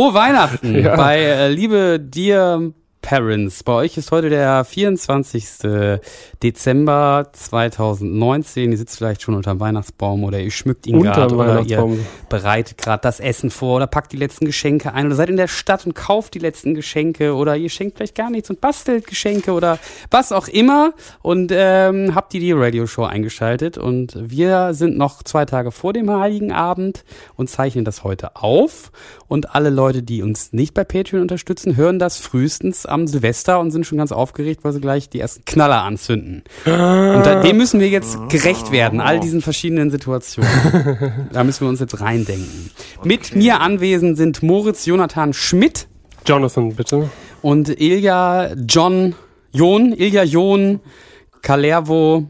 Frohe Weihnachten Ja. bei äh, liebe Dear Parents. Bei euch ist heute der 24. Dezember 2019. Ihr sitzt vielleicht schon unterm Weihnachtsbaum oder ihr schmückt ihn gerade oder ihr bereitet gerade das Essen vor oder packt die letzten Geschenke ein oder seid in der Stadt und kauft die letzten Geschenke oder ihr schenkt vielleicht gar nichts und bastelt Geschenke oder was auch immer und ähm, habt die die Radio Show eingeschaltet und wir sind noch zwei Tage vor dem Heiligen Abend und zeichnen das heute auf und alle Leute, die uns nicht bei Patreon unterstützen, hören das frühestens am Silvester und sind schon ganz aufgeregt, weil sie gleich die ersten Knaller anzünden. Und da, dem müssen wir jetzt gerecht werden, all diesen verschiedenen Situationen. Da müssen wir uns jetzt reindenken. Mit mir anwesend sind Moritz Jonathan Schmidt Jonathan, bitte. und Ilja John John, Ilja John Kalervo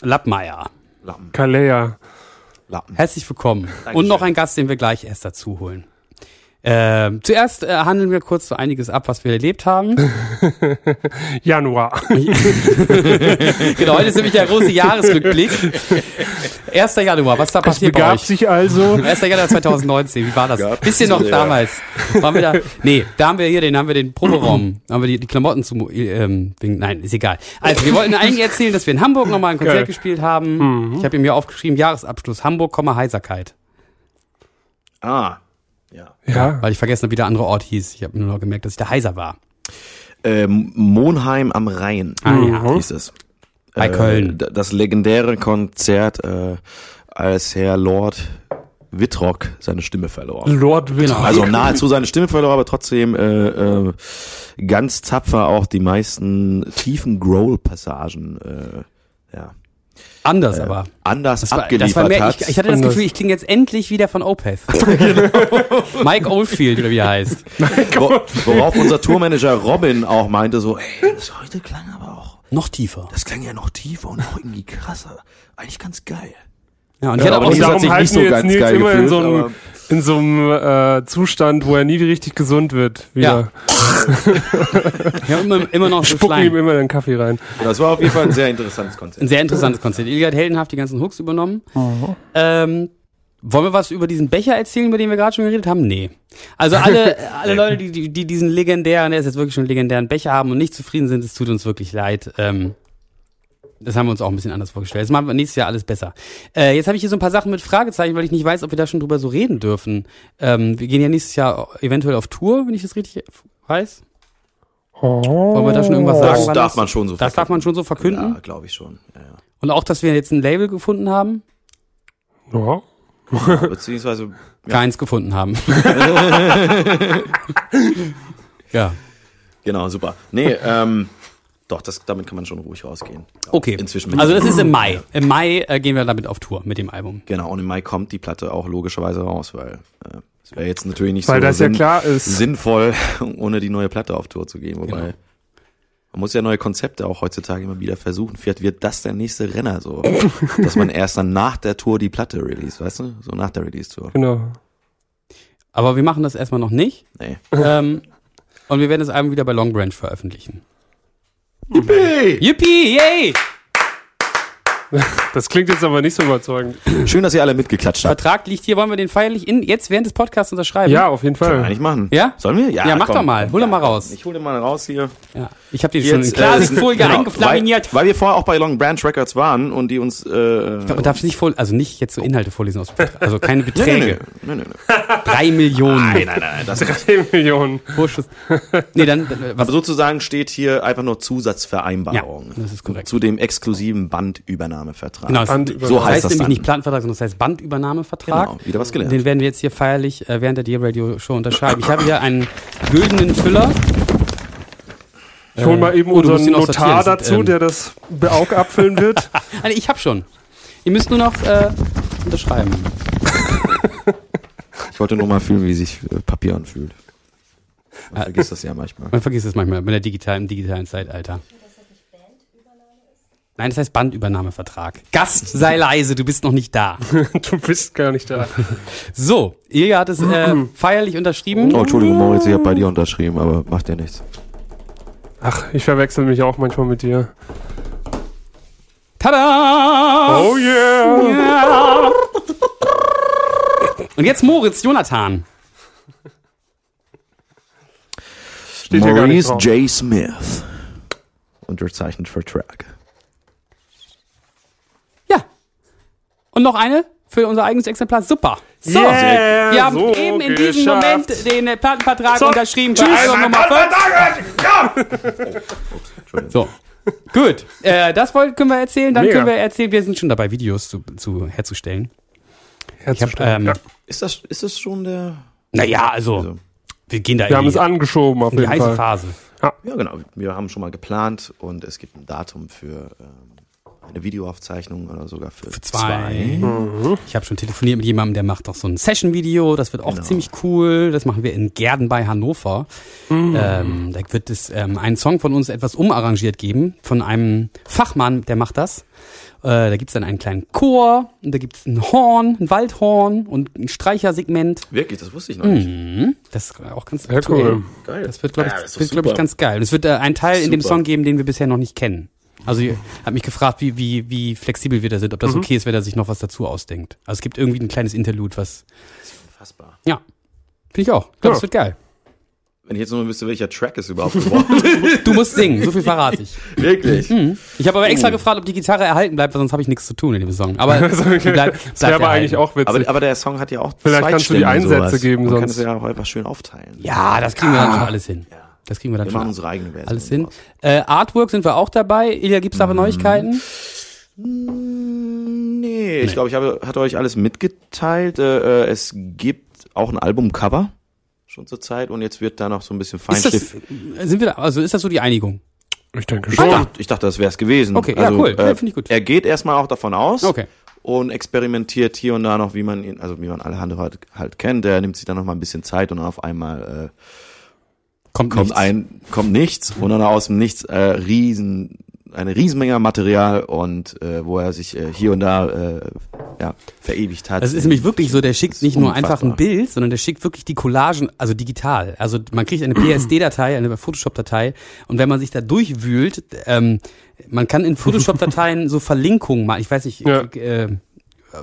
Lappmeier. Lappen. Kalea. Lappen. Herzlich willkommen. Dankeschön. Und noch ein Gast, den wir gleich erst dazu holen. Ähm, zuerst äh, handeln wir kurz so einiges ab, was wir erlebt haben. Januar. genau, heute ist nämlich der große Jahresrückblick. 1. Januar, was da Es passiert bei begab euch? sich also. 1. Januar 2019, wie war das? Gab's Bisschen noch ja. damals. Waren wir da? Nee, da haben wir hier, den haben wir den Proberaum, da haben wir die, die Klamotten zum, ähm, wegen, nein, ist egal. Also, wir wollten eigentlich erzählen, dass wir in Hamburg nochmal ein Konzert Geil. gespielt haben. Ich habe ihm hier aufgeschrieben, Jahresabschluss, Hamburg, Komma, Heiserkeit. Ah. Ja. Ja. Weil ich vergessen habe, wie der andere Ort hieß. Ich habe nur noch gemerkt, dass ich der Heiser war. Ähm, Monheim am Rhein Ah, ja. hieß es. Bei Äh, Köln. Das legendäre Konzert, äh, als Herr Lord Wittrock seine Stimme verlor. Lord Winter. Genau. Also nahezu seine Stimme verlor, aber trotzdem äh, äh, ganz tapfer auch die meisten tiefen Growl-Passagen äh, Anders aber. anders Das war, abgeliefert das war mehr, hat. ich, ich hatte das Anders. Gefühl, ich klinge jetzt endlich wieder von Opeth. Mike Oldfield, oder wie er heißt. Wo, worauf unser Tourmanager Robin auch meinte so, ey, das heute klang aber auch, Noch tiefer. das klang ja noch tiefer und auch irgendwie krasser. Eigentlich ganz geil. Ja, und ich Ja, hatte aber auch so, hat darum sich halten nicht so wir jetzt ganz Nils geil immer in gefühlt, so einem, in so einem äh, Zustand, wo er nie richtig gesund wird. Wieder. ich habe immer, immer noch so Spucken ihm Schleim. immer den Kaffee rein. Das war auf jeden Fall ein sehr interessantes Konzert. Ein sehr interessantes Konzert. Ilja hat heldenhaft die ganzen Hooks übernommen. Ähm, wollen wir was über diesen Becher erzählen, über den wir gerade schon geredet haben? Nee. Also alle, alle Leute, die, die, die diesen legendären, der ist jetzt wirklich schon einen legendären Becher haben und nicht zufrieden sind, es tut uns wirklich leid. Ähm, das haben wir uns auch ein bisschen anders vorgestellt. Das machen wir nächstes Jahr alles besser. Äh, jetzt habe ich hier so ein paar Sachen mit Fragezeichen, weil ich nicht weiß, ob wir da schon drüber so reden dürfen. Ähm, wir gehen ja nächstes Jahr eventuell auf Tour, wenn ich das richtig weiß. Wollen wir da schon irgendwas sagen? Das darf man schon so Das darf man schon so verkünden. Ja, glaube ich schon. Ja, Und auch, dass wir jetzt ein Label gefunden haben. Ja. ja. Beziehungsweise, ja, Keins gefunden haben. ja. genau, super. Nee, ähm, doch, das, damit kann man schon ruhig rausgehen. Okay. Inzwischen also das ist im Mai. Im Mai äh, gehen wir damit auf Tour mit dem Album. Genau, und im Mai kommt die Platte auch logischerweise raus, weil äh, es wäre jetzt natürlich nicht Weil so das ja sinn- klar ist. sinnvoll, ohne die neue Platte auf Tour zu gehen. Wobei Genau. man muss ja neue Konzepte auch heutzutage immer wieder versuchen. Vielleicht wird das der nächste Renner so, dass man erst dann nach der Tour die Platte release, weißt du? So nach der Release-Tour. Genau. Aber wir machen das erstmal noch nicht. Nee. ähm, und wir werden das Album wieder bei Long Branch veröffentlichen. Yippee! Yippee! Yay! Das klingt jetzt aber nicht so überzeugend. Schön, dass ihr alle mitgeklatscht habt. Vertrag liegt hier. Wollen wir den feierlich in, jetzt während des Podcasts unterschreiben? Ja, auf jeden Können wir Fall. eigentlich machen. Ja? Sollen wir? Ja, Ja, mach komm. doch mal. Hol doch mal raus. Ich hol den mal raus hier. Ja. Ich habe den schon in Jetzt, Klarsichtfolie genau, eingeflaminiert. Weil, weil wir vorher auch bei Long Branch Records waren und die uns. Äh, Man darf nicht voll, also nicht jetzt so Inhalte vorlesen aus dem Vertrag. Also keine Beträge. nee, nee, nee. Drei Millionen. Nein, nein, nein, das. 3 Millionen. Vorschuss. Nee, dann, dann was, Aber sozusagen steht hier einfach nur Zusatzvereinbarung. Ja, das ist korrekt. Zu dem exklusiven Bandübernahmevertrag. genau, Bandübernahme. das So heißt heißt das nämlich dann. nicht Plattenvertrag, sondern das heißt Bandübernahmevertrag. Genau, wieder was gelernt. Den werden wir jetzt hier feierlich äh, während der Dear Radio Show unterschreiben. Ich habe hier einen güldenen Füller. Ich hol mal eben Oh, unseren Notar dazu, Ähm. der das Beaug abfüllen wird. Also ich habe schon. Ihr müsst nur noch äh, unterschreiben. Ich wollte nur mal fühlen, wie sich äh, Papier anfühlt. Man vergisst das ja manchmal. Man vergisst es manchmal mit der digitalen, im digitalen Zeitalter. Nein, das heißt Bandübernahmevertrag. Gast, sei leise, du bist noch nicht da. du bist gar nicht da. So, Ilja hat es äh, feierlich unterschrieben. Oh, Entschuldigung, Moritz, ich habe bei dir unterschrieben, aber macht ja nichts. Ach, ich verwechsel mich auch manchmal mit dir. Tada! Oh yeah! Ja. Und jetzt Moritz, Jonathan. Steht hier gar nicht Maurice drauf. J. Smith. Unterzeichnet für Track. Ja. Und noch eine für unser eigenes Exemplar. Super. So. Yeah, Wir haben so eben in diesem geschafft. Moment den äh, Plattenvertrag So, unterschrieben tschüss. Album Nummer 5. So. Gut. Äh, das wollt, können wir erzählen. Dann Mega. können wir erzählen, wir sind schon dabei, Videos zu, zu herzustellen. Ich hab, Herzustellen. ähm, ja. Ist das, ist das schon der. Naja, also, Also, wir gehen da Wir haben es angeschoben auf die jeden heiße Fall. Phase. ja, genau. Wir haben schon mal geplant und es gibt ein Datum für ähm, eine Videoaufzeichnung oder sogar für, Für zwei. Ich habe schon telefoniert mit jemandem, der macht auch so ein Session-Video. Das wird auch Genau. ziemlich cool. Das machen wir in Gerden bei Hannover. Ähm, da wird es ähm, einen Song von uns etwas umarrangiert geben, von einem Fachmann, der macht das. Äh, da gibt's dann einen kleinen Chor und da gibt's ein Horn, ein Waldhorn und ein Streichersegment. Wirklich, das wusste ich noch nicht. Mhm. Das ist auch ganz aktuell. cool. Geil. Das wird, glaube ich, Ja, wird, glaub ich, ganz geil. Und es wird äh, ein Teil in dem. Song geben, den wir bisher noch nicht kennen. Also ich habe mich gefragt, wie, wie, wie flexibel wir da sind, ob Mhm. das okay ist, wenn er sich noch was dazu ausdenkt. Also es gibt irgendwie ein kleines Interlude, was. Unfassbar. Ja. Finde ich auch. Ich glaube, Ja. das wird geil. Wenn ich jetzt nur wüsste, welcher Track es überhaupt geworden Du musst singen, so viel verrate ich. Wirklich. Ich habe aber extra Oh. gefragt, ob die Gitarre erhalten bleibt, weil sonst habe ich nichts zu tun in dem Song. Aber die bleibt, Das wäre bleibt aber eigentlich auch witzig. Aber, aber der Song hat ja auch Vielleicht kannst du die Einsätze sowas. geben Man kann sonst. es ja auch einfach schön aufteilen. Ja, das kriegen wir dann schon alles hin. Ja. Das kriegen wir dann Wir schon machen unsere eigene Version. alles hin. Äh, Artwork sind wir auch dabei. Ilja, gibt's Mhm. da aber Neuigkeiten? Mm, Nee, ich glaube, ich habe, hatte euch alles mitgeteilt. Äh, äh, es gibt auch ein Albumcover schon zur Zeit und jetzt wird da noch so ein bisschen Ist das, Feinschliff. sind wir da, also ist das so die Einigung? ich denke Ich schon. dachte, ich dachte, das wäre es gewesen. Okay, ja, cool. Ja, find ich gut. Er geht erstmal auch davon aus Okay. und experimentiert hier und da noch, wie man ihn, also wie man Alejandro halt, halt kennt. Der nimmt sich dann noch mal ein bisschen Zeit und auf einmal äh, Kommt, kommt nichts. ein, kommt nichts und dann aus dem Nichts äh, riesen, eine Riesenmenge Material und äh, wo er sich äh, hier und da äh, ja, verewigt hat. Das ist nämlich wirklich so, der schickt nicht nur Unfassbar. einfach ein Bild, sondern der schickt wirklich die Collagen, also digital. Also man kriegt eine PSD-Datei, eine Photoshop-Datei und wenn man sich da durchwühlt, ähm, man kann in Photoshop-Dateien so Verlinkungen machen. Ich weiß nicht, Ja. äh,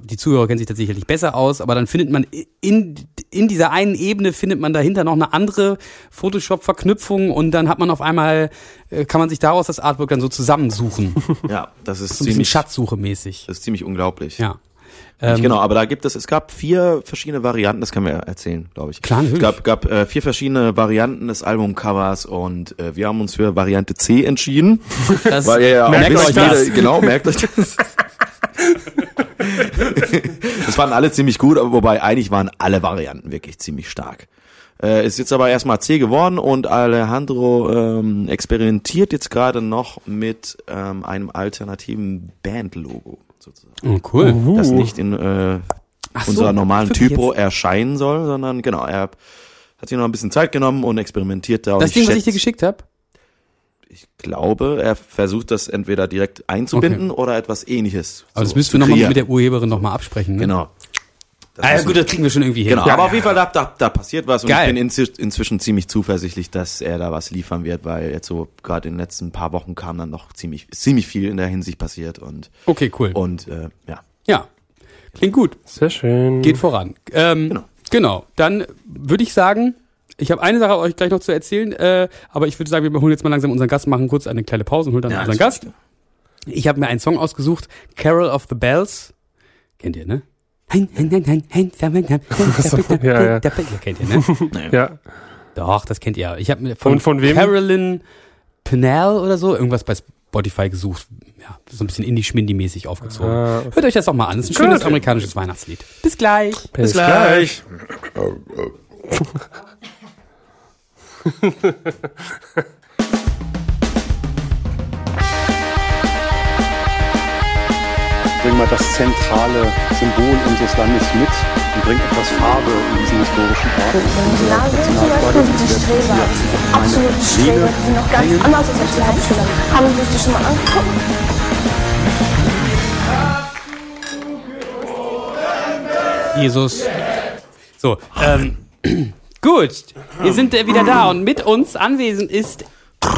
die Zuhörer kennen sich da sicherlich besser aus, aber dann findet man in, in dieser einen Ebene findet man dahinter noch eine andere Photoshop-Verknüpfung und dann hat man auf einmal, äh, kann man sich daraus das Artwork dann so zusammensuchen. ja, das ist So ein bisschen ziemlich, Schatzsuche mäßig. das ist ziemlich unglaublich. Ja. Ähm, genau, aber da gibt es, es gab vier verschiedene Varianten, das können wir erzählen, glaube ich. Klar, es natürlich. gab, gab äh, vier verschiedene Varianten des Albumcovers und äh, wir haben uns für Variante C entschieden, Das, weil ihr ja auch merkt wisst, euch das. wie- genau, merkt euch das. das fanden alle ziemlich gut, aber wobei eigentlich waren alle Varianten wirklich ziemlich stark. Äh, ist jetzt aber erstmal C geworden und Alejandro ähm, experimentiert jetzt gerade noch mit ähm, einem alternativen Bandlogo sozusagen Oh, cool. das Uh. nicht in äh, so, unserer normalen Typo erscheinen soll, sondern genau, er hat sich noch ein bisschen Zeit genommen und experimentiert da. Und Das Ding, was ich dir geschickt habe? Ich glaube, er versucht das entweder direkt einzubinden oder etwas ähnliches. Aber das so müssten zu wir nochmal mit der Urheberin nochmal absprechen. Ne? Genau. Das Ah, ja, müssen gut, das kriegen wir schon irgendwie hin. Genau, Ja, aber auf jeden Fall, da, da, da passiert was und Geil. ich bin inzwischen ziemlich zuversichtlich, dass er da was liefern wird, weil jetzt so gerade in den letzten paar Wochen kam dann noch ziemlich, ziemlich viel in der Hinsicht passiert und, Okay, cool. und äh, ja. Ja, klingt gut. Sehr schön. Geht voran. Ähm, genau. Genau. Dann würde ich sagen, ich habe eine Sache euch gleich noch zu erzählen, äh, aber ich würde sagen, wir holen jetzt mal langsam unseren Gast, machen kurz eine kleine Pause und holen dann ja, unseren Gast. Ich habe mir einen Song ausgesucht, Carol of the Bells. Kennt ihr, ne? Hein, hein, hein, hein, hein, hein, hein, hein, ja, ja. Kennt ihr, ne? ja. Doch, das kennt ihr. Ich habe mir von, und von wem? Carolyn Pennell oder so irgendwas bei Spotify gesucht. Ja, so ein bisschen indie-schmindy-mäßig aufgezogen. Ah, okay. Hört euch das doch mal an. Das ist ein schönes amerikanisches Weihnachtslied. Bis gleich. Bis, Bis gleich. gleich. bring mal das zentrale Symbol unseres Landes mit und bring etwas Farbe in diesen historischen Ort. Zum Beispiel sind die Streber, absolute Streber, die sind noch ganz anders als die Hauptschüler. Haben Sie sich die schon mal angeguckt? Jesus. So, ähm, gut. Wir sind äh, wieder da und mit uns anwesend ist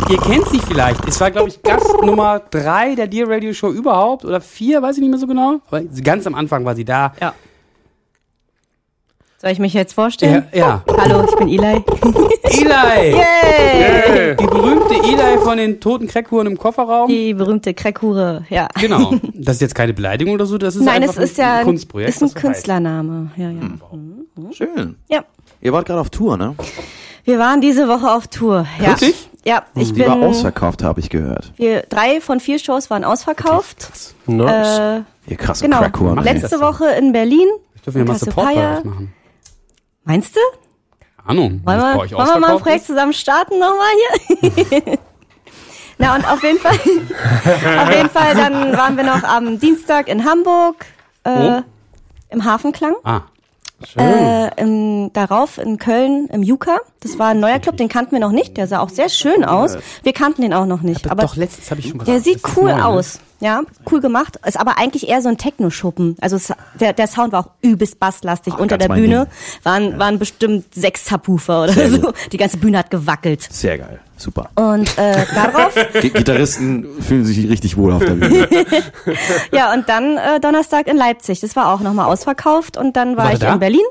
Ihr kennt sie vielleicht. Es war, glaube ich, Gast Nummer drei der Dear Radio Show überhaupt oder vier, weiß ich nicht mehr so genau. Aber ganz am Anfang war sie da. Ja. Soll ich mich jetzt vorstellen? Ja, ja. Hallo, ich bin Eli. Eli! Hey. Die berühmte Eli von den toten Crackhuren im Kofferraum. Die berühmte Crackhure, ja. Genau. Das ist jetzt keine Beleidigung oder so, das ist Nein, einfach es ist ja ein ein, Kunstprojekt. ist ein. Künstlername. Ja, ja. Schön. ja. Ihr wart gerade auf Tour, ne? Wir waren diese Woche auf Tour. Ja. Wirklich? Ja, ich Die war bin. ausverkauft, habe ich gehört. Wir, drei von vier Shows waren ausverkauft. Nice. Äh, Ihr krasse genau. Crackhuren. ey. Letzte Woche in Berlin. Ich dürfen wir mal Support bei euch machen. Meinst du? Ahnung. Wollen wir, wollen wir mal ein Projekt ist? zusammen starten nochmal hier? Na und auf jeden Fall, auf jeden Fall, dann waren wir noch am Dienstag in Hamburg, äh, Wo? im Hafenklang. Ah, Äh, im, darauf in Köln im Juka. Das war ein neuer Club, den kannten wir noch nicht. Der sah auch sehr schön aus. Wir kannten den auch noch nicht. aber Aber doch, letztens habe ich schon gesagt. der sieht cool neu, ne? Ja, cool gemacht. Ist aber eigentlich eher so ein Techno-Schuppen. Also es, der, der Sound war auch übelst basslastig. Unter ganz der Bühne Ding. waren, waren bestimmt sechs Subwoofer oder Sehr so. gut. Die ganze Bühne hat gewackelt. Sehr geil. Super. Und äh, darauf, G Gitarristen fühlen sich richtig wohl auf der Bühne. ja, und dann äh, Donnerstag in Leipzig. Das war auch nochmal ausverkauft. Und dann war War ich da? in Berlin.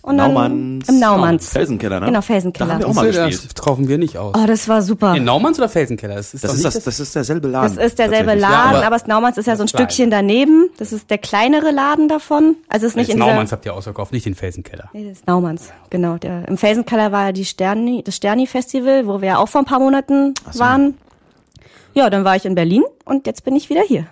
Und dann Naumanns. im Naumanns. Felsenkeller, ne? Genau, Da Felsenkeller. haben wir auch mal Das gespielt. kaufen wir nicht aus. Oh, das war super. In Naumanns oder Felsenkeller? Das ist, Das ist, das, das ist derselbe Laden. Das ist derselbe. Laden, aber- aber, das Naumanns ist ja so ein das klein. Stückchen daneben. Das ist der kleinere Laden davon. Also es ist nicht Nicht in Naumanns dieser... habt ihr ausverkauft, nicht den Felsenkeller. Nee, das ist Naumanns, genau. Der, Im Felsenkeller war ja die Sterni, das Sterni-Festival, wo wir ja auch vor ein paar Monaten waren. Ja, dann war ich in Berlin und jetzt bin ich wieder hier.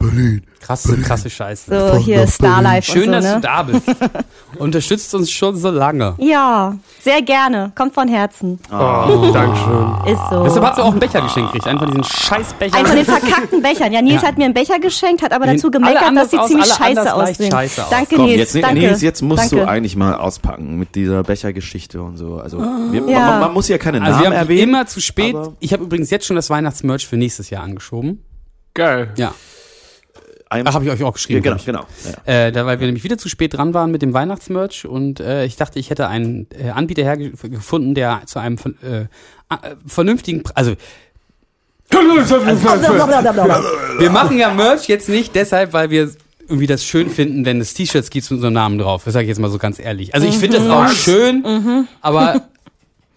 Krasse, krasse Scheiße. So hier Starlife Schön, und so, dass du ne? da bist. Unterstützt uns schon so lange. Ja, sehr gerne. Kommt von Herzen. Oh, Dankeschön. Ist so. Deshalb hast du auch einen Becher geschenkt gekriegt. Einen von diesen Scheißbechern. Einen von den verkackten Bechern. Ja, Nils Ja. hat mir einen Becher geschenkt, hat aber dazu gemeckert, dass sie aus, ziemlich scheiße aussehen. scheiße aus. Danke, Komm, Nils. jetzt, danke. Nils, jetzt musst danke. du eigentlich mal auspacken mit dieser Bechergeschichte und so. Also, wir, Ja. man, man muss ja keine also Namen wir haben erwähnen. immer zu spät. Ich habe übrigens jetzt schon das Weihnachtsmerch für nächstes Jahr angeschoben. Geil. Ja. Ach, habe ich euch auch ja, geschrieben. genau, glaub genau. Ja. Äh, da, weil wir nämlich wieder zu spät dran waren mit dem Weihnachtsmerch und äh, ich dachte, ich hätte einen äh, Anbieter hergefunden, der zu einem von, äh, äh, vernünftigen, also wir machen ja Merch jetzt nicht deshalb, weil wir irgendwie das schön finden, wenn es T-Shirts gibt mit unserem Namen drauf. Das sage ich jetzt mal so ganz ehrlich. Also ich finde das auch schön, aber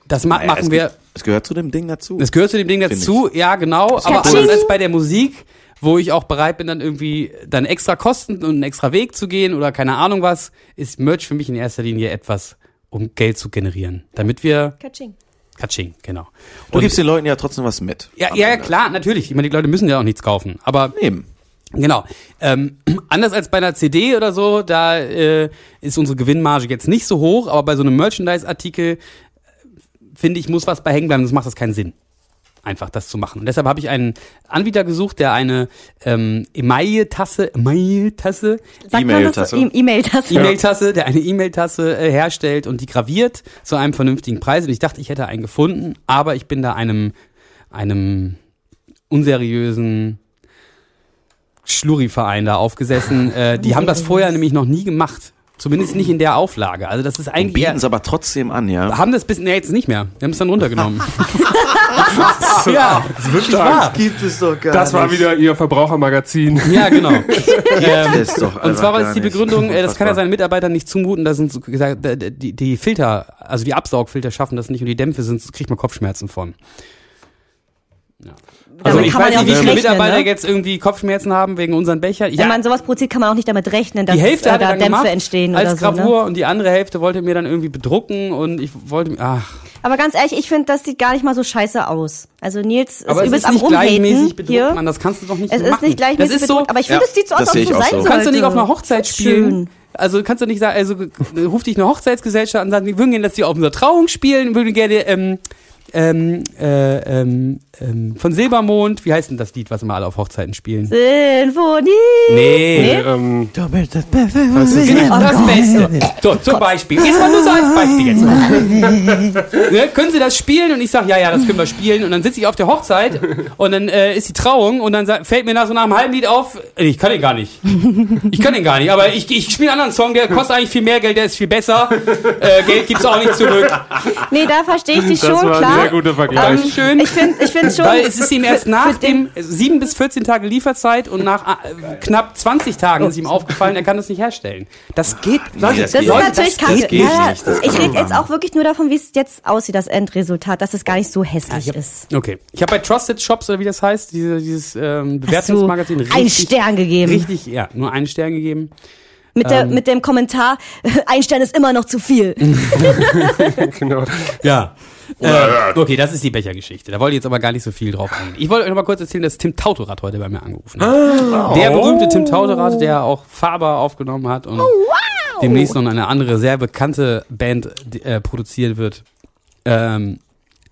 das ma Naja, machen es, wir. es gehört zu dem Ding dazu. Das gehört zu dem Ding dazu, ja genau, aber Katsching. anders als bei der Musik, wo ich auch bereit bin, dann irgendwie dann extra Kosten und einen extra Weg zu gehen oder keine Ahnung was, ist Merch für mich in erster Linie etwas, um Geld zu generieren. Damit wir, Katsching. Katsching, genau. du Und- gibst den Leuten ja trotzdem was mit. ja, ja, Ende. klar, natürlich. Ich meine, die Leute müssen ja auch nichts kaufen. Aber Eben. Genau. Ähm, anders als bei einer CD oder so, da äh, ist unsere Gewinnmarge jetzt nicht so hoch, aber bei so einem Merchandise-Artikel finde ich, muss was bei hängen bleiben, sonst macht das keinen Sinn. Einfach das zu machen. Und deshalb habe ich einen Anbieter gesucht, der eine ähm, E-Mail-Tasse. so? E- E-Mail-Tasse. E-Mail-Tasse, der eine E-Mail-Tasse äh, herstellt und die graviert zu einem vernünftigen Preis. Und ich dachte, ich hätte einen gefunden, aber ich bin da einem, einem unseriösen Schlurri-Verein da aufgesessen. Äh, die haben das vorher nämlich noch nie gemacht. Zumindest nicht in der Auflage. Also das ist eigentlich Bieten es aber trotzdem an, ja. haben das bis, nee, jetzt nicht mehr. Wir haben es dann runtergenommen. ja, das ist wirklich wahr. gibt es doch gar Das war wieder Ihr Verbrauchermagazin. Ja, genau. ähm, Das Und zwar war das die nicht. Begründung, äh, das kann er seinen Mitarbeitern nicht zumuten, da sind so gesagt, die, die Filter, also die Absaugfilter schaffen das nicht und die Dämpfe sind, kriegt man Kopfschmerzen von. Also Damit ich kann man weiß ja nicht, wie viele Mitarbeiter ne? jetzt irgendwie Kopfschmerzen haben wegen unseren Bechern. Wenn man sowas produziert, kann man auch nicht damit rechnen, dass die Hälfte äh, hat da dann Dämpfe gemacht entstehen als oder so. Gravur Ne? und die andere Hälfte wollte mir dann irgendwie bedrucken und ich wollte, ach, Aber ganz ehrlich, ich finde, das sieht gar nicht mal so scheiße aus. Also Nils aber ist es übelst ist am nicht gleichmäßig Rumhaten hier. Mann, das kannst du doch nicht Es so ist machen. nicht gleichmäßig das ist so, bedruckt, aber ich finde, Ja, es sieht so aus, als ob es so sein so. sollte. kannst du nicht auf einer Hochzeit spielen. Schön. Also kannst du nicht sagen, also ruft dich eine Hochzeitsgesellschaft an und sagen, wir würden gerne, dass die auf unserer Trauung spielen, würden gerne ähm, ähm, äh, ähm, ähm, von Silbermond, wie heißt denn das Lied, was immer alle auf Hochzeiten spielen? Sinfonie. Nee. Ähm, Das Beste. So, zum Beispiel. Jetzt mal nur so als Beispiel jetzt. ne, können Sie das spielen? Und ich sage, ja, ja, das können wir spielen. Und dann sitze ich auf der Hochzeit und dann äh, ist die Trauung und dann fällt mir nach so nach einem halben Lied auf, äh, ich kann den gar nicht. Ich kann den gar nicht, aber ich, ich spiele einen anderen Song, der kostet eigentlich viel mehr Geld, der ist viel besser. Äh, Geld gibt's auch nicht zurück. Nee, da verstehe ich dich Das schon, klar. Sehr guter Vergleich. Ähm, schön. Ich finde ich find schon. Weil es ist ihm erst nach dem also sieben bis 14 Tage Lieferzeit und nach äh, knapp 20 Tagen ist ihm aufgefallen, er kann das nicht herstellen. Das geht, Leute, das Das ist geht- natürlich das kacke. geht Ja, nicht, das ich rede jetzt auch wirklich nur davon, wie es jetzt aussieht, das Endresultat, dass es gar nicht so hässlich Ich hab, ist. okay. Ich habe bei Trusted Shops oder wie das heißt, diese, dieses ähm, Hast du Bewertungsmagazin einen Stern gegeben. Richtig, ja, nur einen Stern gegeben. Mit, der, Ähm. mit dem Kommentar, ein Stern ist immer noch zu viel. genau. Ja. Äh, okay, das ist die Bechergeschichte. Da wollte ich jetzt aber gar nicht so viel drauf eingehen. Ich wollte euch noch mal kurz erzählen, dass Tim Tautorat heute bei mir angerufen hat. Der berühmte Tim Tautorat, der auch Faber aufgenommen hat und demnächst noch eine andere sehr bekannte Band äh, produziert wird. Ähm,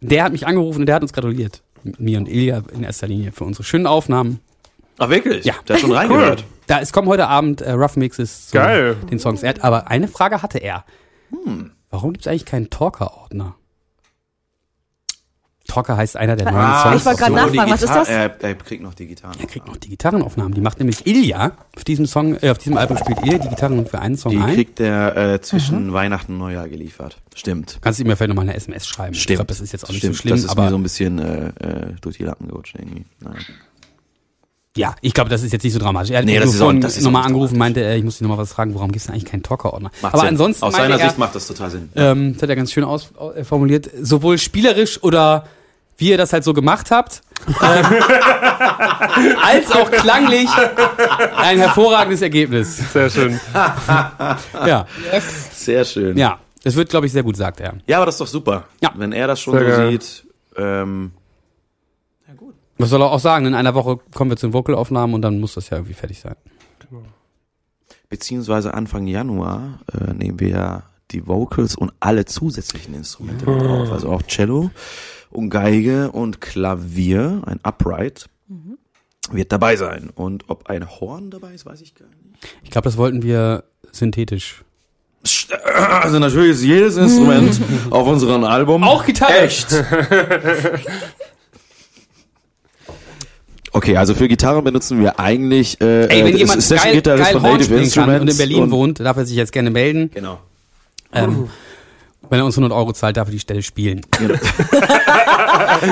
der hat mich angerufen und der hat uns gratuliert. Mir und Ilja in erster Linie für unsere schönen Aufnahmen. Ach wirklich? Ja. Der hat schon reingehört. Da, es kommen heute Abend äh, Rough Mixes zu Geil. den Songs. Er hat, aber eine Frage hatte er. Warum gibt es eigentlich keinen Talker-Ordner? Talker heißt einer der neuen Ah, Songs. Ich wollte gerade so, nachfragen, die was ist das? Er, er kriegt noch die Gitarren. Er kriegt noch die Gitarrenaufnahmen. Die macht nämlich Ilja. Auf diesem Song, äh, auf diesem Album spielt Ilja die Gitarren für einen Song Die ein. kriegt er äh, zwischen Weihnachten und Neujahr geliefert. Stimmt. Kannst du ihm ja vielleicht nochmal eine SMS schreiben. Ich glaube, das ist jetzt auch nicht Stimmt. so schlimm, das ist aber mir so ein bisschen äh, äh, durch die Lappen gerutscht irgendwie. Naja. ja, ich glaube, das ist jetzt nicht so dramatisch. Er hat Nee, mich das nur ist auch- vorhin das ist auch nochmal angerufen, meinte, äh, ich muss dich nochmal was fragen, warum gibt es denn eigentlich keinen Talker-Ordner? Aber Sinn. ansonsten Aus seiner er, Sicht macht das total Sinn. ähm, das hat er ganz schön aus, äh, formuliert, sowohl spielerisch oder wie ihr das halt so gemacht habt, ähm, als auch klanglich ein hervorragendes Ergebnis. Sehr schön. Ja, Sehr schön. ja. Das wird, glaube ich, sehr gut, sagt er. Ja, aber das ist doch super. Ja. Wenn er das schon Sehr so geil. sieht. Ähm, Was soll er auch sagen? In einer Woche kommen wir zu den Vocalaufnahmen und dann muss das ja irgendwie fertig sein. beziehungsweise Anfang Januar äh, nehmen wir ja die Vocals und alle zusätzlichen Instrumente mit auf. Also auch Cello und Geige und Klavier, ein Upright, wird dabei sein. Und ob ein Horn dabei ist, weiß ich gar nicht. Ich glaube, das wollten wir synthetisch. Also natürlich ist jedes Instrument auf unserem Album Auch Gitarre. echt. Okay, also für Gitarre benutzen wir eigentlich äh, Ey, wenn äh, jemand Session geil, Gitarrist geil von Horn Native kann Instruments und in Berlin und- wohnt, darf er sich jetzt gerne melden. Genau. Ähm, wenn er uns 100 Euro zahlt, darf er die Stelle spielen.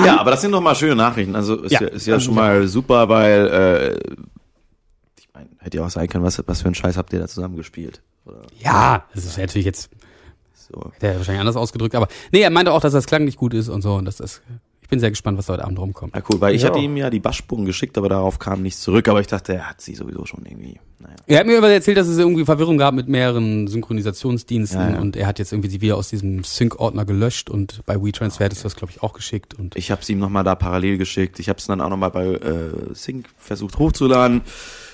Ja, aber das sind doch mal schöne Nachrichten. Also ist ja, Ja, ist ja also schon mal super, weil äh, ich meine, hätte ja auch sein können, was, was für einen Scheiß habt ihr da zusammen gespielt? Oder Ja, das ist natürlich jetzt, so. hätte er wahrscheinlich anders ausgedrückt, aber nee, er meinte auch, dass das Klang nicht gut ist und so und das ist, ich bin sehr gespannt, was heute Abend rumkommt. Ja, cool, weil ich Ja. hatte ihm ja die Bassspuren geschickt, aber darauf kam nichts zurück. Aber ich dachte, er hat sie sowieso schon irgendwie. Naja. Er hat mir erzählt, dass es irgendwie Verwirrung gab mit mehreren Synchronisationsdiensten Ja, ja. und er hat jetzt irgendwie sie wieder aus diesem Sync-Ordner gelöscht und bei WeTransfer hättest du das, glaube ich, auch geschickt und Ich habe es ihm nochmal da parallel geschickt. Ich habe es dann auch nochmal bei äh, Sync versucht hochzuladen.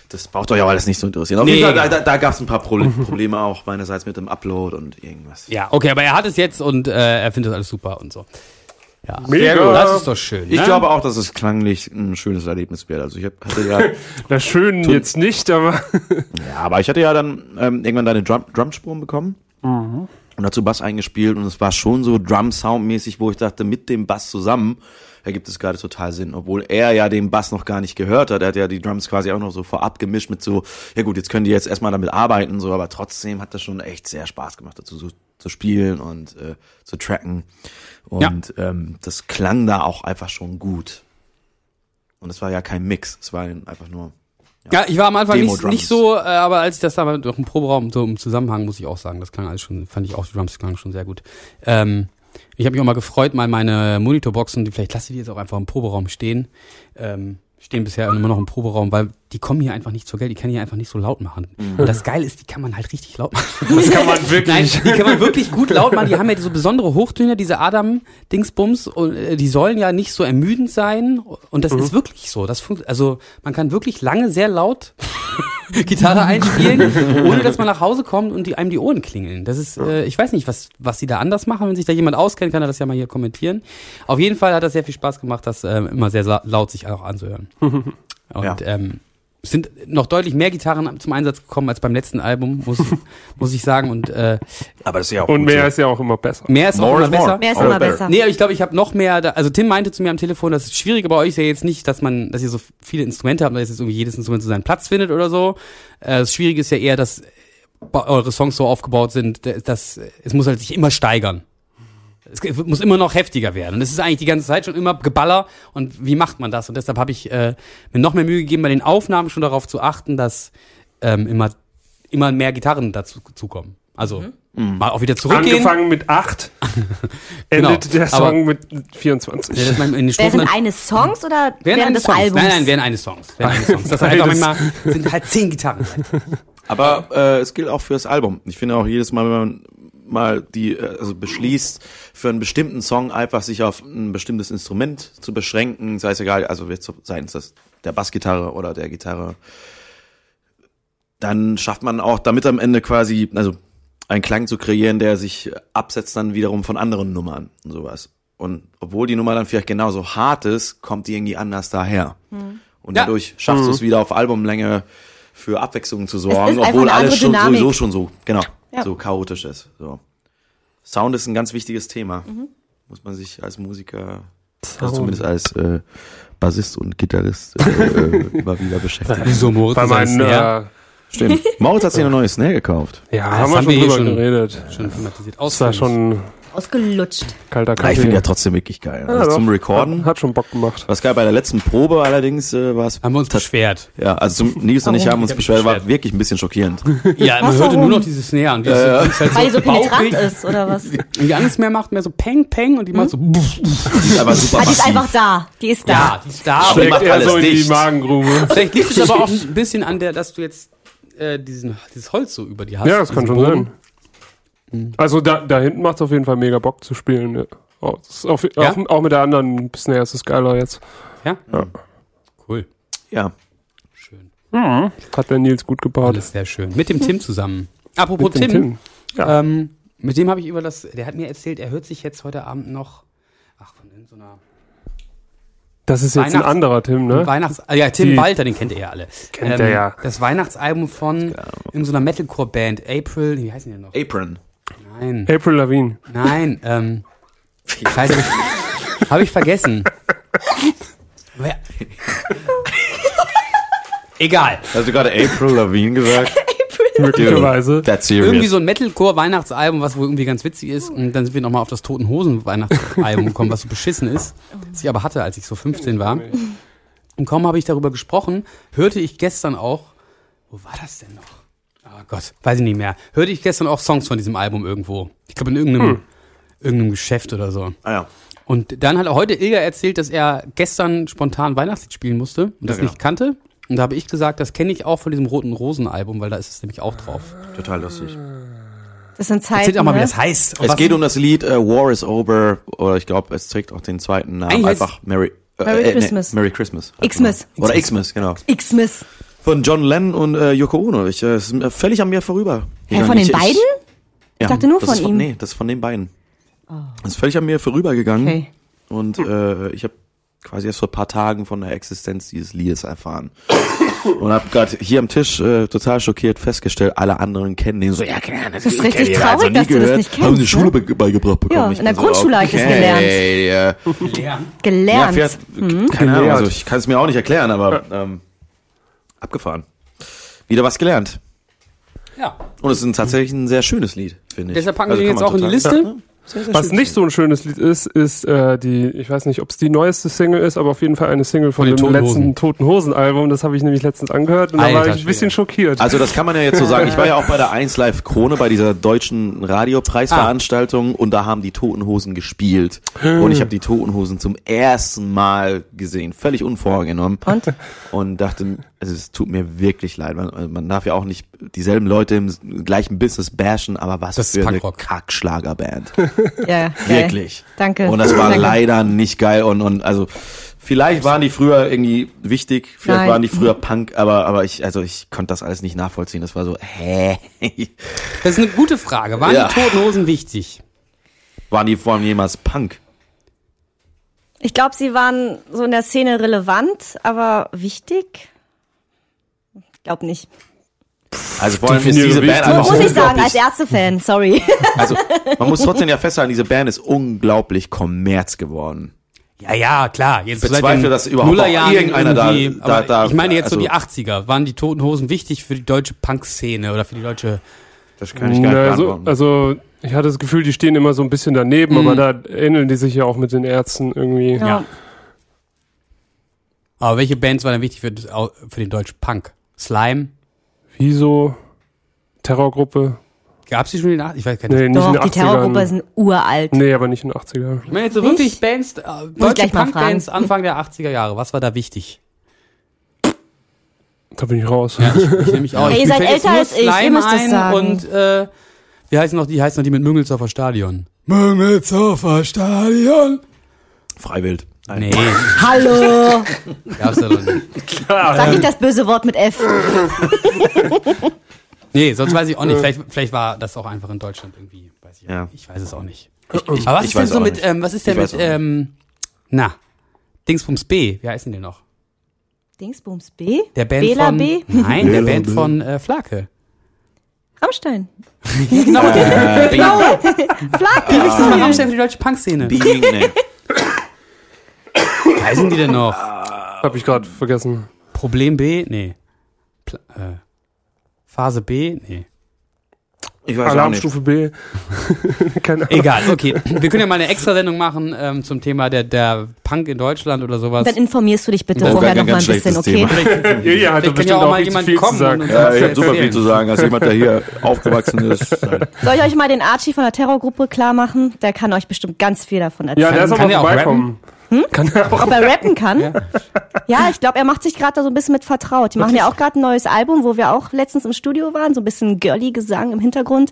Das braucht euch auch alles nicht so interessieren. Auf Nee, jeden Fall, da, genau. da, da gab es ein paar Pro Probleme auch meinerseits mit dem Upload und irgendwas. ja, okay, aber er hat es jetzt und äh, er findet das alles super und so. Ja, Mega. das ist doch schön. Ich ne? glaube auch, dass es klanglich ein schönes Erlebnis wird. Also ich hab, hatte ja Na schön jetzt nicht, aber Ja, aber ich hatte ja dann ähm, irgendwann deine Drum Drumspuren bekommen und dazu Bass eingespielt und es war schon so Drum-Sound-mäßig, wo ich dachte, mit dem Bass zusammen ergibt es gerade total Sinn, obwohl er ja den Bass noch gar nicht gehört hat. Er hat ja die Drums quasi auch noch so vorab gemischt mit so, ja gut, jetzt können die jetzt erstmal damit arbeiten, so, aber trotzdem hat das schon echt sehr Spaß gemacht, dazu so, zu spielen und äh, zu tracken. Und ähm, das klang da auch einfach schon gut. Und es war ja kein Mix, es war einfach nur Ja, ich war am Anfang nicht, nicht so, äh, aber als ich das da mal durch den Proberaum so im Zusammenhang, muss ich auch sagen, das klang alles schon, fand ich auch, die Drums klangen schon sehr gut. Ähm, ich habe mich auch mal gefreut, mal meine Monitorboxen, die vielleicht lasse ich die jetzt auch einfach im Proberaum stehen, ähm, stehen bisher immer noch im Proberaum, weil die kommen hier einfach nicht zur Geld, die kann ich hier einfach nicht so laut machen. Und das Geile ist, die kann man halt richtig laut machen. das kann man wirklich. Nein, die kann man wirklich gut laut machen. Die haben ja so besondere Hochtöne, diese Adam-Dingsbums. Und äh, die sollen ja nicht so ermüdend sein. Und das ist wirklich so. Das funkt, also man kann wirklich lange sehr laut Gitarre einspielen, ohne dass man nach Hause kommt und die, einem die Ohren klingeln. Das ist, äh, ich weiß nicht, was, was sie da anders machen. Wenn sich da jemand auskennt, kann er das ja mal hier kommentieren. Auf jeden Fall hat das sehr viel Spaß gemacht, das äh, immer sehr la- laut sich auch anzuhören. Und Ja. ähm, sind noch deutlich mehr Gitarren zum Einsatz gekommen als beim letzten Album, muss, muss ich sagen. Und äh, Aber das ist ja auch Und gut mehr so. ist ja auch immer besser. mehr ist auch immer besser. Mehr ist immer better. besser. Nee, aber ich glaube, ich habe noch mehr. Da, also Tim meinte zu mir am Telefon, das Schwierige bei euch ist ja jetzt nicht, dass man, dass ihr so viele Instrumente habt, dass jetzt irgendwie jedes Instrument so seinen Platz findet oder so. Äh, das Schwierige ist ja eher, dass eure Songs so aufgebaut sind, dass es muss halt sich immer steigern. Es muss immer noch heftiger werden. Und es ist eigentlich die ganze Zeit schon immer Geballer. Und wie macht man das? Und deshalb habe ich äh, mir noch mehr Mühe gegeben, bei den Aufnahmen schon darauf zu achten, dass ähm, immer, immer mehr Gitarren dazu zukommen. Also mal auch wieder zurückgehen. Angefangen mit 8, Genau. endet der Aber- Song mit 24. Ja, den Strophen Während eines Songs oder während, während eines des Songs. Albums? Nein, nein, während eines Songs. Während eines Songs. Das heißt einfach manchmal sind halt zehn Gitarren. Aber äh, es gilt auch fürs Album. Ich finde auch jedes Mal, wenn man mal die äh, also beschließt, für einen bestimmten Song einfach sich auf ein bestimmtes Instrument zu beschränken, sei es egal, also seien es das der Bassgitarre oder der Gitarre, dann schafft man auch damit am Ende quasi, also einen Klang zu kreieren, der sich absetzt dann wiederum von anderen Nummern und sowas. Und obwohl die Nummer dann vielleicht genauso hart ist, kommt die irgendwie anders daher. Und Ja. dadurch schaffst du es wieder auf Albumlänge für Abwechslung zu sorgen, obwohl alles schon Dynamik. sowieso schon so, genau, Ja. so chaotisch ist. So. Sound ist ein ganz wichtiges Thema. Muss man sich als Musiker, also zumindest als äh, Bassist und Gitarrist äh, immer wieder beschäftigen. Wieso Moritz? Bei meinen, Snare? äh, Stimmt. Maurits hat sich eine neue Snare gekauft. ja, das haben wir schon drüber geredet. Schon thematisiert. Das war Ausführlich. schon Ausgelutscht. kalter Ah, ich Kaffee. finde ja trotzdem wirklich geil. Ja, Also zum Recorden. Hat, hat schon Bock gemacht. Was geil bei der letzten Probe allerdings äh, war es. Haben wir uns beschwert. Ja, also zum Nils und ich haben uns Ich hab beschwert, war wirklich ein bisschen schockierend. Ja, man Was, hörte warum? nur noch diese Snare. Und die die ist halt Weil die so penetrant ist, oder was? Und die andere Snare macht mehr so Peng, Peng und die macht so. Die ist aber super Ah, die ist einfach da. Die ist da. Ja, die ist da. Schlägt Und Schlägt macht eher alles so in die dicht. Magengrube. vielleicht liegt es aber auch ein bisschen an der, dass du jetzt äh, diesen, dieses Holz so über die hast. Ja, das kann schon Boden. sein. Also da, da hinten macht es auf jeden Fall mega Bock zu spielen. Ja. Oh, das ist auf, Ja? auch, auch mit der anderen Snare ist es geiler jetzt. Ja? Ja. Cool. Ja. Schön. Hat der Nils gut gebaut. Alles sehr schön. Mit dem Tim zusammen. Apropos Mit Tim. Tim. Ja. Ähm, mit dem habe ich über das, der hat mir erzählt, er hört sich jetzt heute Abend noch, ach, von so einer Das ist jetzt ein anderer Tim, ne? Weihnachts, ah, ja, Tim Die- Walter, den kennt ihr ja alle. Ähm, Kennt er ja. Das Weihnachtsalbum von in so einer Metalcore-Band, April, wie heißen die denn noch? Apron. Nein, April Lavigne. nein, ähm, Scheiße, hab ich, hab ich vergessen. Wer? Egal. Hast du gerade April Lavigne gesagt? Möglicherweise. That's serious. Irgendwie so ein Metalcore-Weihnachtsalbum, was wohl irgendwie ganz witzig ist. Und dann sind wir nochmal auf das Toten Hosen-Weihnachtsalbum gekommen, was so beschissen ist. Das ich aber hatte, als ich so 15 war. Und kaum habe ich darüber gesprochen, hörte ich gestern auch, wo war das denn noch? Oh Gott, weiß ich nicht mehr. Hörte ich gestern auch Songs von diesem Album irgendwo. Ich glaube in irgendeinem, irgendeinem Geschäft oder so. ah ja. Und dann hat er heute Ilga erzählt, dass er gestern spontan Weihnachtslied spielen musste und das genau. nicht kannte. Und da habe ich gesagt, das kenne ich auch von diesem Roten Rosen-Album, weil da ist es nämlich auch drauf. Total lustig. Das sind Zeiten. Erzählt auch mal, wie ne? das heißt. Und Es geht um das Lied äh, War is Over, oder ich glaube, es trägt auch den zweiten Namen. Eigentlich Einfach Merry, äh, Merry äh, Christmas. Merry Christmas. Xmas. Oder Xmas, genau. X-Miss. Von John Lennon und äh, Yoko Ono. Ich, äh, es ist völlig an mir vorüber. Hä, von den ich, beiden? ja, dachte nur von ihm. Nee, das ist von den beiden. Das ist völlig an mir vorübergegangen. Okay. Und äh, ich habe quasi erst vor ein paar Tagen von der Existenz dieses Liedes erfahren. Und habe gerade hier am Tisch äh, total schockiert festgestellt, alle anderen kennen den so, ja, klar, das, Das ist kenn richtig ich, traurig, also nie dass du das gehört. nicht Haben sie in der kennst, Schule ne? be beigebracht bekommen. Ja, Ich in der bin so, Grundschule habe ich das okay, gelernt. Ja. Ja. Gelernt. Ja, vielleicht, keine Ahnung, also ich kann es mir auch nicht erklären, aber ähm, abgefahren. Wieder was gelernt. ja. Und es ist tatsächlich ein sehr schönes Lied, finde ich. Deshalb packen Also wir den jetzt auch in die Liste. Sehr, sehr Was schön. nicht so ein schönes Lied ist, ist äh, die, ich weiß nicht, ob es die neueste Single ist, aber auf jeden Fall eine Single von, Von dem Toten letzten Hosen. Toten Hosen Album. Das habe ich nämlich letztens angehört und da Alter war ich ein bisschen Schwede. schockiert. Also das kann man ja jetzt so sagen. Ich war ja auch bei der 1 Live Krone, bei dieser deutschen Radiopreisveranstaltung und da haben die Toten Hosen gespielt. Und ich habe die Toten Hosen zum ersten Mal gesehen, völlig unvorgenommen. Und? Und dachte, also es tut mir wirklich leid. Man, man darf ja auch nicht dieselben Leute im gleichen Business bashen, aber was Das ist für eine. Kackschlagerband. Ja, geil. Wirklich. Danke. Und das war Danke. leider nicht geil und, und also vielleicht waren die früher irgendwie wichtig, vielleicht Nein. waren die früher Punk, aber aber ich also ich konnte das alles nicht nachvollziehen. Das war so, hä? Das ist eine gute Frage. Waren Ja. die Toten Hosen wichtig? waren die vor allem jemals Punk? Ich glaube, sie waren so in der Szene relevant, aber wichtig? Ich glaube nicht. Also vor allem ist diese Band wichtig. einfach Muss ich sagen, als. Ärztefan, sorry. Also man muss trotzdem ja festhalten, diese Band ist unglaublich Kommerz geworden. Ja, ja, klar. Jetzt bezweifle, dass überhaupt irgendeiner da- da- aber da- Ich meine jetzt so also- die 80er. Waren die Toten Hosen wichtig für die deutsche Punk-Szene oder für die deutsche Das kann ich gar nicht Na, so, beantworten. also ich hatte das Gefühl, die stehen immer so ein bisschen daneben, Mhm. aber da ähneln die sich ja auch mit den Ärzten irgendwie. Ja. Aber welche Bands waren denn wichtig für, für den deutschen Punk? Slime? Wieso? Terrorgruppe? Gab's die schon in den 80 Ich weiß gar nicht. Nee, nicht in Doch, den die 80ern. Terrorgruppe sind uralt. Nee, aber nicht in den 80ern. Ich meine jetzt so Nicht? wirklich Bands, äh, deutsche Punk-Bands. Anfang der 80er Jahre. Was war da wichtig? Da bin ich raus. Ja, ich, ich nehme mich auch. Hey, ich ihr seid älter als ich, ihr müsst es ein sagen. Und äh, wie heißen noch die? Heißen noch die mit Müngelzorfer Stadion? Müngelzorfer Stadion. Freiwild. Nee, Hallo! gab's da doch nicht. Sag nicht das böse Wort mit F. Nee, sonst weiß ich auch nicht. Vielleicht, vielleicht war das auch einfach in Deutschland irgendwie. Weiß ich, Ja. ich weiß es auch nicht. Aber was ich ist denn so mit, ähm, was ist denn Ich mit, ähm, na, Dingsbums B, wie heißen die noch? Dingsbums B? Der Band Bela von, B? nein, der Bela Band B. von äh, Flake. Rammstein. Genau, Äh, genau. Flake. Die wichtig von Rammstein für die deutsche Punkszene. Being, nee. Wie heißen die denn noch? Hab ich gerade vergessen. Problem B? Nee. Pla äh, Phase B? Nee. Ich weiß auch nicht. Alarmstufe B. Keine Ahnung. Egal, okay. Wir können ja mal eine Extra-Sendung machen ähm, zum Thema der, der Punk in Deutschland oder sowas. Dann informierst du dich bitte Oh, vorher noch mal ein ganz bisschen, okay? schlechtes Julia hat Vielleicht doch kann ja bestimmt auch auch mal jemand viel zu kommen sagen. und- Ja, ich habe super viel zu sagen, als jemand, der hier aufgewachsen ist. Soll ich euch mal den Archie von der Terrorgruppe klar machen? Der kann euch bestimmt ganz viel davon Ja, erzählen. der ist Kann aber der auch vorbeikommen. Kann er auch. Ob er rappen kann? Ja, ich glaube, er macht sich gerade da so ein bisschen mit vertraut. Die machen ja auch gerade ein neues Album, wo wir auch letztens im Studio waren, so ein bisschen girly Gesang im Hintergrund.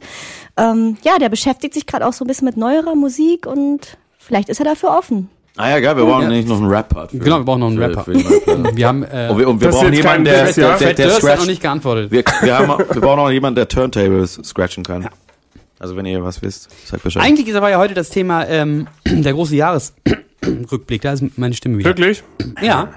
Ähm, ja, der beschäftigt sich gerade auch so ein bisschen mit neuerer Musik und vielleicht ist er dafür offen. Ah ja, geil, wir brauchen Ja. nicht noch einen Rap-Part. für- Genau, wir brauchen noch einen für- Rapper. für Platte. Wir haben, äh, Und wir, und wir brauchen jemanden, der, Witz, der, ja? der, der Durst hat noch scratcht. nicht geantwortet. Wir, wir, haben, wir brauchen auch jemanden, der Turntables scratchen kann. Also wenn ihr was wisst, sagt Bescheid. Eigentlich ist aber ja heute das Thema ähm, der große Jahresrückblick. Da ist meine Stimme wieder. Wirklich? Ja.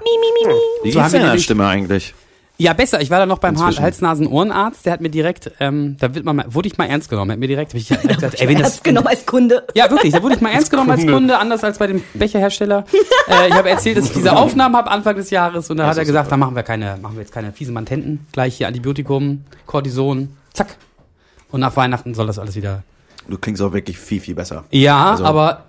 Wie so haben geht's wir denn der nämlich- Stimme eigentlich? Ja, besser. Ich war da noch beim Inzwischen. Hals-Nasen-Ohrenarzt. Der hat mir direkt, ähm, da wird man, mal- wurde ich mal ernst genommen. Er hat mir direkt, ich, hab gesagt, ey, wenn das, Ernst genommen als Kunde. Ja, wirklich. Da wurde ich mal ernst genommen als Kunde. Anders als bei dem Becherhersteller. äh, ich habe erzählt, dass ich diese Aufnahmen habe Anfang des Jahres und dann hat er gesagt, da machen wir keine, machen wir jetzt keine fiesen Mantenten. Gleich hier Antibiotikum, Cortison, zack. Und nach Weihnachten soll das alles wieder. Du klingst auch wirklich viel, viel besser. Ja, Also- aber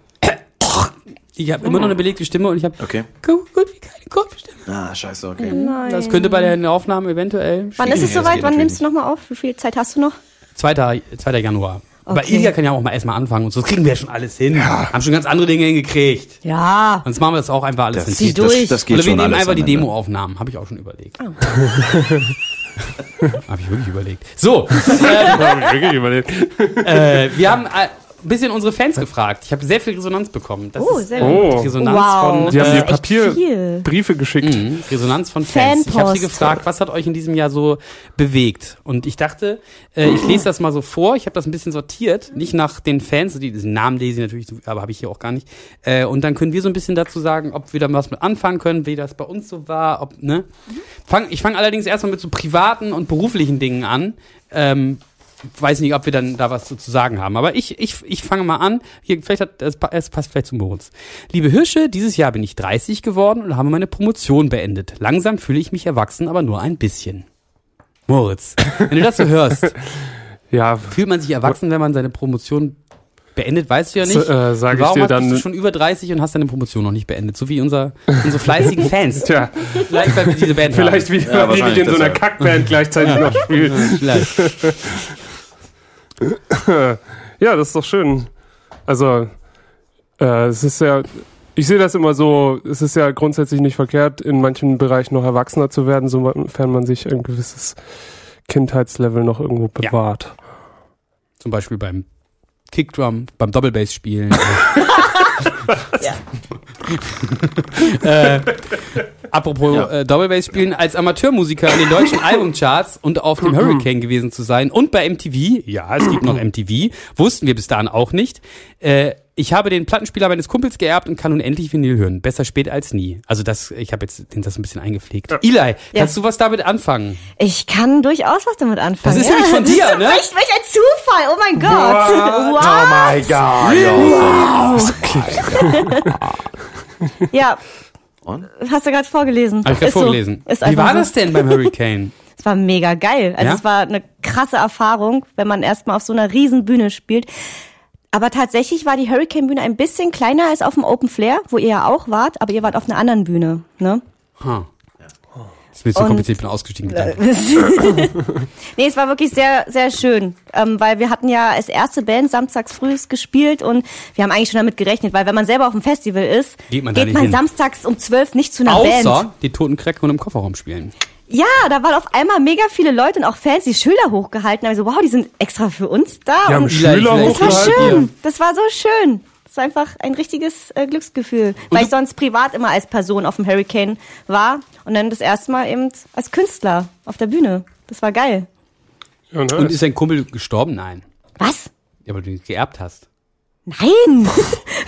ich habe immer noch eine belegte Stimme und ich habe Okay. gut, wie keine Kopfstimme. Ah, scheiße, okay. Nein. Das könnte bei den Aufnahmen eventuell. Wann ist es Ja, das soweit? geht Wann nimmst du nochmal auf? Wie viel Zeit hast du noch? 2. 2. Januar. Aber Okay. Ilja kann ja auch mal erstmal anfangen und so. Das kriegen wir ja schon alles hin. Haben schon ganz andere Dinge hingekriegt. Ja. Sonst machen wir das auch einfach alles Das, hin. Zieh durch. das, das geht Oder wir nehmen einfach die. Demo-Aufnahmen. Habe ich auch schon überlegt. Habe ich wirklich überlegt. So, Hab ich wirklich überlebt. äh, wir haben äh, ein bisschen unsere Fans gefragt. Ich habe sehr viel Resonanz bekommen. Das Oh, sehr gut. Resonanz Wow. von Die haben Das dir. Papierbriefe geschickt. Mhm, Resonanz von Fans. Ich habe sie Fanpost. gefragt, was hat euch in diesem Jahr so bewegt? Und ich dachte, äh, ich lese das mal so vor. Ich habe das ein bisschen sortiert, nicht nach den Fans, die diesen Namen lese ich natürlich, aber habe ich hier auch gar nicht. Äh, und dann können wir so ein bisschen dazu sagen, ob wir da was mit anfangen können, wie das bei uns so war. Ob, ne? Fang, ich fange allerdings erstmal mit so privaten und beruflichen Dingen an. Ähm, weiß nicht, ob wir dann da was so zu sagen haben. Aber ich, ich, ich fange mal an. Hier, vielleicht hat, es, es passt vielleicht zu Moritz. Liebe Hirsche, dieses Jahr bin ich 30 geworden und habe meine Promotion beendet. Langsam fühle ich mich erwachsen, aber nur ein bisschen. Moritz, wenn du das so hörst, Ja, fühlt man sich erwachsen, wenn man seine Promotion beendet, weißt du ja nicht. so, äh, ich Warum dir hast- bist du dann. schon über 30 und hast deine Promotion noch nicht beendet? So wie unser, unsere fleißigen Fans. Tja, Vielleicht, weil wir diese Band vielleicht wie Ja, die nicht in so einer. Kackband gleichzeitig noch spielen. haben. Vielleicht. Ja, das ist doch schön. Also, äh, es ist ja, ich sehe das immer so, es ist ja grundsätzlich nicht verkehrt, in manchen Bereichen noch erwachsener zu werden, sofern man sich ein gewisses Kindheitslevel noch irgendwo Ja. bewahrt. Zum Beispiel beim Kickdrum, beim Doppelbass spielen. äh, apropos Ja. äh, Doppelbass spielen, als Amateurmusiker in den deutschen Albumcharts und auf dem Hurricane gewesen zu sein und bei MTV, ja, es gibt noch MTV, wussten wir bis dahin auch nicht. Äh, ich habe den Plattenspieler meines Kumpels geerbt und kann nun endlich Vinyl hören. Besser spät als nie. Also das, ich habe jetzt den- das ein bisschen eingepflegt. Eli, kannst du was damit anfangen? Ich kann durchaus was damit anfangen. Das ist nämlich von das dir, ist ne? Echt, welch ein Zufall. Oh mein Gott. Oh Wow. Ja, Und? hast du gerade vorgelesen. Habe ich gerade so. vorgelesen. Ist Wie war so. das denn beim Hurricane? Es war mega geil. Also Ja? es war eine krasse Erfahrung, wenn man erstmal auf so einer riesen Bühne spielt. Aber tatsächlich war die Hurricane-Bühne ein bisschen kleiner als auf dem Open Flair, wo ihr ja auch wart, aber ihr wart auf einer anderen Bühne. Ne? Ha. Das ist mir zu Und- kompliziert, ich bin ausgestiegen. Nee, es war wirklich sehr, sehr schön, ähm, weil wir hatten ja als erste Band samstags frühs gespielt und wir haben eigentlich schon damit gerechnet, weil wenn man selber auf dem Festival ist, Geht man nicht hin. samstags um zwölf nicht zu einer Band. Außer die toten Cracker und im Kofferraum spielen. Ja, da waren auf einmal mega viele Leute und auch Fans, die Schilder hochgehalten haben. Ich so, wow, die sind extra für uns da. Die haben und Schüler Eli, vielleicht- das war hochgehalten. schön. Das war so schön. Das war einfach ein richtiges äh, Glücksgefühl, weil ich sonst privat immer als Person auf dem Hurricane war und dann das erste Mal eben als Künstler auf der Bühne. Das war geil. Ja, nice. Und ist dein Kumpel gestorben? Nein. Was? Ja, weil du ihn geerbt hast. Nein,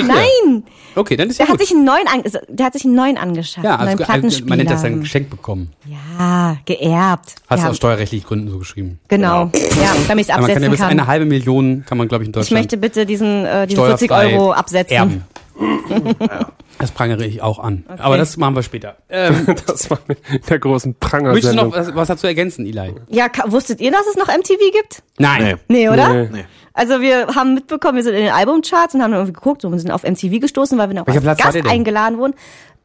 Steht der? nein. Okay, dann ist ja Der hat gut. sich einen neuen, an, der hat sich einen neuen angeschafft. ja, einen also, neuen also, man nennt das dann geschenkt bekommen. Ja, geerbt. Hast du ja, aus steuerrechtlichen Gründen so geschrieben. Genau, ja, damit ich Aber man kann absetzen ja bis kann. eine halbe Million, kann man glaube ich in Ich Deutschland möchte bitte diesen, äh, diese 40 steuerfrei Euro absetzen. erben. Das prangere ich auch an. Aber das machen wir später. Ähm, das war in der großen möchtest du noch was, was dazu ergänzen, Eli? Ja, wusstet ihr, dass es noch MTV gibt? Nein. Nee, oder? Nee. Also wir haben mitbekommen, wir sind in den Albumcharts und haben dann irgendwie geguckt und sind auf MTV gestoßen, weil wir noch als Platz Gast eingeladen wurden.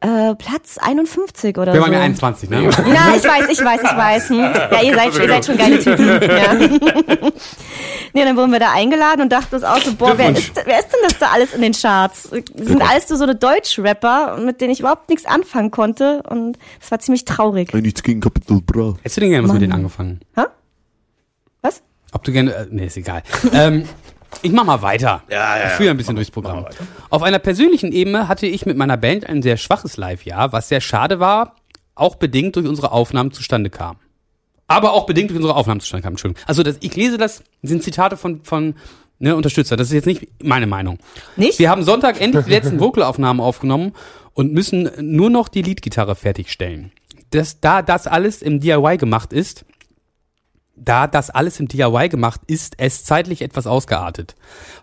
Äh, Platz 51 oder Wir so. waren ja 21, ne? Ja, ich weiß, ich weiß, ich weiß. Hm. Ja, ihr seid, ihr seid schon geile Typen. Ja. nee, dann wurden wir da eingeladen und dachten uns auch so, boah, wer ist, wer ist denn das da alles in den Charts? Das sind alles so, so eine Deutsch-Rapper, mit denen ich überhaupt nichts anfangen konnte und das war ziemlich traurig. Nichts gegen Capital Bra. Hättest du denn gerne was mit denen angefangen? Hä? Ob du gerne, äh, nee, ist egal. ähm, ich mach mal weiter. Ja, ja, Ich führe ein bisschen durchs Programm. Auf einer persönlichen Ebene hatte ich mit meiner Band ein sehr schwaches Live-Jahr, was sehr schade war, auch bedingt durch unsere Aufnahmen zustande kam. Aber auch bedingt durch unsere Aufnahmen zustande kam, Entschuldigung. Also das, ich lese das, sind Zitate von, von ne, Unterstützer. Das ist jetzt nicht meine Meinung. Nicht? Wir haben Sonntag endlich die letzten Vocalaufnahmen aufgenommen und müssen nur noch die Leadgitarre fertigstellen. Das, da das alles im DIY gemacht ist, da das alles im DIY gemacht ist, es zeitlich etwas ausgeartet.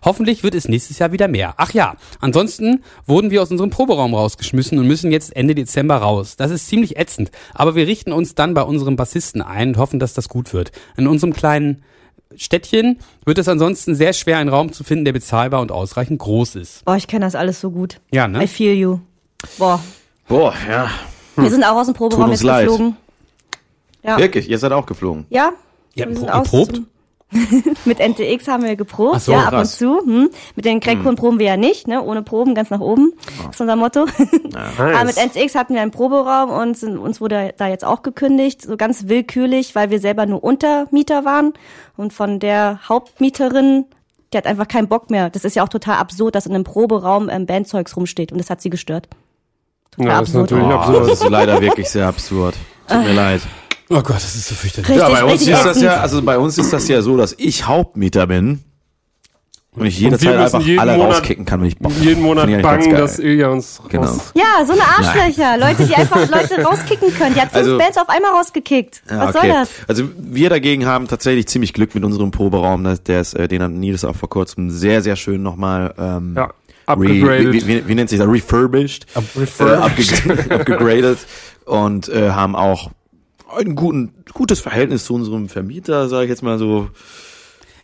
Hoffentlich wird es nächstes Jahr wieder mehr. Ach ja, ansonsten wurden wir aus unserem Proberaum rausgeschmissen und müssen jetzt Ende Dezember raus. Das ist ziemlich ätzend, aber wir richten uns dann bei unserem Bassisten ein und hoffen, dass das gut wird. In unserem kleinen Städtchen wird es ansonsten sehr schwer, einen Raum zu finden, der bezahlbar und ausreichend groß ist. Boah, ich kenne das alles so gut. Ja, ne? I feel you. Boah. Boah, ja. Wir sind auch aus dem Proberaum jetzt leid. geflogen. Ja. Wirklich, ihr seid auch geflogen. Ja. Ihr wir habt geprobt? Mit NTX haben wir geprobt, so, ja, ab krass. und zu. Hm. Mit den Crackhuhn proben wir ja nicht, ne? Ohne Proben ganz nach oben. ist unser Motto. Aber mit NTX hatten wir einen Proberaum und sind, uns wurde da jetzt auch gekündigt, so ganz willkürlich, weil wir selber nur Untermieter waren. Und von der Hauptmieterin, die hat einfach keinen Bock mehr. Das ist ja auch total absurd, dass in einem Proberaum ähm, Bandzeugs rumsteht und das hat sie gestört. Total Ja, das ist absurd. natürlich Oh, absurd. das ist leider wirklich sehr absurd. Tut mir leid. Oh Gott, das ist so fürchterlich. Richtig, Ja, bei uns ist das ja, also bei uns ist das ja so, dass ich Hauptmieter bin und ich jederzeit einfach jeden alle Monat- rauskicken kann, wenn ich Bock Jeden Monat bangen, dass. Ilja uns Genau. raus... Ja, so eine Arschlöcher. Leute, die einfach Leute rauskicken können. Die hat fünf Also- Bands auf einmal rausgekickt. Ja, Was okay. soll das? Also wir dagegen haben tatsächlich ziemlich Glück mit unserem Proberaum. Der ist, äh, den hat Nils auch vor kurzem sehr, sehr schön nochmal ähm, Ja, re, upgraded. wie, wie, wie nennt sich das? Refurbished. refurbished. Äh, abge abgegradet und äh, haben auch ein guten, gutes Verhältnis zu unserem Vermieter, sage ich jetzt mal so.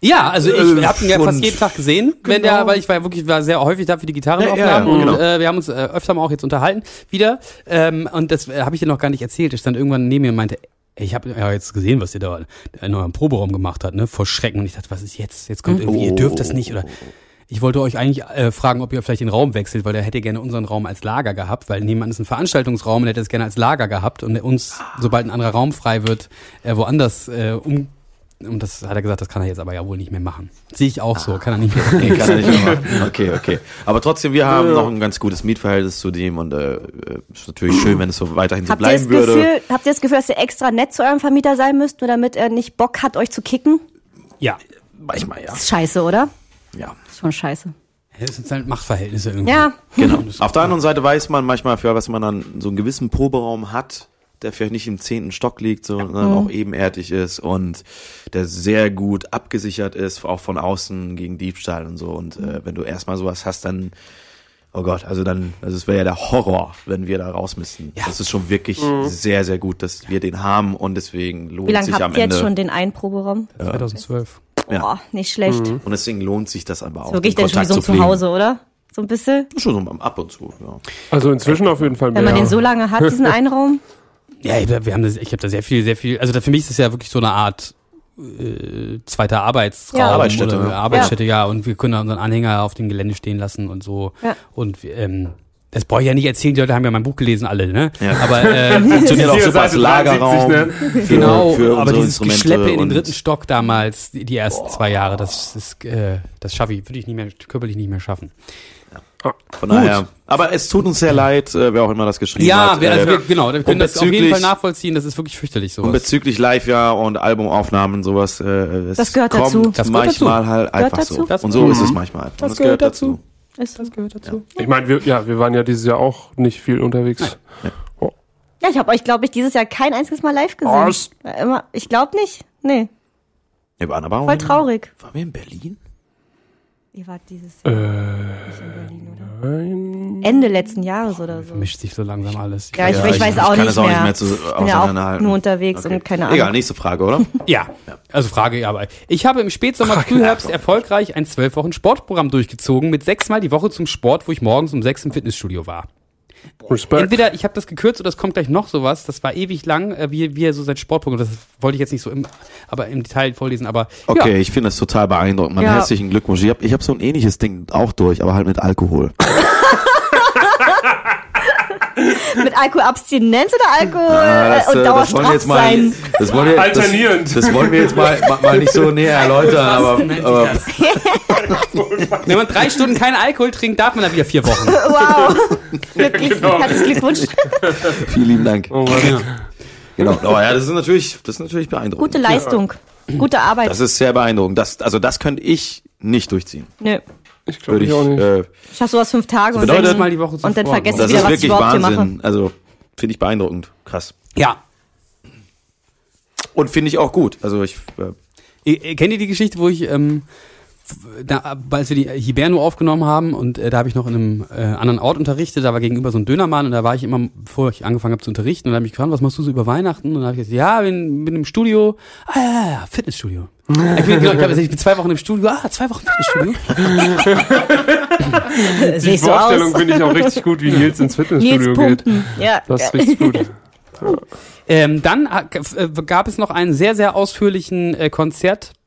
Ja, also ich Äh, habe ihn ja fast jeden Tag gesehen, wenn Genau. der, weil ich war wirklich war sehr häufig da für die Gitarrenaufnahmen Ja, ja, und genau. äh, wir haben uns äh, öfter mal auch jetzt unterhalten wieder ähm, und das äh, habe ich dir noch gar nicht erzählt. Ich stand irgendwann neben mir und meinte, ich habe ja jetzt gesehen, was ihr da in eurem Proberaum gemacht habt, ne, vor Schrecken und ich dachte, was ist jetzt? Jetzt kommt irgendwie, ihr dürft das nicht oder ich wollte euch eigentlich äh, fragen, ob ihr vielleicht den Raum wechselt, weil der hätte gerne unseren Raum als Lager gehabt, weil nebenan ist ein Veranstaltungsraum und der hätte es gerne als Lager gehabt und uns, sobald ein anderer Raum frei wird, äh, woanders äh, um und das hat er gesagt, das kann er jetzt aber ja wohl nicht mehr machen. Sehe ich auch so, kann er nicht mehr. Nee, kann er nicht mehr machen. Okay, okay. Aber trotzdem, wir haben noch ein ganz gutes Mietverhältnis zu dem und äh, äh, ist natürlich schön, wenn es so weiterhin so Habt ihr, das bleiben würde. Gefühl, habt ihr das Gefühl, dass ihr extra nett zu eurem Vermieter sein müsst, nur damit er nicht Bock hat, euch zu kicken? Ja. Manchmal, ja. Das ist scheiße, oder? Ja. Das ist schon scheiße. Das sind halt Machtverhältnisse irgendwie. Ja, Genau. Auf der anderen Seite weiß man manchmal, für was man dann so einen gewissen Proberaum hat, der vielleicht nicht im zehnten Stock liegt, sondern auch ebenerdig ist und der sehr gut abgesichert ist, auch von außen gegen Diebstahl und so. Und äh, wenn du erstmal sowas hast, dann oh Gott, also dann, also es wäre ja der Horror, wenn wir da raus müssten. Das ist schon wirklich sehr, sehr gut, dass wir den haben und deswegen lohnt Wie lange sich am habt ihr Ende. jetzt schon den einen Proberaum? 2012. Ja. Boah, nicht schlecht. Und deswegen lohnt sich das aber auch. Wirklich den denn schon wie so ein zu. Zuhause, oder? So ein bisschen. Schon so ab und zu, ja. Also inzwischen auf jeden Fall mehr. Wenn man den so lange hat, diesen einen Raum. Ja, ich, wir haben das, ich habe da sehr viel, sehr viel. Also da, für mich ist das ja wirklich so eine Art äh, zweiter Arbeitsraum Ja. Arbeitsstätte, oder? Arbeitsstätte, ja. Und wir können da unseren Anhänger auf dem Gelände stehen lassen und so. Ja. Und ähm, das brauche ich ja nicht erzählen. Die Leute haben ja mein Buch gelesen, alle, ne? Ja. Aber äh, Funktioniert auch super als Lagerraum. 73, ne? Für, genau. für aber dieses Geschleppe in den und- dritten Stock damals, die, die ersten zwei Jahre, das ist, äh, das schaffe ich, würde ich nicht mehr körperlich nicht mehr schaffen. Von daher. Aber es tut uns sehr leid, äh, wer auch immer das geschrieben Ja, hat. wir, also Äh, wir, genau, wir können und das auf jeden Fall nachvollziehen. Das ist wirklich fürchterlich Und sowas. bezüglich Live-Jahr und Albumaufnahmen sowas, äh, es Das gehört kommt dazu. Das gehört manchmal dazu. halt Gehört einfach dazu. so. Das- und so ist es Mhm. manchmal. Und Das gehört dazu. Ist Das gehört dazu. Ich meine, wir, ja, wir waren ja dieses Jahr auch nicht viel unterwegs. Ja, ich habe euch, glaube ich, dieses Jahr kein einziges Mal live gesehen. Was? Ja, Immer, ich glaube nicht. Nee, Wir waren aber auch voll in- traurig. Waren wir in Berlin? Ihr wart dieses Äh, Jahr nicht in Berlin, oder? Nein. Ende letzten Jahres oder so. Mischt sich so langsam alles. Ja, ich, Ja, ich, weiß auch kann nicht das auch mehr. nicht mehr zu, ich bin ja auch nur unterwegs Okay. und keine Ahnung. Egal, nächste Frage, oder? Ja, also Frage, ja, aber ich habe im Spätsommer, Frühherbst erfolgreich ein zwölf Wochen Sportprogramm durchgezogen mit sechsmal die Woche zum Sport, wo ich morgens um sechs im Fitnessstudio war. Respekt. Entweder ich habe das gekürzt oder es kommt gleich noch sowas. Das war ewig lang, äh, wie, wie er so sein Sportprogramm. Das wollte ich jetzt nicht so im, aber im Detail vorlesen. Aber Okay, ja, ich finde das total beeindruckend. Man, Ja. herzlichen Glückwunsch. Ich habe ich hab so ein ähnliches Ding auch durch, aber halt mit Alkohol. Mit Alkoholabstinenz oder Alkohol Ah, äh, und äh, dauerstraff sein? das wollen wir, das, Alternierend. das wollen wir jetzt mal, mal, nicht so näher erläutern, aber, aber das. Wenn man drei Stunden keinen Alkohol trinkt, darf man da wieder vier Wochen. Wow. Glücklich. Genau. Herzlichen Glückwunsch. vielen lieben Dank. Oh Mann. Genau. Oh ja, das ist natürlich, das ist natürlich beeindruckend. Gute Leistung. Gute Arbeit. Das ist sehr beeindruckend. Das, also das könnte ich nicht durchziehen. Nö. Ich glaube ich ich. auch nicht. Äh, Ich schaff sowas fünf Tage und, bedeutet- dann, Sechsmal die Woche und dann vergesse ich wieder, was ich wirklich überhaupt hier mache. Wahnsinn. Also finde ich beeindruckend. Krass. Ja. Und finde ich auch gut. Also ich. Äh, ihr Kennt ihr die Geschichte, wo ich, ähm, da, als wir die Hiberno aufgenommen haben und äh, da habe ich noch in einem äh, anderen Ort unterrichtet, da war gegenüber so ein Dönermann und da war ich immer, bevor ich angefangen habe zu unterrichten und da habe ich gefragt, was machst du so über Weihnachten? Und dann habe ich gesagt, ja, bin, bin im Studio. Ah, ja, ja, Fitnessstudio. ich, bin, genau, ich, hab, ich bin zwei Wochen im Studio. Ah, zwei Wochen Fitnessstudio. Die ich so Vorstellung finde ich auch richtig gut, wie Nils ins Nils Fitnessstudio geht. pumpen. Ja. Das ist richtig gut. Ähm, dann äh, gab es noch einen sehr, sehr ausführlichen äh,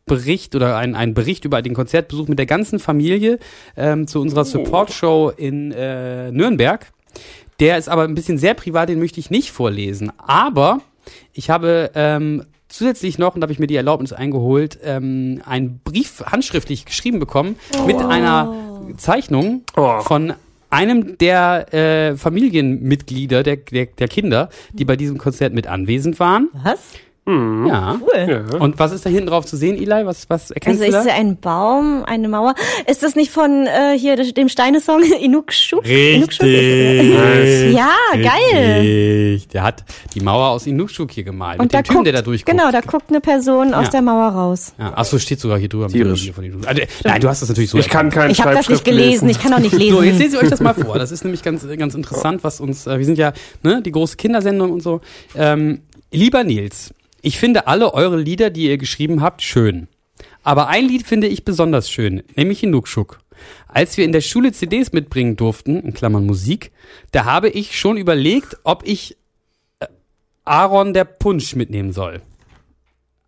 Konzertbericht oder ein, ein Bericht über den Konzertbesuch mit der ganzen Familie ähm, zu unserer Support-Show in äh, Nürnberg. Der ist aber ein bisschen sehr privat, den möchte ich nicht vorlesen. Aber ich habe ähm, zusätzlich noch, und da habe ich mir die Erlaubnis eingeholt, ähm, einen Brief handschriftlich geschrieben bekommen mit einer Zeichnung Oh. von einem der äh, Familienmitglieder der, der, der Kinder, die bei diesem Konzert mit anwesend waren. Was? Ja. Cool. Ja. Und was ist da hinten drauf zu sehen, Eli? Was, was erkennst Also du ist da? es ein Baum, eine Mauer. Ist das nicht von äh, hier dem Steine-Song Inukshuk? Inukshuk? Nice. Ja, geil. Richtig. Der hat die Mauer aus Inukshuk hier gemalt. Und mit da dem Typen, guckt, der da durchguckt. genau, da guckt eine Person aus Ja. der Mauer raus. Ja, ach so, steht sogar hier drüber. Tierisch. Hier von den- Also, nein, du hast das natürlich so. Ich kann kein Ich habe das nicht gelesen, lesen. ich kann auch nicht lesen. So, jetzt lese ich euch das mal vor. Das ist nämlich ganz, ganz interessant, was uns, äh, wir sind ja, ne, die große Kindersendung und so. Ähm, lieber Nils, ich finde alle eure Lieder, die ihr geschrieben habt, schön. Aber ein Lied finde ich besonders schön, nämlich Inukshuk. Als wir in der Schule CDs mitbringen durften, in Klammern Musik, da habe ich schon überlegt, ob ich äh, Aaron der Punsch mitnehmen soll.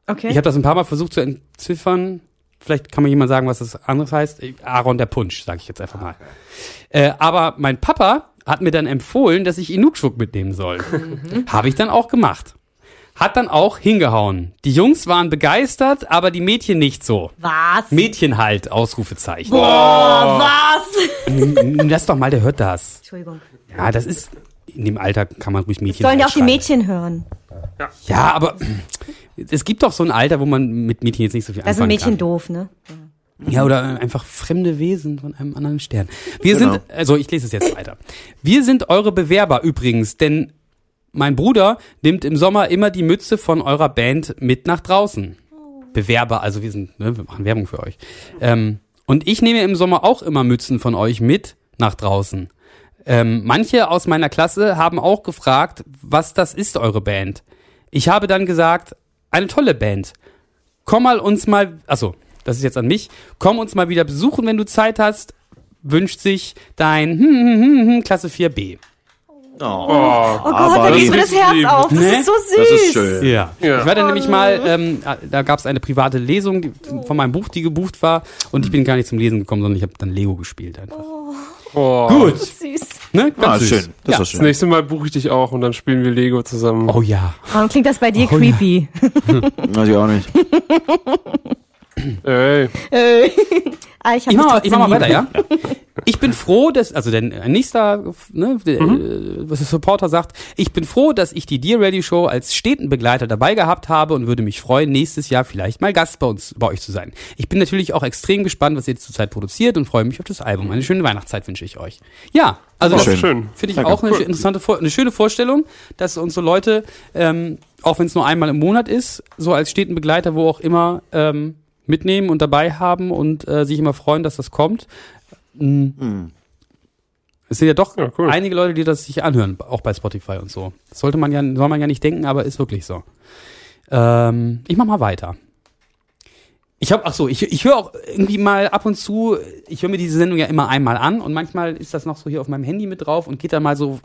okay. Ich habe das ein paar Mal versucht zu entziffern. Vielleicht kann mir jemand sagen, was das anderes heißt. Aaron der Punsch, sage ich jetzt einfach mal. Äh, aber mein Papa hat mir dann empfohlen, dass ich Inukshuk mitnehmen soll. Habe ich dann auch gemacht. Hat dann auch hingehauen. Die Jungs waren begeistert, aber die Mädchen nicht so. was? Mädchen halt, Ausrufezeichen. Boah, was? N- Lass doch mal, der hört das. Entschuldigung. Ja, das ist, in dem Alter kann man ruhig Mädchen Sollen ja halt auch die. Mädchen hören. Ja, aber es gibt doch so ein Alter, wo man mit Mädchen jetzt nicht so viel Da sind anfangen Mädchen kann. doof, ne? Ja, oder einfach fremde Wesen von einem anderen Stern. Wir Genau. sind, also ich lese es jetzt weiter. Wir sind eure Bewerber übrigens, denn mein Bruder nimmt im Sommer immer die Mütze von eurer Band mit nach draußen. Bewerber, also wir sind, ne, wir machen Werbung für euch. Ähm, und ich nehme im Sommer auch immer Mützen von euch mit nach draußen. Ähm, manche aus meiner Klasse haben auch gefragt, was das ist, eure Band. Ich habe dann gesagt, eine tolle Band. Komm mal uns mal, achso, das ist jetzt an mich, komm uns mal wieder besuchen, wenn du Zeit hast, wünscht sich dein hm, hm, hm, hm, Klasse 4b. Oh, Oh Gott, Aber da gehst die- mir das Herz lieb. auf. Das Ne? ist so süß. das ist schön. Ja. Ja. Ich war dann nämlich mal, ähm, da gab es eine private Lesung die, von meinem Buch, die gebucht war und ich bin gar nicht zum Lesen gekommen, sondern ich habe dann Lego gespielt einfach. Oh. Gut, Süß. ne? Ganz Ah, süß. schön. Das ja. war Das schön. nächste Mal buche ich dich auch und dann spielen wir Lego zusammen. Oh ja. Warum klingt das bei dir Oh, ja. creepy? Weiß ich auch nicht. Ey. Äh. ah, ich Ich mach, ich mach mal weiter, ja? Ich bin froh, dass, also der nächster, ne, der, äh, was der Supporter sagt, ich bin froh, dass ich die Dear Radio Show als steten Begleiter dabei gehabt habe und würde mich freuen, nächstes Jahr vielleicht mal Gast bei uns, bei euch zu sein. Ich bin natürlich auch extrem gespannt, was ihr zurzeit produziert und freue mich auf das Album. Eine schöne Weihnachtszeit wünsche ich euch. Ja, also das ist schön. finde ich Danke. auch eine interessante, Vor- eine schöne Vorstellung, dass uns so Leute, ähm, auch wenn es nur einmal im Monat ist, so als steten Begleiter, wo auch immer, ähm, mitnehmen und dabei haben und äh, sich immer freuen, dass das kommt. Mhm. Es sind ja doch Ja, cool. einige Leute, die das sich anhören, auch bei Spotify und so. Das sollte man ja, soll man ja nicht denken, aber ist wirklich so. Ähm, ich mach mal weiter. Ich habe, ach so, ich, ich höre auch irgendwie mal ab und zu, ich höre mir diese Sendung ja immer einmal an und manchmal ist das noch so hier auf meinem Handy mit drauf und geht da mal so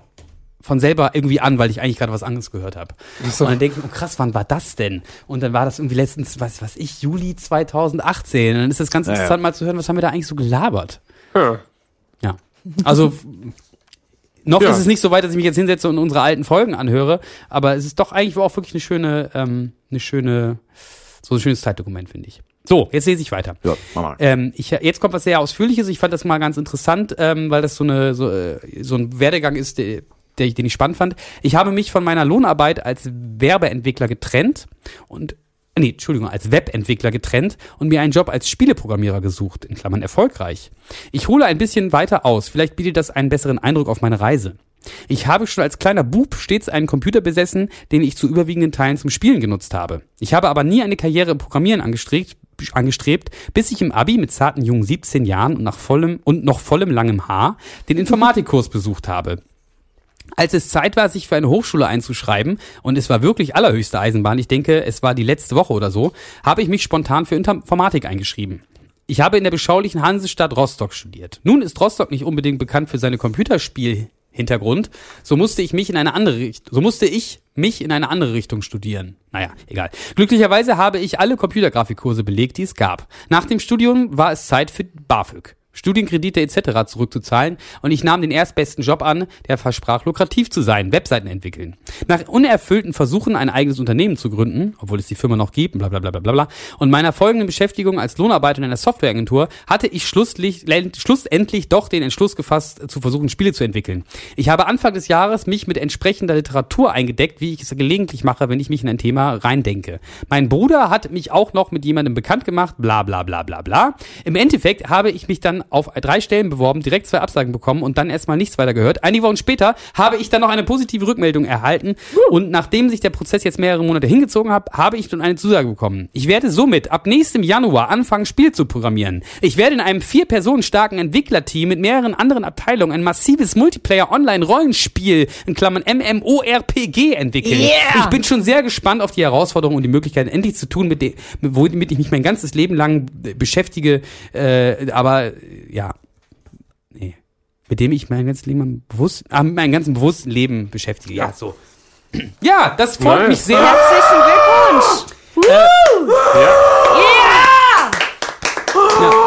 von selber irgendwie an, weil ich eigentlich gerade was anderes gehört habe. Und dann denke ich, oh krass, wann war das denn? Und dann war das irgendwie letztens, was was ich, Juli 2018. Und dann ist das ganz Ja, ja. interessant mal zu hören, was haben wir da eigentlich so gelabert. Ja. Ja. Also noch Ja. ist es nicht so weit, dass ich mich jetzt hinsetze und unsere alten Folgen anhöre, aber es ist doch eigentlich auch wirklich eine schöne, ähm, eine schöne, so ein schönes Zeitdokument, finde ich. So, jetzt lese ich weiter. Ja, mach mal. Ähm, ich, jetzt kommt was sehr Ausführliches. Ich fand das mal ganz interessant, ähm, weil das so, eine, so, äh, so ein Werdegang ist, der, der ich, den ich spannend fand. Ich habe mich von meiner Lohnarbeit als Werbeentwickler getrennt und Nee, Entschuldigung, als Webentwickler getrennt und mir einen Job als Spieleprogrammierer gesucht, in Klammern erfolgreich. Ich hole ein bisschen weiter aus, vielleicht bietet das einen besseren Eindruck auf meine Reise. Ich habe schon als kleiner Bub stets einen Computer besessen, den ich zu überwiegenden Teilen zum Spielen genutzt habe. Ich habe aber nie eine Karriere im Programmieren angestrebt, angestrebt, bis ich im Abi mit zarten jungen 17 Jahren und nach vollem und noch vollem langem Haar den Informatikkurs besucht habe. Als es Zeit war, sich für eine Hochschule einzuschreiben, und es war wirklich allerhöchste Eisenbahn, ich denke, es war die letzte Woche oder so, habe ich mich spontan für Informatik eingeschrieben. Ich habe in der beschaulichen Hansestadt Rostock studiert. Nun ist Rostock nicht unbedingt bekannt für seine Computerspielhintergrund, so musste ich mich in eine andere Richtung, so musste ich mich in eine andere Richtung studieren. Naja, egal. Glücklicherweise habe ich alle Computergrafikkurse belegt, die es gab. Nach dem Studium war es Zeit für BAföG. Studienkredite etc. zurückzuzahlen und ich nahm den erstbesten Job an, der versprach lukrativ zu sein, Webseiten entwickeln. Nach unerfüllten Versuchen, ein eigenes Unternehmen zu gründen, obwohl es die Firma noch gibt, bla bla bla bla bla, und meiner folgenden Beschäftigung als Lohnarbeiter in einer Softwareagentur hatte ich schlusslich, schlussendlich doch den Entschluss gefasst, zu versuchen, Spiele zu entwickeln. Ich habe Anfang des Jahres mich mit entsprechender Literatur eingedeckt, wie ich es gelegentlich mache, wenn ich mich in ein Thema reindenke. Mein Bruder hat mich auch noch mit jemandem bekannt gemacht, bla bla bla bla bla. Im Endeffekt habe ich mich dann auf drei Stellen beworben, direkt zwei Absagen bekommen und dann erstmal nichts weiter gehört. Einige Wochen später habe ich dann noch eine positive Rückmeldung erhalten und nachdem sich der Prozess jetzt mehrere Monate hingezogen hat, habe ich dann eine Zusage bekommen. Ich werde somit ab nächstem Januar anfangen, Spiele zu programmieren. Ich werde in einem vier Personen starken Entwicklerteam mit mehreren anderen Abteilungen ein massives Multiplayer-Online-Rollenspiel in Klammern MMORPG entwickeln. Yeah! Ich bin schon sehr gespannt auf die Herausforderung und die Möglichkeit, endlich zu tun, mit dem, womit ich mich mein ganzes Leben lang beschäftige. Äh, aber ja, nee, mit dem ich mein ganzes Leben bewusst, ah, mit meinem ganzen bewussten Leben beschäftige. Ja, so. Ja, das freut Nice. mich sehr. Herzlichen Glückwunsch! Ja,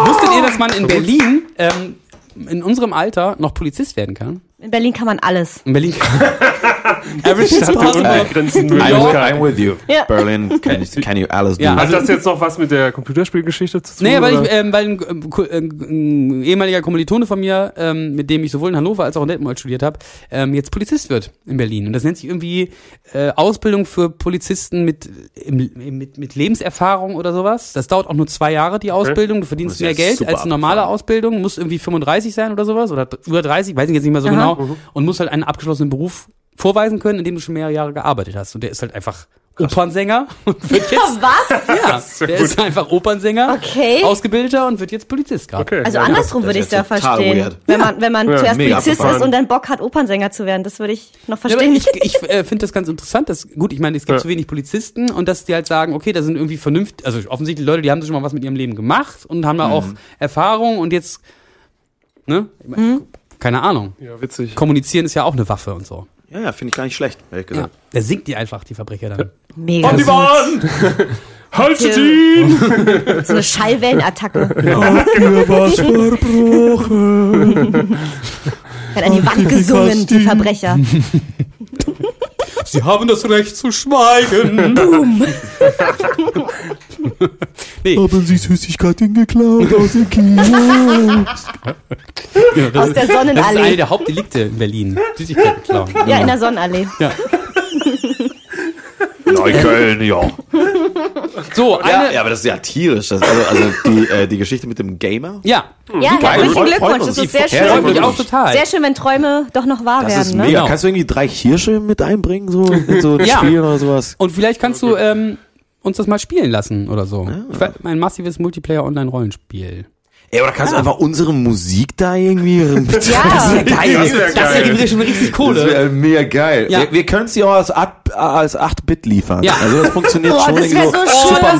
wusstet ihr, dass man in Berlin ähm, in unserem Alter noch Polizist werden kann? In Berlin kann man alles. In Berlin. Average Stadt der unbegrenzten I'm, Möglichkeiten. I'm with you. Ja. Berlin, can you, can you alles do? Ja, Hat das jetzt noch was mit der Computerspielgeschichte zu tun? Nee, weil, ich, ähm, weil ein, ähm, äh, ein ehemaliger Kommilitone von mir, ähm, mit dem ich sowohl in Hannover als auch in Detmold studiert habe, ähm, jetzt Polizist wird in Berlin. Und das nennt sich irgendwie äh, Ausbildung für Polizisten mit, im, mit, mit Lebenserfahrung oder sowas. Das dauert auch nur zwei Jahre, die Ausbildung. Du verdienst mehr Geld als eine normale abgefahren. Ausbildung. Muss irgendwie 35 sein oder sowas. Oder über 30, weiß ich jetzt nicht mehr so Aha. genau. Und muss halt einen abgeschlossenen Beruf vorweisen können, in dem du schon mehrere Jahre gearbeitet hast. Und der ist halt einfach Opernsänger und wird jetzt. Was? Ja, der ist einfach Opernsänger, Okay. ausgebildeter und wird jetzt Polizist gerade. Okay. Also ja. andersrum würde ich es ist ja ja total verstehen. weird. Wenn man, wenn man Ja, zuerst Polizist ist abgefahren. und dann Bock hat, Opernsänger zu werden. Das würde ich noch Ja, verstehen. ich ich äh, finde das ganz interessant, dass, gut, ich meine, es gibt Ja. zu wenig Polizisten und dass die halt sagen, okay, da sind irgendwie vernünftig, also offensichtlich Leute, die haben schon mal was mit ihrem Leben gemacht und haben da auch Erfahrung und jetzt, ne, Ich mein, keine Ahnung. Ja, witzig. Kommunizieren ist ja auch eine Waffe und so. Ja, ja, finde ich gar nicht schlecht, ehrlich Ja. gesagt. Der singt die einfach, die Verbrecher dann. Mega An die. Bahn! Haltet Ja. ihn! So eine Schallwellenattacke. Hat an die Wand gesungen, die Verbrecher. Sie haben das Recht zu schweigen. Boom. nee, Haben Sie Süßigkeiten geklaut aus dem Kino? Aus der das ist eine Sonnenallee. der Hauptdelikte in Berlin. Süßigkeiten klauen. Ja, in der Sonnenallee. Neukölln, ja. So, Ja, eine, ja, aber das ist ja tierisch. Das, also also die, äh, die Geschichte mit dem Gamer. ja, Ja, herzlichen Glückwunsch. uns. Das ist sehr schön. freut mich auch total. Sehr schön, wenn Träume doch noch wahr Das werden. ist ne? mega. Genau. Kannst du irgendwie drei Hirsche mit einbringen, so in so ein Ja. Spiel oder sowas? Und vielleicht kannst du ähm, uns das mal spielen lassen oder so. Ich weiß, ein massives Multiplayer-Online-Rollenspiel. Ey, oder kannst du einfach unsere Musik da irgendwie... Ja. geil. Das wär Das geil. gibt schon richtig Das Kohle. wäre mega geil. Ja. Wir, wir können es dir auch als 8, als 8-Bit liefern. Ja. Also das funktioniert Boah, schon das irgendwie wäre so schön. Super das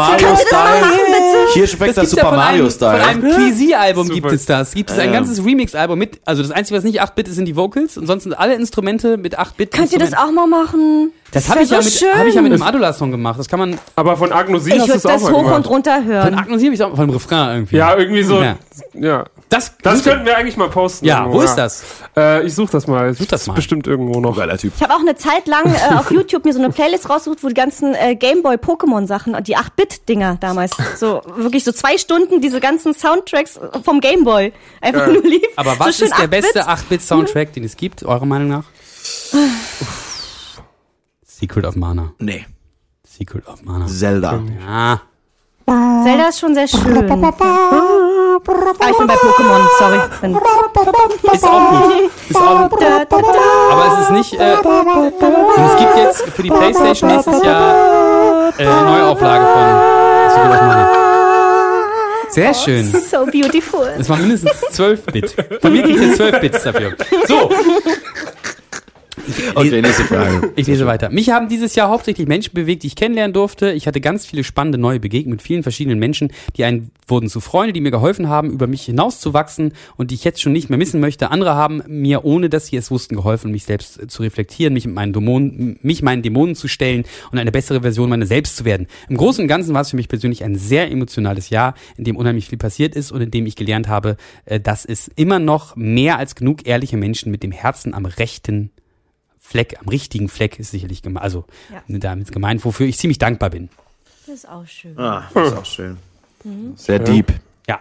Wir das Super von Mario einem, Style. Von einem Super. gibt es das. Gibt es ein Ja. ganzes Remix-Album mit, also das Einzige, was nicht 8-Bit ist, sind die Vocals. Und sonst sind alle Instrumente mit 8-Bit. Könnt ihr das auch mal machen? Das Das habe ich, ja so mit, schön. hab ich ja mit einem Adula-Song gemacht. Das kann man, Aber von Agnosie Ich hast du es auch das mal hoch gemacht. und runter von hören. Agnosie habe ich auch, vom Refrain irgendwie. Ja, irgendwie so. Ja. Ja. Das, Das könnten wir eigentlich mal posten. ja, irgendwo, wo ist das? Äh, ich such das mal. Such das Ist mal. Bestimmt irgendwo noch. Geiler Typ. Ich habe auch eine Zeit lang äh, auf YouTube mir so eine Playlist rausgesucht, wo die ganzen äh, Gameboy-Pokémon-Sachen, die 8-Bit-Dinger damals, so wirklich so zwei Stunden diese ganzen Soundtracks vom Gameboy einfach nur lief. Aber was so ist der 8-Bit. beste 8-Bit-Soundtrack, den es gibt, eurer Meinung nach? Secret of Mana. Nee. Secret of Mana. Zelda. Ja. Zelda ist schon sehr schön. Ah, ich bin bei Pokémon, sorry. Bin Ist auch gut. Ist auch gut. da, da, da. Aber es ist nicht. Äh, und es gibt jetzt für die PlayStation nächstes Jahr äh, eine Neuauflage von Secret of Mana. Sehr schön. So beautiful. Es war mindestens 12 Bit. Von mir kriegt ihr 12 Bits dafür. So, Okay, nächste Frage. ich lese weiter. Mich haben dieses Jahr hauptsächlich Menschen bewegt, die ich kennenlernen durfte. Ich hatte ganz viele spannende neue Begegnungen mit vielen verschiedenen Menschen, die einen wurden zu Freunde, die mir geholfen haben, über mich hinauszuwachsen und die ich jetzt schon nicht mehr missen möchte. Andere haben mir, ohne dass sie es wussten, geholfen, mich selbst äh, zu reflektieren, mich mit meinen Dämonen, mich meinen Dämonen zu stellen und eine bessere Version meiner selbst zu werden. Im Großen und Ganzen war es für mich persönlich ein sehr emotionales Jahr, in dem unheimlich viel passiert ist und in dem ich gelernt habe, äh, dass es immer noch mehr als genug ehrliche Menschen mit dem Herzen am rechten Fleck, am richtigen Fleck ist sicherlich gemeint, also Ja. damit gemeint, wofür ich ziemlich dankbar bin. Das ist auch schön. Ah, das ist auch schön. Sehr deep. Ja.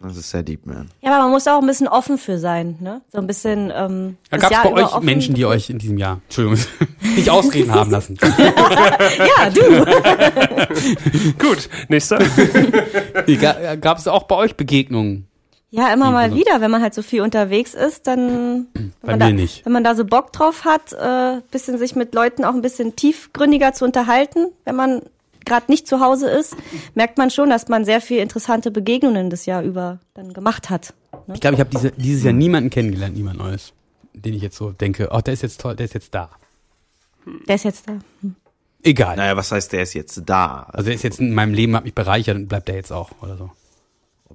Das ist sehr deep, man. Ja, aber man muss auch ein bisschen offen für sein, ne? So ein bisschen. Ähm, Da das gab es bei euch offen- Menschen, die euch in diesem Jahr, Entschuldigung, nicht ausreden haben lassen. Ja, du. Gut, nächster. Gab es auch bei euch Begegnungen? Ja, immer mal wieder, wenn man halt so viel unterwegs ist, dann. Wenn Bei man mir da, nicht. Wenn man da so Bock drauf hat, äh, bisschen sich mit Leuten auch ein bisschen tiefgründiger zu unterhalten, wenn man gerade nicht zu Hause ist, merkt man schon, dass man sehr viel interessante Begegnungen das Jahr über dann gemacht hat. Ich glaube, ich habe diese, dieses Jahr niemanden kennengelernt, niemand Neues, den ich jetzt so denke, oh, der ist jetzt toll, der ist jetzt da. Der ist jetzt da. Egal. Naja, was heißt, der ist jetzt da? Also der ist jetzt in meinem Leben, hat mich bereichert und bleibt der jetzt auch oder so.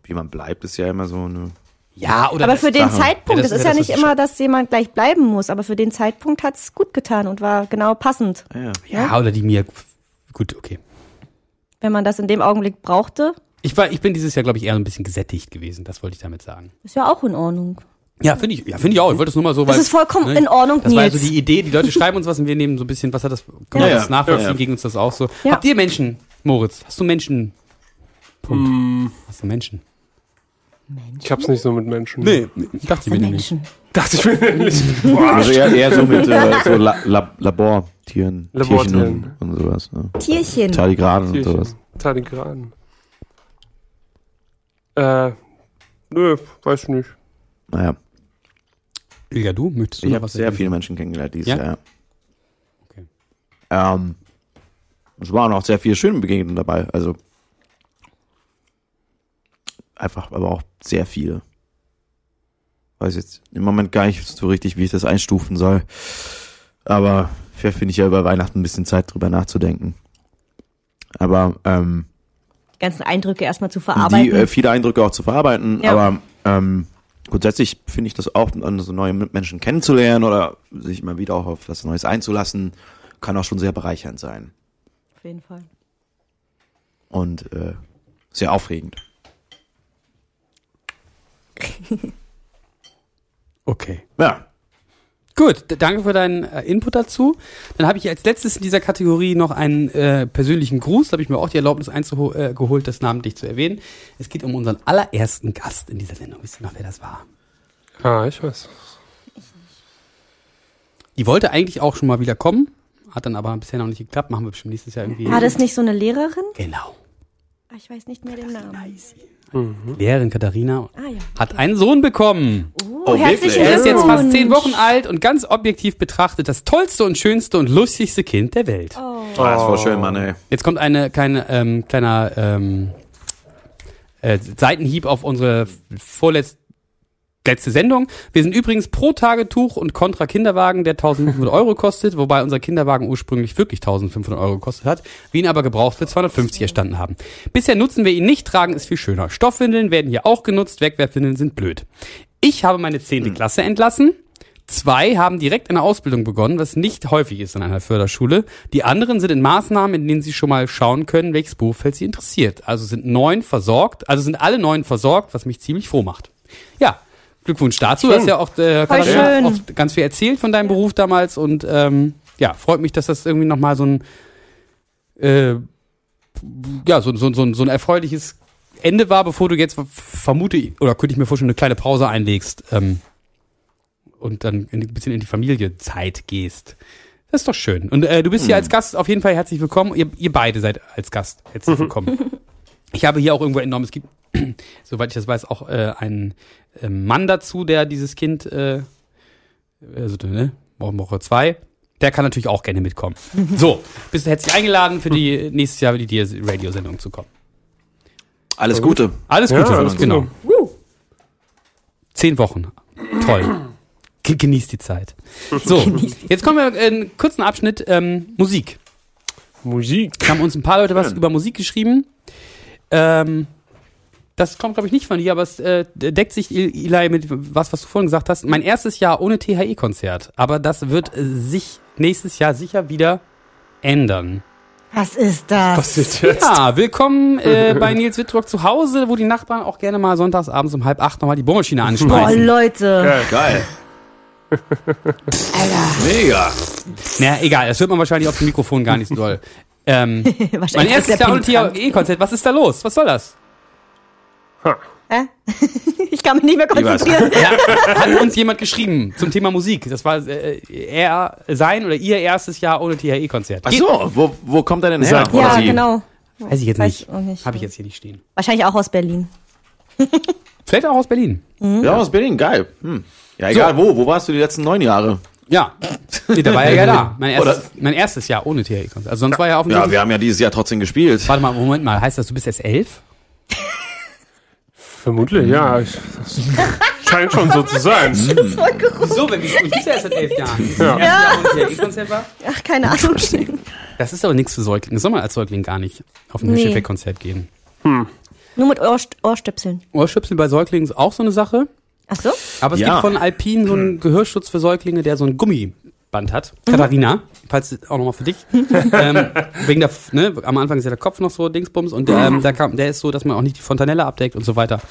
Ob jemand bleibt, ist ja immer so eine. Ja, oder Aber das- für den Sache. Zeitpunkt, Ja, das es ist ja ja das, nicht immer, dass jemand gleich bleiben muss, aber für den Zeitpunkt hat's gut getan und war genau passend. Ja. ja, oder die mir gut, okay. Wenn man das in dem Augenblick brauchte, Ich war ich bin dieses Jahr glaube ich eher ein bisschen gesättigt gewesen, das wollte ich damit sagen. ist ja auch in Ordnung. Ja, finde ich, ja, finde ich auch. Ich wollte es nur mal so, weil. Das ist vollkommen ne, in Ordnung, Das war ja Nils. so die Idee, die Leute schreiben uns was und wir nehmen so ein bisschen, was hat das, können wir Ja, das ja. nachvollziehen, Ja, ja. gegen uns das auch so. Ja. Habt ihr Menschen, Moritz? Hast du Menschen? Punkt. Hast du Menschen? Ich hab's nicht so mit Menschen. ich dachte, ich bin nicht. Menschen. Dachte ich mir nicht. Also eher, eher so mit äh, so La La Labortieren, Labortieren. Tierchen und, und sowas. Ne? Tierchen. Tardigraden und sowas. Tardigraden. Äh, nö, weiß ich nicht. Naja, Ilja, du? Möchtest du ich noch habe sehr viele Menschen kennengelernt dieses Ja? Jahr. Okay. Ähm, es waren auch sehr viele schöne Begegnungen dabei. Also einfach, aber auch sehr viele. Weiß jetzt im Moment gar nicht so richtig, wie ich das einstufen soll. Aber vielleicht finde ich ja über Weihnachten ein bisschen Zeit drüber nachzudenken. Aber ähm, Die ganzen Eindrücke erstmal zu die verarbeiten. äh, viele Eindrücke auch zu verarbeiten. Ja. Aber ähm, grundsätzlich finde ich das auch, so neue Menschen kennenzulernen oder sich mal wieder auch auf was Neues einzulassen, kann auch schon sehr bereichernd sein Auf jeden Fall. und äh, sehr aufregend. Okay. Ja, Gut, danke für deinen äh, Input dazu. Dann habe ich als letztes in dieser Kategorie noch einen äh, persönlichen Gruß. Da habe ich mir auch die Erlaubnis eingeholt, äh, das namentlich zu erwähnen. Es geht um unseren allerersten Gast in dieser Sendung. Wisst ihr noch, wer das war? Ah, ich weiß. Die wollte eigentlich auch schon mal wieder kommen, hat dann aber bisher noch nicht geklappt. Machen wir bestimmt nächstes Jahr irgendwie. War das nicht so eine Lehrerin? Genau. Ah, Ich weiß nicht mehr den Namen. Lehrerin Katharina Ah ja. hat einen Sohn bekommen. Oh, Oh, herzlichen? Er ist jetzt fast zehn Wochen alt und ganz objektiv betrachtet das tollste und schönste und lustigste Kind der Welt. oh. das war schön, Mann, ey. Jetzt kommt eine kleine ähm, kleiner ähm, äh, Seitenhieb auf unsere vorletzte letzte Sendung. Wir sind übrigens pro Tagetuch und kontra Kinderwagen, der 1500 Euro kostet, wobei unser Kinderwagen ursprünglich wirklich 1500 Euro gekostet hat, wir ihn aber gebraucht für 250 erstanden haben. Bisher nutzen wir ihn nicht, tragen ist viel schöner. Stoffwindeln werden hier auch genutzt, Wegwerfwindeln sind blöd. Ich habe meine zehnte Klasse entlassen. Zwei haben direkt eine Ausbildung begonnen, was nicht häufig ist in einer Förderschule. Die anderen sind in Maßnahmen, in denen sie schon mal schauen können, welches Berufsfeld sie interessiert. Also sind neun versorgt, also sind alle neun versorgt, was mich ziemlich froh macht. Ja, Glückwunsch dazu. Du hast ja auch, äh, schön. auch ganz viel erzählt von deinem Beruf damals und ähm, ja, freut mich, dass das irgendwie nochmal so ein äh, ja, so, so, so, so ein erfreuliches Ende war, bevor du jetzt vermute ich- oder könnte ich mir vorstellen, eine kleine Pause einlegst ähm, und dann in, ein bisschen in die Familienzeit gehst. Das ist doch schön. Und äh, du bist hier als Gast auf jeden Fall herzlich willkommen. Ihr, ihr beide seid als Gast herzlich willkommen. Ich habe hier auch irgendwo entnommen, es gibt, soweit ich das weiß, auch äh, einen Mann dazu, der dieses Kind, äh, also ne, Woche zwei, der kann natürlich auch gerne mitkommen. So, bist du herzlich eingeladen, für die nächstes Jahr die Radiosendung zu kommen. Alles Gute. Alles Ja, Gute, alles Gute. genau. Zehn Wochen. Toll. Ge- Genießt die Zeit. So, jetzt kommen wir in einen kurzen Abschnitt ähm, Musik. Musik. Da haben uns ein paar Leute was über Musik geschrieben. Ähm, das kommt, glaube ich, nicht von dir, aber es äh, deckt sich, Eli, mit was, was du vorhin gesagt hast. Mein erstes Jahr ohne THE-Konzert. Aber das wird äh, sich nächstes Jahr sicher wieder ändern. Was ist das? Was ist jetzt? Ja, willkommen äh, bei Nils Wittrock zu Hause, wo die Nachbarn auch gerne mal sonntags abends um halb acht nochmal die Bohrmaschine Boah, anschmeißen. Leute. Geil. Mega. naja, egal, das hört man wahrscheinlich auf dem Mikrofon gar nicht so doll. Ähm, mein erstes Jahr ohne. THE-Konzert, was ist da los? Was soll das? Hä? Ich kann mich nicht mehr konzentrieren. Ja, hat uns jemand geschrieben zum Thema Musik. Das war äh, er, sein oder ihr erstes Jahr ohne THE-Konzert. Ach so, wo, wo kommt er denn her? Sag- Oder Ja, sie? genau. Weiß ich jetzt Weiß nicht. nicht. Habe ich jetzt hier nicht stehen. Wahrscheinlich auch aus Berlin. Vielleicht auch aus Berlin. Ja, aus Berlin, geil. Hm. Ja, egal wo. Wo warst du die letzten neun Jahre? Ja, nee, da war er ja da. Mein erstes, mein erstes Jahr ohne THE-Konzert. Also sonst war er auf dem Ja, wir haben ja dieses Jahr trotzdem gespielt. Warte mal, Moment mal. Heißt das, du bist erst elf? Vermutlich, ja. Ich, das scheint schon so zu sein. Wieso? Wenn wir uns bist ja erst seit elf Jahren. Das Ja. war? Ach, keine Ahnung. Das ist aber nichts für Säuglinge. Das soll man als Säugling gar nicht auf ein Nee. Hirscheffekt-Konzert gehen. Nur mit Ohrst Ohrstöpseln. Ohrstöpsel bei Säuglingen ist auch so eine Sache. Ach so? Aber es Ja. gibt von Alpine so einen Gehörschutz für Säuglinge, der so ein Gummiband hat. Katharina, falls auch nochmal für dich. ähm, wegen der, ne, am Anfang ist ja der Kopf noch so Dingsbums und ähm, der, kam, der ist so, dass man auch nicht die Fontanelle abdeckt und so weiter.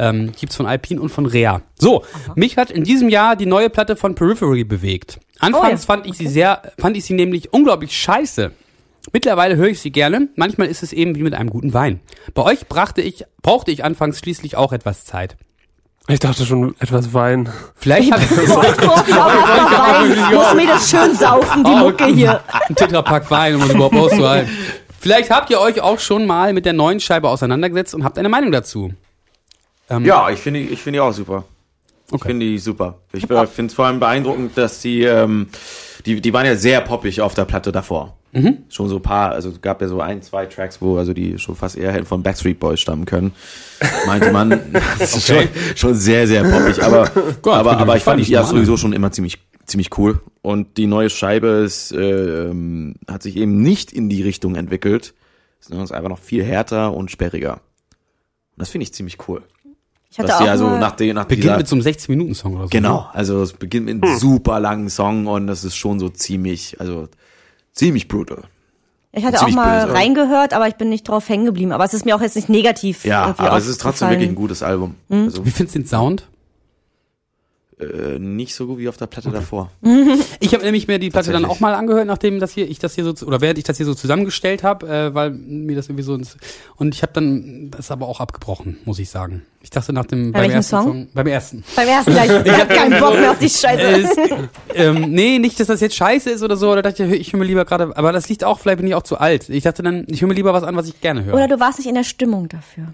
Ähm, gibt's von Alpine und von Rea. So, mich hat in diesem Jahr die neue Platte von Periphery bewegt. Anfangs Oh ja. fand ich sie sehr, fand ich sie nämlich unglaublich scheiße. Mittlerweile höre ich sie gerne. Manchmal ist es eben wie mit einem guten Wein. Bei euch brachte ich, brauchte ich anfangs schließlich auch etwas Zeit. Ich dachte schon etwas Wein. Vielleicht hat Boah, ich Wein. Muss mir das schön saufen, die Mucke hier. ein Tetrapack Wein, um es überhaupt auszuhalten. Vielleicht habt ihr euch auch schon mal mit der neuen Scheibe auseinandergesetzt und habt eine Meinung dazu. Ähm, Ja, ich finde die, ich finde die auch super. Ich Okay. finde die super. Ich finde es vor allem beeindruckend, dass die, ähm, die, die waren ja sehr poppig auf der Platte davor. Schon so ein paar, also es gab ja so ein, zwei Tracks, wo also die schon fast eher hätten von Backstreet Boys stammen können. Meinte man, das ist schon, schon sehr, sehr poppig. Aber, aber, aber ich fand die ja sowieso schon immer ziemlich, ziemlich cool. Und die neue Scheibe ist, äh, hat sich eben nicht in die Richtung entwickelt, sondern ist einfach noch viel härter und sperriger. Und das finde ich ziemlich cool. Ich hatte Dass auch die also nach, der, nach Beginnt dieser, mit so einem 60-Minuten-Song oder so. Genau, also es beginnt mit einem super langen Song und das ist schon so ziemlich, also ziemlich brutal. ich hatte auch mal böse. reingehört, aber ich bin nicht drauf hängen geblieben. Aber es ist mir auch jetzt nicht negativ. Ja, aber es ist trotzdem wirklich ein gutes Album. Also Wie findest du den Sound? Äh, nicht so gut wie auf der Platte davor. Ich habe nämlich mir die Platte dann auch mal angehört, nachdem das hier ich das hier so oder während ich das hier so zusammengestellt habe, äh, weil mir das irgendwie so ins, und ich habe dann das aber auch abgebrochen, muss ich sagen. Ich dachte nach dem Bei beim ersten Song? beim ersten. Beim ersten gleich, ich hab keinen Bock mehr auf die Scheiße. Es, ähm, nee, nicht, dass das jetzt scheiße ist oder so, oder dachte ich, ich höre mir lieber gerade, aber das liegt auch, vielleicht bin ich auch zu alt. Ich dachte dann, ich höre mir lieber was an, was ich gerne höre. Oder du warst nicht in der Stimmung dafür.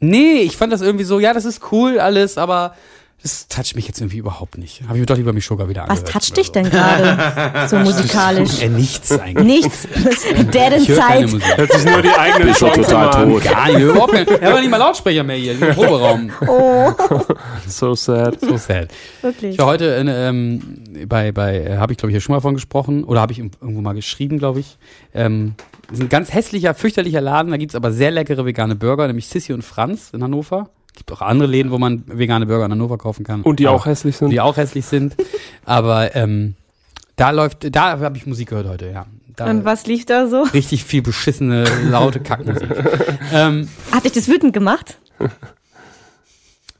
Nee, ich fand das irgendwie so, ja, das ist cool alles, aber das toucht mich jetzt irgendwie überhaupt nicht. Habe ich mir doch lieber Mischoga wieder Was angehört. toucht dich denn gerade so musikalisch? Äh, nichts eigentlich. Nichts. Keine inside. Musik. Hört sich nur die eigenen Schon Songs total tot. Gar nicht, überhaupt nicht. Er war nicht mal Lautsprecher mehr hier, im Proberaum. So sad. So sad. Wirklich. Ich war heute in, ähm, bei, bei äh, habe ich glaube ich hier schon mal von gesprochen oder habe ich irgendwo mal geschrieben, glaube ich. Ähm, ist ein ganz hässlicher, fürchterlicher Laden, da gibt's aber sehr leckere vegane Burger, nämlich Sissi und Franz in Hannover. Gibt auch andere Läden, wo man vegane Burger in Hannover kaufen kann. Und die Aber- auch hässlich sind. Die auch hässlich sind. Aber ähm, da läuft, da habe ich Musik gehört heute, ja. Da Und was lief da so? richtig viel beschissene, laute Kackmusik. ähm, Hat dich das wütend gemacht?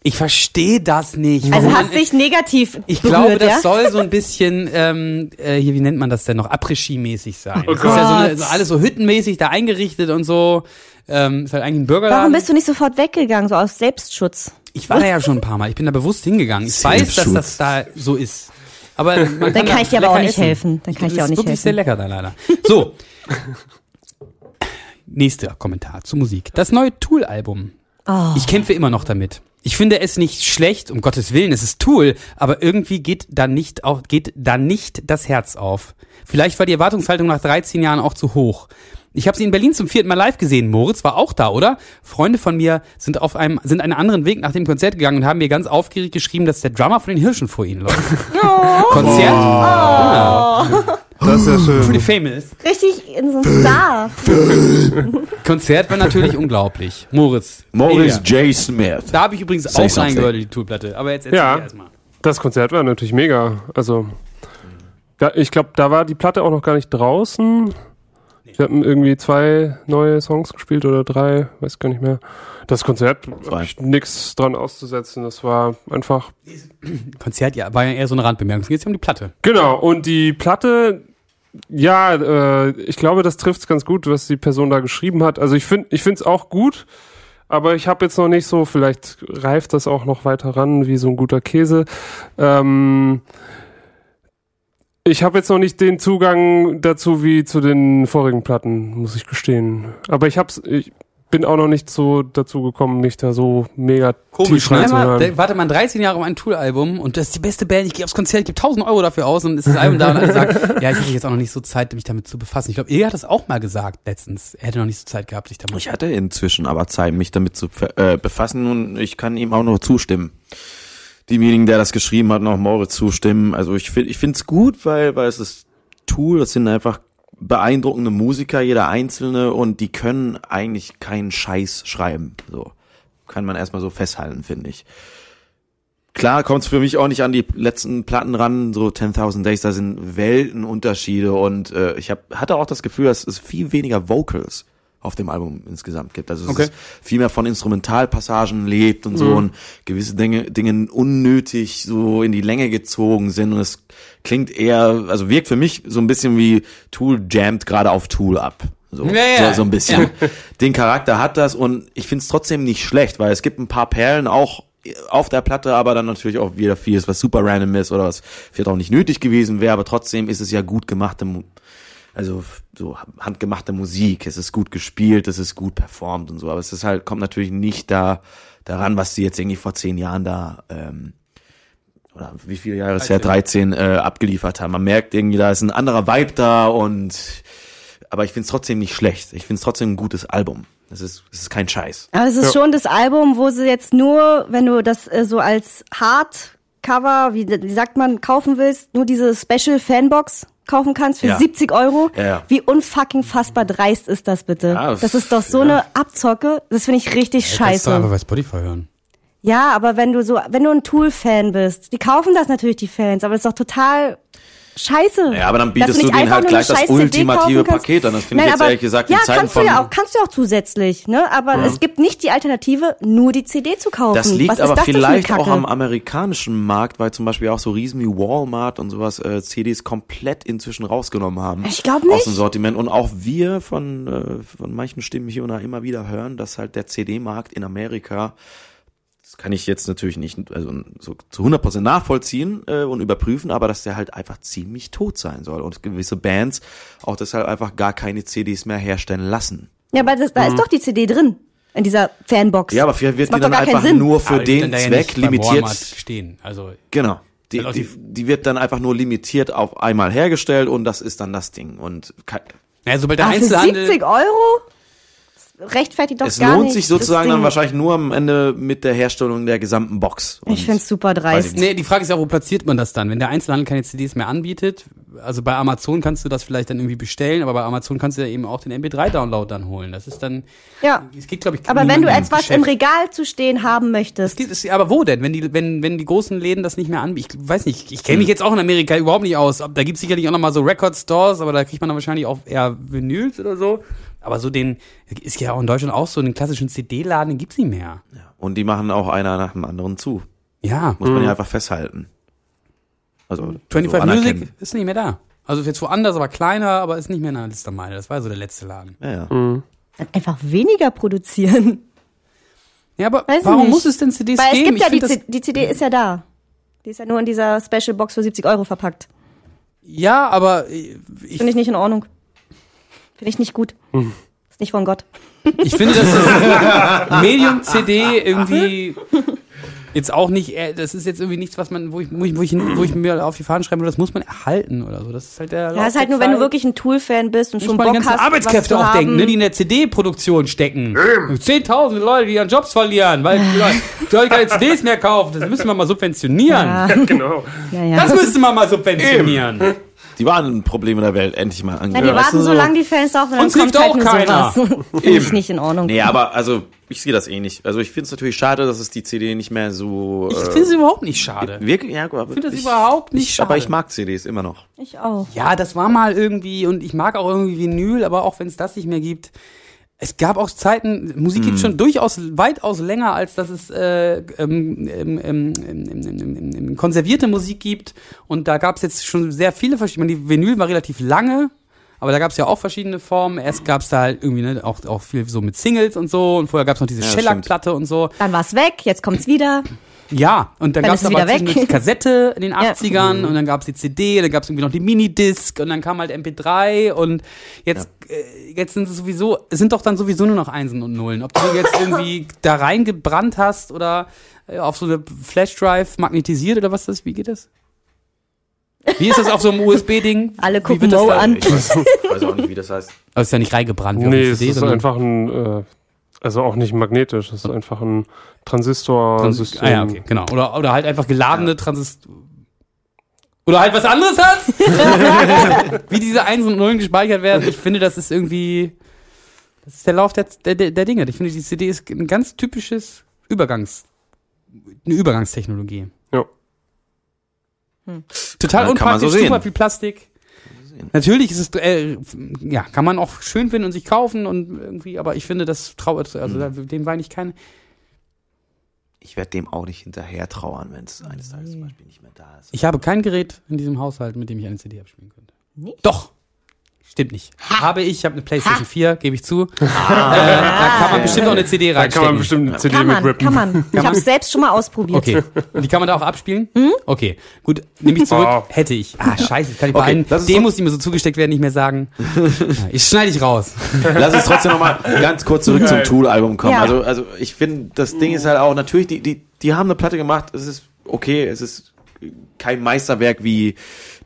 ich verstehe das nicht. Also hast man- dich negativ Ich berührt, glaube, das ja? soll so ein bisschen, ähm, äh, hier, wie nennt man das denn noch, Après-Ski-mäßig sein. Oh das ist ja so, Gott. so alles so hüttenmäßig da eingerichtet und so. Ähm, ist halt eigentlich ein Burgerladen. Warum bist du nicht sofort weggegangen, so aus Selbstschutz? ich war da ja schon ein paar Mal. Ich bin da bewusst hingegangen. Ich weiß, dass das da so ist. Aber man Dann da kann ich dir aber auch nicht essen. helfen. Dann kann ich dir auch Das nicht ist wirklich helfen. sehr lecker da leider. So. Nächster Kommentar zu Musik. Das neue Tool-Album. Oh. Ich kämpfe immer noch damit. Ich finde es nicht schlecht, um Gottes Willen, es ist Tool, aber irgendwie geht da nicht auch, geht da nicht das Herz auf. Vielleicht war die Erwartungshaltung nach 13 Jahren auch zu hoch. Ich habe sie in Berlin zum vierten Mal live gesehen. Moritz war auch da, oder? Freunde von mir sind auf einem, sind einen anderen Weg nach dem Konzert gegangen und haben mir ganz aufgeregt geschrieben, dass der Drummer von den Hirschen vor ihnen läuft. Konzert? Das ist ja schön. Pretty famous. Richtig in so einem Star. Konzert war natürlich unglaublich. Moritz. Mega. J. Smith. Da habe ich übrigens Say auch something. reingehört in die Toolplatte. Aber jetzt erzähl Ja. ich erstmal. Das Konzert war natürlich mega. Also, da, ich glaube, da war die Platte auch noch gar nicht draußen. Wir hatten irgendwie zwei neue Songs gespielt oder drei, weiß gar nicht mehr. Das Konzert Zwei. hab ich nichts dran auszusetzen. Das war einfach Konzert ja, war ja eher so eine Randbemerkung. Es geht jetzt um die Platte. Genau, und die Platte, ja, äh, ich glaube, das trifft's ganz gut, was die Person da geschrieben hat. Also ich finde ich finde es auch gut, aber ich habe jetzt noch nicht so, vielleicht reift das auch noch weiter ran, wie so ein guter Käse. Ähm, ich habe jetzt noch nicht den Zugang dazu wie zu den vorigen Platten, muss ich gestehen. Aber ich hab's, ich bin auch noch nicht so dazu gekommen, mich da so mega tief ne? reinzuhören. Da wartet man 13 Jahre um ein Tool-Album und das ist die beste Band. Ich gehe aufs Konzert, ich gebe 1000 Euro dafür aus und ist das Album da und alle sagen, ja, ich hatte jetzt auch noch nicht so Zeit, mich damit zu befassen. Ich glaube, er hat das auch mal gesagt letztens. Er hätte noch nicht so Zeit gehabt, sich damit. Ich hatte inzwischen aber Zeit, mich damit zu äh, befassen und ich kann ihm auch noch zustimmen. Demjenigen, der das geschrieben hat, noch Moritz zustimmen. Also ich finde, ich finde es gut, weil, weil es ist Tool, das sind einfach beeindruckende Musiker, jeder einzelne, und die können eigentlich keinen Scheiß schreiben. So kann man erstmal so festhalten, finde ich. Klar kommt es für mich auch nicht an die letzten Platten ran, so 10.000 Days, da sind Weltenunterschiede und äh, ich hab, hatte auch das Gefühl, dass es viel weniger Vocals auf dem Album insgesamt gibt. Also es Okay. ist viel mehr von Instrumentalpassagen lebt und so und gewisse Dinge, Dinge unnötig so in die Länge gezogen sind und es klingt eher, also wirkt für mich so ein bisschen wie Tool jammt gerade auf Tool ab. So, Ja, ja. so, so ein bisschen. Den Charakter hat das und ich finde es trotzdem nicht schlecht, weil es gibt ein paar Perlen auch auf der Platte, aber dann natürlich auch wieder vieles, was super random ist oder was vielleicht auch nicht nötig gewesen wäre, aber trotzdem ist es ja gut gemachte, Mu- also so handgemachte Musik. Es ist gut gespielt, es ist gut performt und so, aber es ist halt kommt natürlich nicht da daran, was sie jetzt irgendwie vor zehn Jahren da ähm, oder wie viele Jahre ist her, 13 äh, abgeliefert haben. Man merkt irgendwie, da ist ein anderer Vibe da und aber ich finde es trotzdem nicht schlecht. Ich finde es trotzdem ein gutes Album. Es ist, es ist kein Scheiß. Aber es ist schon das Album, wo sie jetzt nur, wenn du das äh, so als Hardcover, wie, wie sagt man, kaufen willst, nur diese Special Fanbox kaufen kannst für Ja. 70 Euro. Ja, ja. Wie unfucking fassbar dreist ist das bitte? Ja, das ist doch so ja. eine Abzocke. Das finde ich richtig Kannst du einfach scheiße. bei Spotify hören. Ja, aber wenn du so, wenn du ein Tool-Fan bist, die kaufen das natürlich die Fans, aber das ist doch total scheiße. Ja, aber dann bietest du denen halt gleich das ultimative. Paket an. Das finde ich jetzt ehrlich gesagt ja, in Zeiten kannst du von ja auch, kannst du auch zusätzlich, ne? Aber es gibt nicht die Alternative, nur die CD zu kaufen. Das liegt Was aber das vielleicht auch am amerikanischen Markt, weil zum Beispiel auch so Riesen wie Walmart und sowas äh, CDs komplett inzwischen rausgenommen haben. Ich glaub Aus nicht. dem Sortiment. Und auch wir von, äh, von manchen Stimmen hier und da immer wieder hören, dass halt der CD-Markt in Amerika, kann ich jetzt natürlich nicht also so zu 100% nachvollziehen äh, und überprüfen, aber dass der halt einfach ziemlich tot sein soll. Und gewisse Bands auch deshalb einfach gar keine CDs mehr herstellen lassen. Ja, aber das, da ist doch die CD drin. In dieser Fanbox. Ja, aber vielleicht wird Das die macht dann doch gar keinen einfach nur für Aber den ja Zweck nicht beim limitiert. Stehen. Also Genau. Die, die, die- wird dann einfach nur limitiert auf einmal hergestellt und das ist dann das Ding. Und ke- ja, sobald der Ah, für Einzelhandel 70 Euro? Das rechtfertigt doch es gar lohnt nicht. sich das sozusagen dann Ding. wahrscheinlich nur am Ende mit der Herstellung der gesamten Box. Und Ich find's super weiß dreist. Nee, die Frage ist ja, wo platziert man das dann? Wenn der Einzelhandel keine CDs mehr anbietet, also bei Amazon kannst du das vielleicht dann irgendwie bestellen, aber bei Amazon kannst du ja eben auch den MP3-Download dann holen. Das ist dann, Ja. es geht glaube ich Aber wenn du etwas im Geschäft. Regal zu stehen haben möchtest, Es geht, es, aber wo denn? Wenn die, wenn, wenn die großen Läden das nicht mehr anbieten? Ich weiß nicht, ich kenne mich jetzt auch in Amerika überhaupt nicht aus. Da gibt's sicherlich auch nochmal so Record-Stores, aber da kriegt man dann wahrscheinlich auch eher Vinyls oder so. Aber so den, ist ja auch in Deutschland auch so, den klassischen CD-Laden, den gibt's nicht mehr. Und die machen auch einer nach dem anderen zu. Ja. Muss man ja einfach festhalten. Also 25 so Music anerkennen. ist nicht mehr da. Also jetzt woanders, aber kleiner, aber ist nicht mehr in der Liste meine. Das war so der letzte Laden. Ja, ja. dann einfach weniger produzieren. Ja, aber Weiß warum nicht. muss es denn CDs Weil es geben? gibt ja Ich die, find das, C- die CD ist ja da. Die ist ja nur in dieser Special Box für 70 Euro verpackt. ja, aber ich, Finde ich nicht in Ordnung. Finde ich nicht gut. Hm. Ist nicht von Gott. ich finde, dass das Medium CD irgendwie jetzt auch nicht, äh, das ist jetzt irgendwie nichts, was man, wo ich, wo ich, wo ich, wo ich mir auf die Fahnen schreibe, das muss man erhalten oder so. Das ist halt der. Ja, ist halt nur, wenn du wirklich ein Tool-Fan bist und muss schon man die Bock ganzen hast, Arbeitskräfte was auch denken, haben. ne, die in der CD-Produktion stecken. Zehntausende Leute, die ihren Jobs verlieren, weil die Leute- die keine CDs mehr kaufen. Das müssen wir mal subventionieren. Ja, genau. ja, ja. Das müsste man mal subventionieren. Die waren ein Problem in der Welt endlich mal Ja, angegangen. die warten so lange die Fans auf und dann Uns kommt halt auch keiner. sowas. Finde ich nicht in Ordnung. Nee, aber also ich sehe das eh nicht. Also ich finde es natürlich schade, dass es die CD nicht mehr so. Ich äh, finde es überhaupt nicht schade. wirklich, ja, aber Ich finde das überhaupt nicht ich, schade. Aber ich mag CDs immer noch. Ich auch. Ja, das war mal irgendwie und ich mag auch irgendwie Vinyl, aber auch wenn es das nicht mehr gibt. Es gab auch Zeiten, Musik gibt schon durchaus weitaus länger, als dass es äh, ähm, ähm, ähm, ähm, ähm, ähm, ähm, konservierte Musik gibt. Und da gab es jetzt schon sehr viele verschiedene. Die Vinyl war relativ lange, aber da gab es ja auch verschiedene Formen. Erst gab es da halt irgendwie ne, auch, auch viel so mit Singles und so. Und vorher gab es noch diese Ja, Shellac-Platte und so. Dann war's weg, jetzt kommt's wieder. Ja, und dann, Dann gab es es aber die Kassette in den Ja. 80ern und dann gab es die CD, dann gab es irgendwie noch die Minidisc und dann kam halt MP3 und jetzt, äh, jetzt sind es sowieso, es sind doch dann sowieso nur noch Einsen und Nullen. Ob du jetzt irgendwie da reingebrannt hast oder äh, auf so eine Flashdrive magnetisiert oder was das, wie geht das? Wie ist das auf so einem USB-Ding? Alle Wie gucken wird das Mo da- an. Ich weiß, weiß auch nicht, wie das heißt. Aber ist ja nicht reingebrannt wie Nee, eine es CD, ist einfach ein, äh, also auch nicht magnetisch, es ist einfach ein Transistorsystem. Ah ja, okay, genau. Oder, oder halt einfach geladene Transist Oder halt was anderes hast? Wie diese Einsen und Nullen gespeichert werden. Ich finde, das ist irgendwie. Das ist der Lauf der, der, der Dinge. Ich finde, die CD ist ein ganz typisches Übergangs. Eine Übergangstechnologie. Ja. Total Ja, man so unpraktisch, sehen. super viel Plastik. Natürlich ist es, äh, ja, kann man auch schön finden und sich kaufen und irgendwie, aber ich finde, das trauert, also Mhm. dem war ich keine. Ich werde dem auch nicht hinterher trauern, wenn es eines Tages zum Beispiel nicht mehr da ist. Ich habe kein Gerät in diesem Haushalt, mit dem ich eine CD abspielen könnte. Nicht? Doch. Stimmt nicht. Habe ich, ich habe eine Playstation 4, gebe ich zu. Äh, da kann man bestimmt auch eine CD Da kann man reinstecken. bestimmt eine CD Kann mit man, rippen. kann man. Ich habe es selbst schon mal ausprobiert. Okay. Und die kann man da auch abspielen? Okay. Gut, nehme ich zurück. Oh. Hätte ich. Ah, scheiße, kann ich bei Okay, allen lass uns Demos, die mir so zugesteckt werden, nicht mehr sagen. Ich schneide ich raus. Lass uns trotzdem nochmal ganz kurz zurück zum. Tool-Album kommen. Ja. Also, also ich finde, das Ding ist halt auch, natürlich, die, die, die haben eine Platte gemacht, es ist okay, es ist kein Meisterwerk wie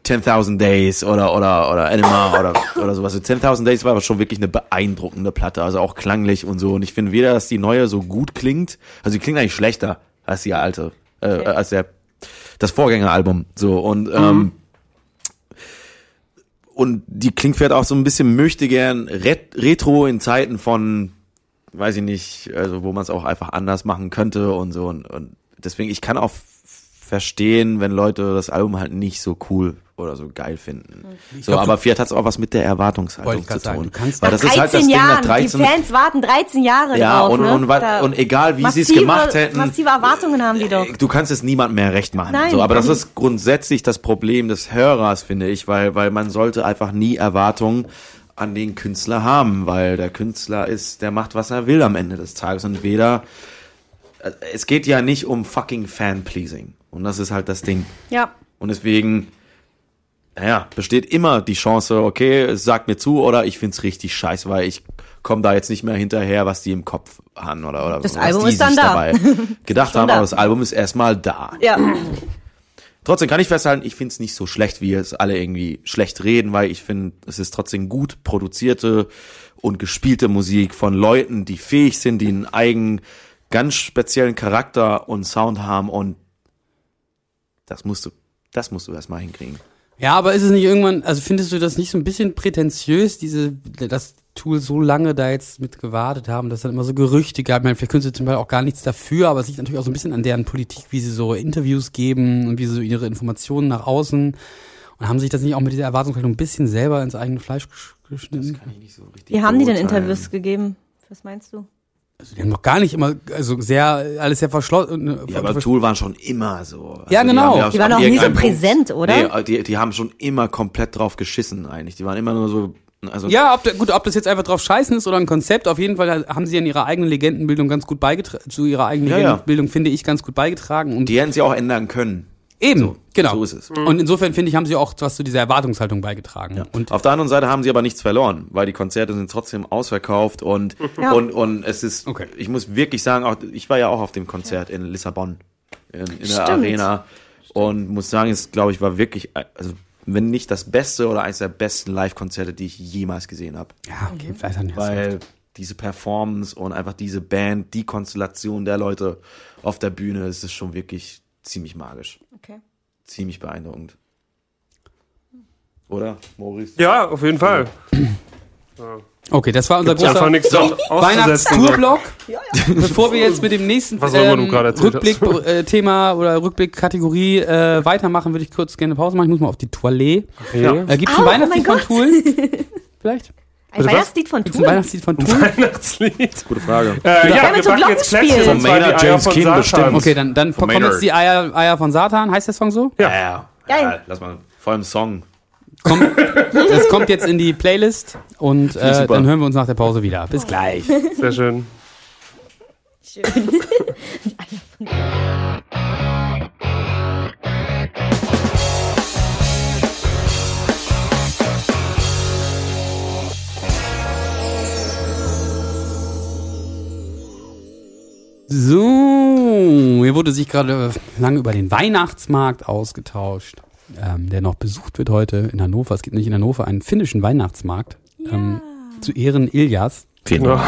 10.000 Days oder oder oder Anima oder oder sowas. 10.000 Days war aber schon wirklich eine beeindruckende Platte, also auch klanglich und so. Und ich finde weder, dass die neue so gut klingt, also die klingt eigentlich schlechter als die alte, äh, als der das Vorgängeralbum. So und ähm, und die klingt vielleicht auch so ein bisschen möchte gern ret retro in Zeiten von, weiß ich nicht, also wo man es auch einfach anders machen könnte und so und, und deswegen ich kann auch verstehen, wenn Leute das Album halt nicht so cool oder so geil finden. So, aber vielleicht hat es auch was mit der Erwartungshaltung ich zu sagen, tun. du kannst Weil das ist halt das 13 Ding nach 13 die Fans warten 13 Jahre ja, drauf, und, ne? und, wa- Da- und egal wie sie es gemacht hätten, Massive Erwartungen haben die doch. du kannst es niemand mehr recht machen. Nein. So, aber das ist grundsätzlich das Problem des Hörers, finde ich, weil, weil man sollte einfach nie Erwartungen an den Künstler haben, weil der Künstler ist, der macht, was er will am Ende des Tages und weder, äh, es geht ja nicht um fucking Fan-Pleasing. Und das ist halt das Ding. Ja. Und deswegen, naja, besteht immer die Chance, okay, sagt mir zu oder ich find's richtig scheiße, weil ich komme da jetzt nicht mehr hinterher, was die im Kopf haben oder, oder Das was Album die ist dann sich da. dabei gedacht haben, da. aber das Album ist erstmal da. Ja. Trotzdem kann ich festhalten, ich find's nicht so schlecht, wie es alle irgendwie schlecht reden, weil ich finde, es ist trotzdem gut produzierte und gespielte Musik von Leuten, die fähig sind, die einen eigenen, ganz speziellen Charakter und Sound haben und das musst du, das musst du erstmal hinkriegen. Ja, aber ist es nicht irgendwann, also findest du das nicht so ein bisschen prätentiös, diese, das Tool so lange da jetzt mit gewartet haben, dass dann immer so Gerüchte gab. Ich meine, vielleicht können sie zum Beispiel auch gar nichts dafür, aber es liegt natürlich auch so ein bisschen an deren Politik, wie sie so Interviews geben und wie sie so ihre Informationen nach außen und haben sich das nicht auch mit dieser Erwartungshaltung ein bisschen selber ins eigene Fleisch gesch- geschnitten? Wie haben die denn. Interviews gegeben? Was meinst du? Also die haben noch gar nicht immer, also sehr, alles sehr verschlossen. Ja, aber Tool waren schon immer so. Also Ja, genau. haben Die waren auch nie so Punkt- präsent, oder? Nee, die, die haben schon immer komplett drauf geschissen eigentlich. Die waren immer nur so, also Ja, ob, gut, ob das jetzt einfach drauf scheißen ist oder ein Konzept, auf jeden Fall haben sie an ihrer eigenen Legendenbildung ganz gut beigetragen, zu ihrer eigenen Ja, ja. Legendenbildung, finde ich, ganz gut beigetragen. Und die hätten sie auch ändern können. Eben, So, genau. so ist es. Und insofern, finde ich, haben sie auch was zu dieser Erwartungshaltung beigetragen. Und Auf der anderen Seite haben sie aber nichts verloren, weil die Konzerte sind trotzdem ausverkauft und Ja. und und es ist Okay. ich muss wirklich sagen, auch ich war ja auch auf dem Konzert in Lissabon in, in der Stimmt. Arena und muss sagen, es glaube ich war wirklich also wenn nicht das beste oder eines der besten Live-Konzerte, die ich jemals gesehen habe, ja, okay, vielleicht haben weil diese Performance und einfach diese Band, die Konstellation der Leute auf der Bühne, es ist schon wirklich ziemlich magisch, Okay. ziemlich beeindruckend. Oder, Maurice? Ja, auf jeden Fall. Okay, das war unser Gibt's großer so. Weihnachtstourblock. Bevor wir jetzt mit dem nächsten erzählt Rückblick-Thema oder Rückblick-Kategorie äh, weitermachen, würde ich kurz gerne Pause machen. Ich muss mal auf die Toilette. Okay. Äh, Gibt es ein oh Weihnachtslied mein von Tool? Vielleicht? Ein was? Weihnachtslied von es ein? Weihnachtslied von Tool? Weihnachtslied. Gute Frage. Äh, ja, mit wir backen jetzt Glockenspiel. Kleckse, Von Maynard Eier James von King Satan. bestimmt. Okay, dann, dann Von kommen jetzt die Eier, Eier von Satan. Heißt der Song so? Ja, ja. Geil. ja lass mal. Vor allem Song. Kommt, das kommt jetzt in die Playlist und äh, dann hören wir uns nach der Pause wieder. Bis gleich. Sehr schön. Schön. So, hier wurde sich gerade lange über den Weihnachtsmarkt ausgetauscht, ähm, der noch besucht wird heute in Hannover. Es gibt nämlich in Hannover einen finnischen Weihnachtsmarkt ähm, zu Ehren Iljas. Ja.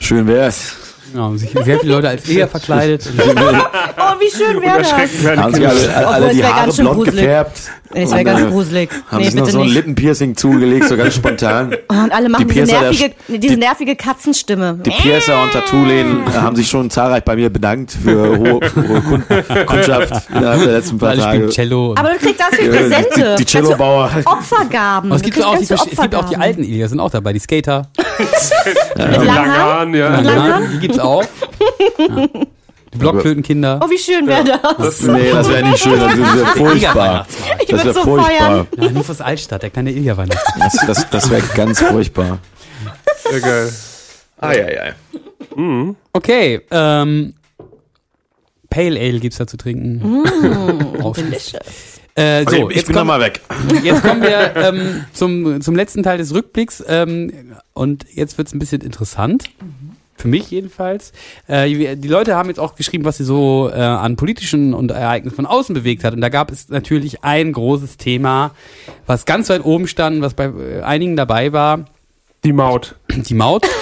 Schön wär's. Ja, haben sich sehr viele Leute als Ilja verkleidet. Oh, wie schön wäre das. Haben Kinder. alle, alle, alle es die Haare blond gruselig. gefärbt. Das wäre ganz gruselig. Haben Nee, sich noch so ein nicht. Lippenpiercing zugelegt, so ganz spontan. Und alle machen Die diese Piercer der nervige, Sch- diese die- nervige Katzenstimme. Die Piercer und Tattoo-Läden äh, haben sich schon zahlreich bei mir bedankt für hohe, hohe Kun Kundschaft innerhalb der letzten paar Tage. Cello. und- Aber du kriegst viel Äh, Präsente. Die, die Cellobauer. Ganz viele Opfergaben. Aber es gibt, auch die, viele es gibt auch die Opfergaben. alten Iljas, sind auch dabei, die Skater. Mit Lange langen Haaren? Haaren, ja. Mit langen Haaren? Die gibt's auch. Ja. Die Blockflötenkinder. Oh, wie schön wäre das. Nee, das wäre nicht schön, das wäre furchtbar. Ich Das wäre so furchtbar. Ja, Hannovers Altstadt, der kleine Ilja-Weihnachtsmarkt. Das, das, das wäre ganz furchtbar. Sehr geil. Eieiei. Okay, ähm, Pale Ale gibt's da zu trinken. Auch- Delicious. Äh, so, Okay, ich jetzt, bin kommen, nochmal weg. jetzt kommen wir ähm, zum, zum letzten Teil des Rückblicks ähm, und jetzt wird's ein bisschen interessant. Für mich jedenfalls. Äh, die Leute haben jetzt auch geschrieben, was sie so äh, an politischen und Ereignissen von außen bewegt hat. Und da gab es natürlich ein großes Thema, was ganz weit oben stand, was bei äh, einigen dabei war. Die Maut. Die Maut.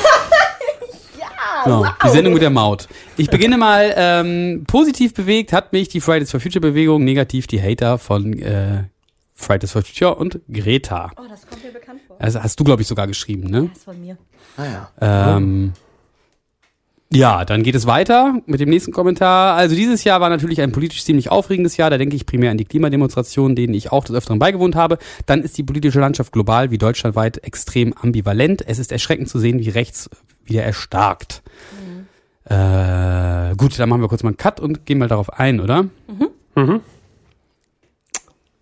Genau, die Sendung mit der Maut. Ich beginne mal ähm, positiv bewegt hat mich die Fridays for Future Bewegung, negativ die Hater von äh, Fridays for Future und Greta. Oh, das kommt mir bekannt vor. Also hast du glaube ich sogar geschrieben, ne? Das ist von mir. Ähm, ja, dann geht es weiter mit dem nächsten Kommentar. Also dieses Jahr war natürlich ein politisch ziemlich aufregendes Jahr. Da denke ich primär an die Klimademonstrationen, denen ich auch des Öfteren beigewohnt habe. Dann ist die politische Landschaft global wie deutschlandweit extrem ambivalent. Es ist erschreckend zu sehen, wie rechts wieder erstarkt. Äh, gut, dann machen wir kurz mal einen Cut und gehen mal darauf ein, oder?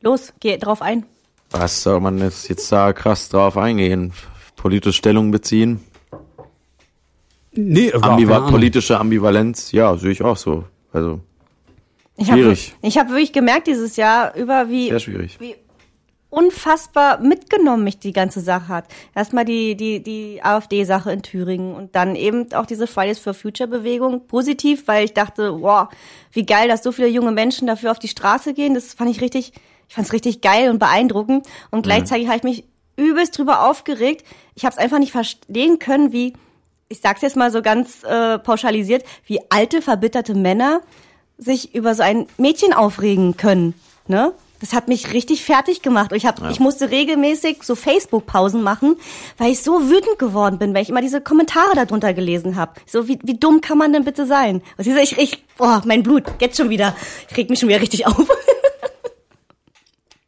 Los, geh drauf ein. Was soll man jetzt, jetzt da krass drauf eingehen? Politisch Stellung beziehen? Nee, überhaupt Ambiva keine Ahnung. politische Ambivalenz? Ja, sehe ich auch so. Also, Ich hab- Schwierig. Ich habe wirklich gemerkt dieses Jahr über, wie, sehr schwierig. wie unfassbar mitgenommen mich die ganze Sache hat. Erstmal die, die, die AfD-Sache in Thüringen und dann eben auch diese Fridays for Future-Bewegung. Positiv, weil ich dachte, wow, wie geil, dass so viele junge Menschen dafür auf die Straße gehen. Das fand ich richtig, ich fand es richtig geil und beeindruckend. Und gleichzeitig habe ich mich übelst drüber aufgeregt. Ich habe es einfach nicht verstehen können, wie, ich sag's jetzt mal so ganz äh, pauschalisiert, wie alte, verbitterte Männer sich über so ein Mädchen aufregen können. Ne? Das hat mich richtig fertig gemacht. Und ich, hab, ich musste regelmäßig so Facebook-Pausen machen, weil ich so wütend geworden bin, weil ich immer diese Kommentare darunter gelesen habe. So, wie, wie dumm kann man denn bitte sein? Und ich, ich, ich, boah, mein Blut, jetzt schon wieder. Ich reg mich schon wieder richtig auf.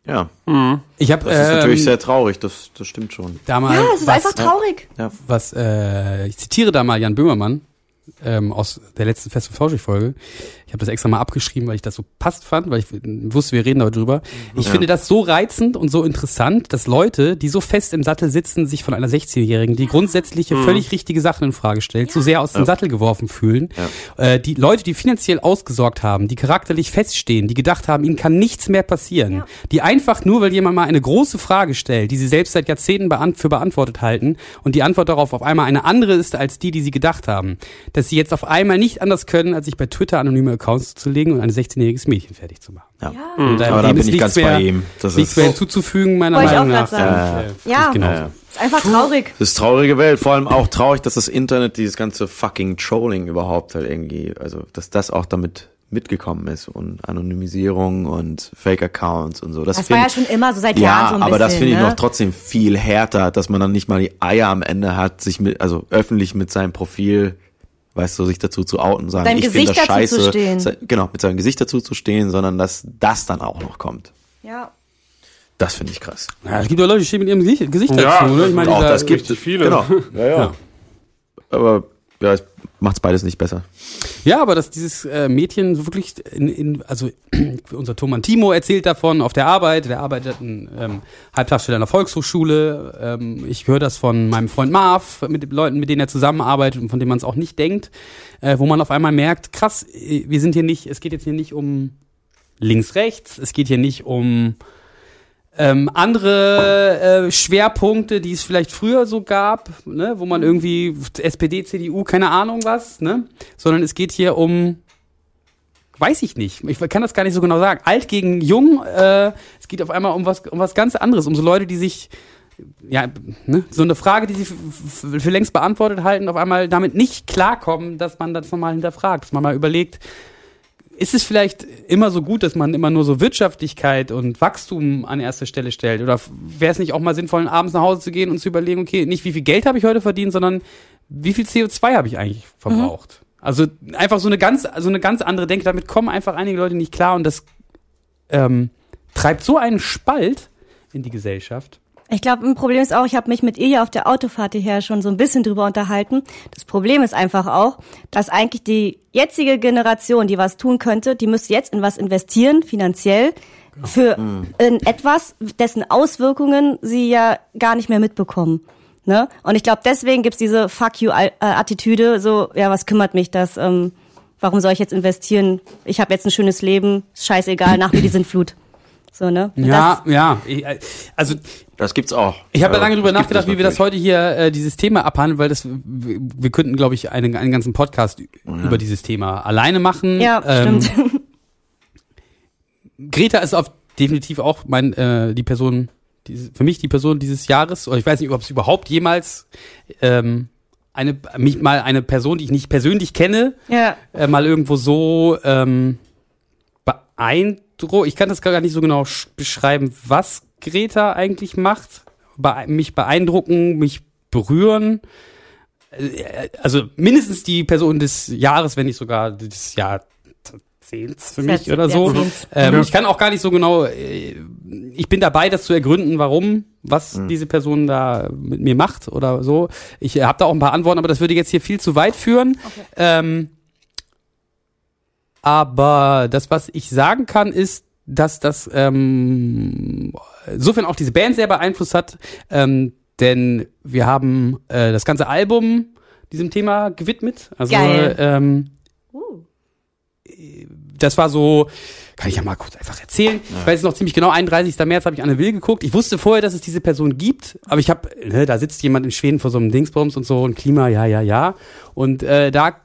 Ja, Ich habe das ist natürlich ähm, sehr traurig, das, das stimmt schon. da mal ja, es ist was, einfach traurig. Ja. was äh, ich zitiere da mal Jan Böhmermann ähm, aus der letzten Fest und Flauschig Folge. Ich habe das extra mal abgeschrieben, weil ich das so passt fand, weil ich wusste, wir reden darüber. Ich finde das so reizend und so interessant, dass Leute, die so fest im Sattel sitzen, sich von einer 16-Jährigen, die grundsätzliche, völlig richtige Sachen in Frage stellt, so sehr aus dem Sattel geworfen fühlen. Äh, die Leute, die finanziell ausgesorgt haben, die charakterlich feststehen, die gedacht haben, ihnen kann nichts mehr passieren, die einfach nur, weil jemand mal eine große Frage stellt, die sie selbst seit Jahrzehnten beant für beantwortet halten und die Antwort darauf auf einmal eine andere ist als die, die sie gedacht haben, dass sie jetzt auf einmal nicht anders können, als sich bei Twitter anonyme Accounts zu legen und ein 16-jähriges Mädchen fertig zu machen. Ja. Und Aber da bin ich nichts ganz mehr, bei ihm. Das nichts ist, mehr hinzuzufügen, meiner Wollte ich Meinung auch nach. sagen. Äh, Ja. genau. Ja. Ist einfach traurig. Das ist traurige Welt. Vor allem auch traurig, dass das Internet dieses ganze fucking Trolling überhaupt halt irgendwie, also dass das auch damit mitgekommen ist und Anonymisierung und Fake-Accounts und so. Das, Das war find- ja schon immer so seit ja, Jahren so ein aber das finde ich ne? noch trotzdem viel härter, dass man dann nicht mal die Eier am Ende hat, sich mit, also öffentlich mit seinem Profil, weißt du, sich dazu zu outen, sagen, Seinem ich finde Gesicht das dazu zu scheiße, stehen. Genau, mit seinem Gesicht dazu zu stehen, sondern dass das dann auch noch kommt. Ja. Das finde ich krass. Ja, es gibt ja Leute, die stehen mit ihrem Gesicht, Gesicht Ja, dazu. Ne? Ich meine, auch dieser- das gibt richtig viele. Genau. Ja, ja. Aber ja, es macht's beides nicht besser. Ja, aber dass dieses äh, Mädchen wirklich in, in also unser Thomann Timo erzählt davon auf der Arbeit, der arbeitet in ähm, Halbtagsstelle an der Volkshochschule. Ähm, ich höre das von meinem Freund Marv, mit Leuten, mit denen er zusammenarbeitet und von denen man es auch nicht denkt, äh, wo man auf einmal merkt, krass, äh, wir sind hier nicht, es geht jetzt hier nicht um links, rechts, es geht hier nicht um ähm, andere äh, Schwerpunkte, die es vielleicht früher so gab, ne, wo man irgendwie SPD, CDU, keine Ahnung was, ne, sondern es geht hier um, weiß ich nicht, ich kann das gar nicht so genau sagen, alt gegen jung, äh, es geht auf einmal um was, um was ganz anderes, um so Leute, die sich ja, ne, so eine Frage, die sie für längst beantwortet halten, auf einmal damit nicht klarkommen, dass man das nochmal hinterfragt, dass man mal überlegt, ist es vielleicht immer so gut, dass man immer nur so Wirtschaftlichkeit und Wachstum an erste Stelle stellt? Oder wäre es nicht auch mal sinnvoll, abends nach Hause zu gehen und zu überlegen, okay, nicht wie viel Geld habe ich heute verdient, sondern wie viel CO2 habe ich eigentlich verbraucht? Also einfach so eine ganz, so eine ganz andere Denke. Damit kommen einfach einige Leute nicht klar und das ähm, treibt so einen Spalt in die Gesellschaft. Ich glaube, ein Problem ist auch, ich habe mich mit ihr ja auf der Autofahrt hierher schon so ein bisschen drüber unterhalten. Das Problem ist einfach auch, dass eigentlich die jetzige Generation, die was tun könnte, die müsste jetzt in was investieren, finanziell, für in etwas, dessen Auswirkungen sie ja gar nicht mehr mitbekommen. Ne? Und ich glaube, deswegen gibt's diese Fuck you-Attitüde, so, ja, was kümmert mich das? Ähm, warum soll ich jetzt investieren? Ich habe jetzt ein schönes Leben, scheißegal, nach mir die Sintflut. So, ne? Und Ja, ja. Ich, äh, also Das gibt's auch. ich habe Also, lange drüber nachgedacht, wie wir das heute hier äh, dieses Thema abhandeln, weil das wir, wir könnten, glaube ich, einen, einen ganzen Podcast ü- über dieses Thema alleine machen. Ja, Ähm, stimmt. Greta ist auf definitiv auch mein äh, die Person diese, für mich die Person dieses Jahres oder ich weiß nicht ob es überhaupt jemals ähm, eine mich mal eine Person die ich nicht persönlich kenne ja. äh, mal irgendwo so ähm, beeindruckt ich kann das gar nicht so genau sch- beschreiben was Greta eigentlich macht Bee mich beeindrucken mich berühren Äh, also mindestens die Person des Jahres wenn nicht sogar des Jahrzehnts für mich oder so ähm. Ich kann auch gar nicht so genau, äh, ich bin dabei, das zu ergründen, warum, was diese Person da mit mir macht oder so. Ich habe da auch ein paar Antworten, aber das würde jetzt hier viel zu weit führen. Ähm, aber das, was ich sagen kann, ist, dass das ähm, insofern auch diese Band sehr beeinflusst hat, ähm, denn wir haben äh, das ganze Album diesem Thema gewidmet. Also Geil. ähm, Uh. das war so, kann ich ja mal kurz einfach erzählen. Ich weiß noch ziemlich genau, 31. März habe ich Anne Will geguckt. Ich wusste vorher, dass es diese Person gibt, aber ich habe, ne, da sitzt jemand in Schweden vor so einem Dingsbums und so und Klima, ja, ja, ja. Und äh, da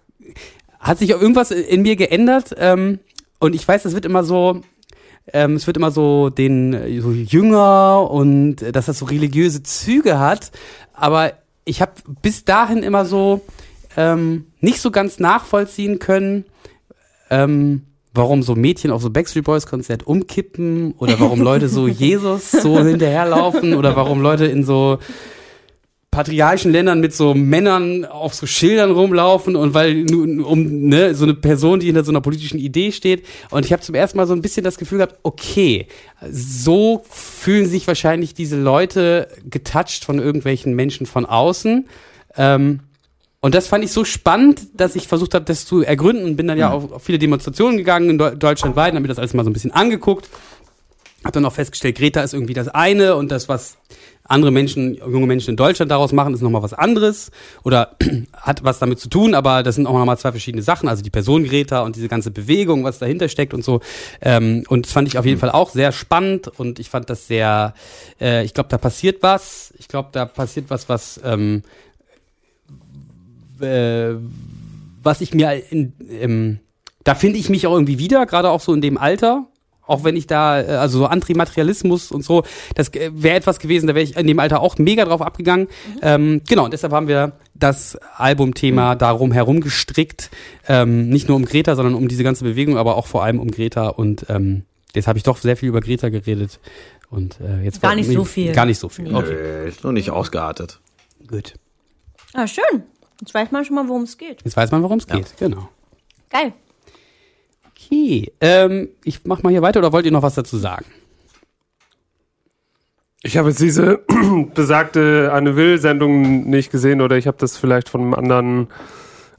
hat sich auch irgendwas in mir geändert ähm, und ich weiß, das wird immer so, ähm, es wird immer so den äh, so jünger und äh, dass das so religiöse Züge hat, aber ich habe bis dahin immer so ähm, nicht so ganz nachvollziehen können, ähm, warum so Mädchen auf so Backstreet Boys Konzert umkippen oder warum Leute so Jesus so hinterherlaufen oder warum Leute in so patriarchischen Ländern mit so Männern auf so Schildern rumlaufen und weil um ne, so eine Person, die hinter so einer politischen Idee steht und ich habe zum ersten Mal so ein bisschen das Gefühl gehabt, okay, so fühlen sich wahrscheinlich diese Leute getoucht von irgendwelchen Menschen von außen. Ähm, und das fand ich so spannend, dass ich versucht habe, das zu ergründen und bin dann ja auf, auf viele Demonstrationen gegangen in Deu deutschlandweit und habe mir das alles mal so ein bisschen angeguckt. Hab dann auch festgestellt, Greta ist irgendwie das eine und das, was andere Menschen, junge Menschen in Deutschland daraus machen, ist nochmal was anderes oder hat was damit zu tun, aber das sind auch nochmal zwei verschiedene Sachen, also die Person Greta und diese ganze Bewegung, was dahinter steckt und so. Ähm, und das fand ich auf jeden Fall auch sehr spannend und ich fand das sehr, äh, ich glaube, da passiert was. Ich glaube, da passiert was, was ähm, äh, was ich mir in, ähm, da finde ich mich auch irgendwie wieder, gerade auch so in dem Alter. Auch wenn ich da, äh, also so Antimaterialismus und so, das äh, wäre etwas gewesen, da wäre ich in dem Alter auch mega drauf abgegangen. Ähm, genau, und deshalb haben wir das Albumthema darum herum gestrickt. Ähm, nicht nur um Greta, sondern um diese ganze Bewegung, aber auch vor allem um Greta. Und ähm, jetzt habe ich doch sehr viel über Greta geredet. Und äh, jetzt Gar war- nicht so viel. Gar nicht so viel. Okay, Nö, ist noch nicht ausgeartet. gut. Ah, schön. Jetzt weiß man schon mal, worum es geht. Jetzt weiß man, worum es geht. Genau. Geil. Okay, ähm, ich mach mal hier weiter oder wollt ihr noch was dazu sagen? Ich habe jetzt diese besagte Anne Will-Sendung nicht gesehen oder ich habe das vielleicht von einem anderen.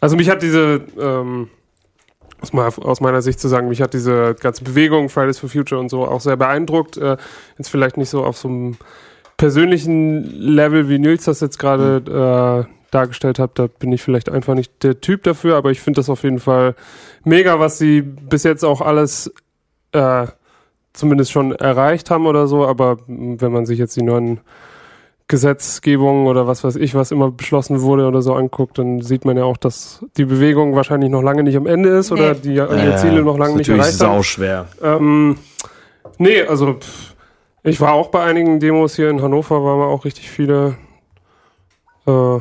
Also mich hat diese, ähm, aus, meiner Sicht zu sagen, mich hat diese ganze Bewegung Fridays for Future und so auch sehr beeindruckt. Äh, jetzt vielleicht nicht so auf so einem persönlichen Level, wie Nils das jetzt gerade äh, dargestellt hat. Da bin ich vielleicht einfach nicht der Typ dafür, aber ich finde das auf jeden Fall mega, was sie bis jetzt auch alles äh, zumindest schon erreicht haben oder so, aber wenn man sich jetzt die neuen Gesetzgebungen oder was weiß ich, was immer beschlossen wurde oder so anguckt, dann sieht man ja auch, dass die Bewegung wahrscheinlich noch lange nicht am Ende ist oder die ihre Ziele noch lange ist nicht natürlich erreicht haben. sauschwer. Ähm, nee, also pff, ich war auch bei einigen Demos hier in Hannover, waren wir auch richtig viele. Äh,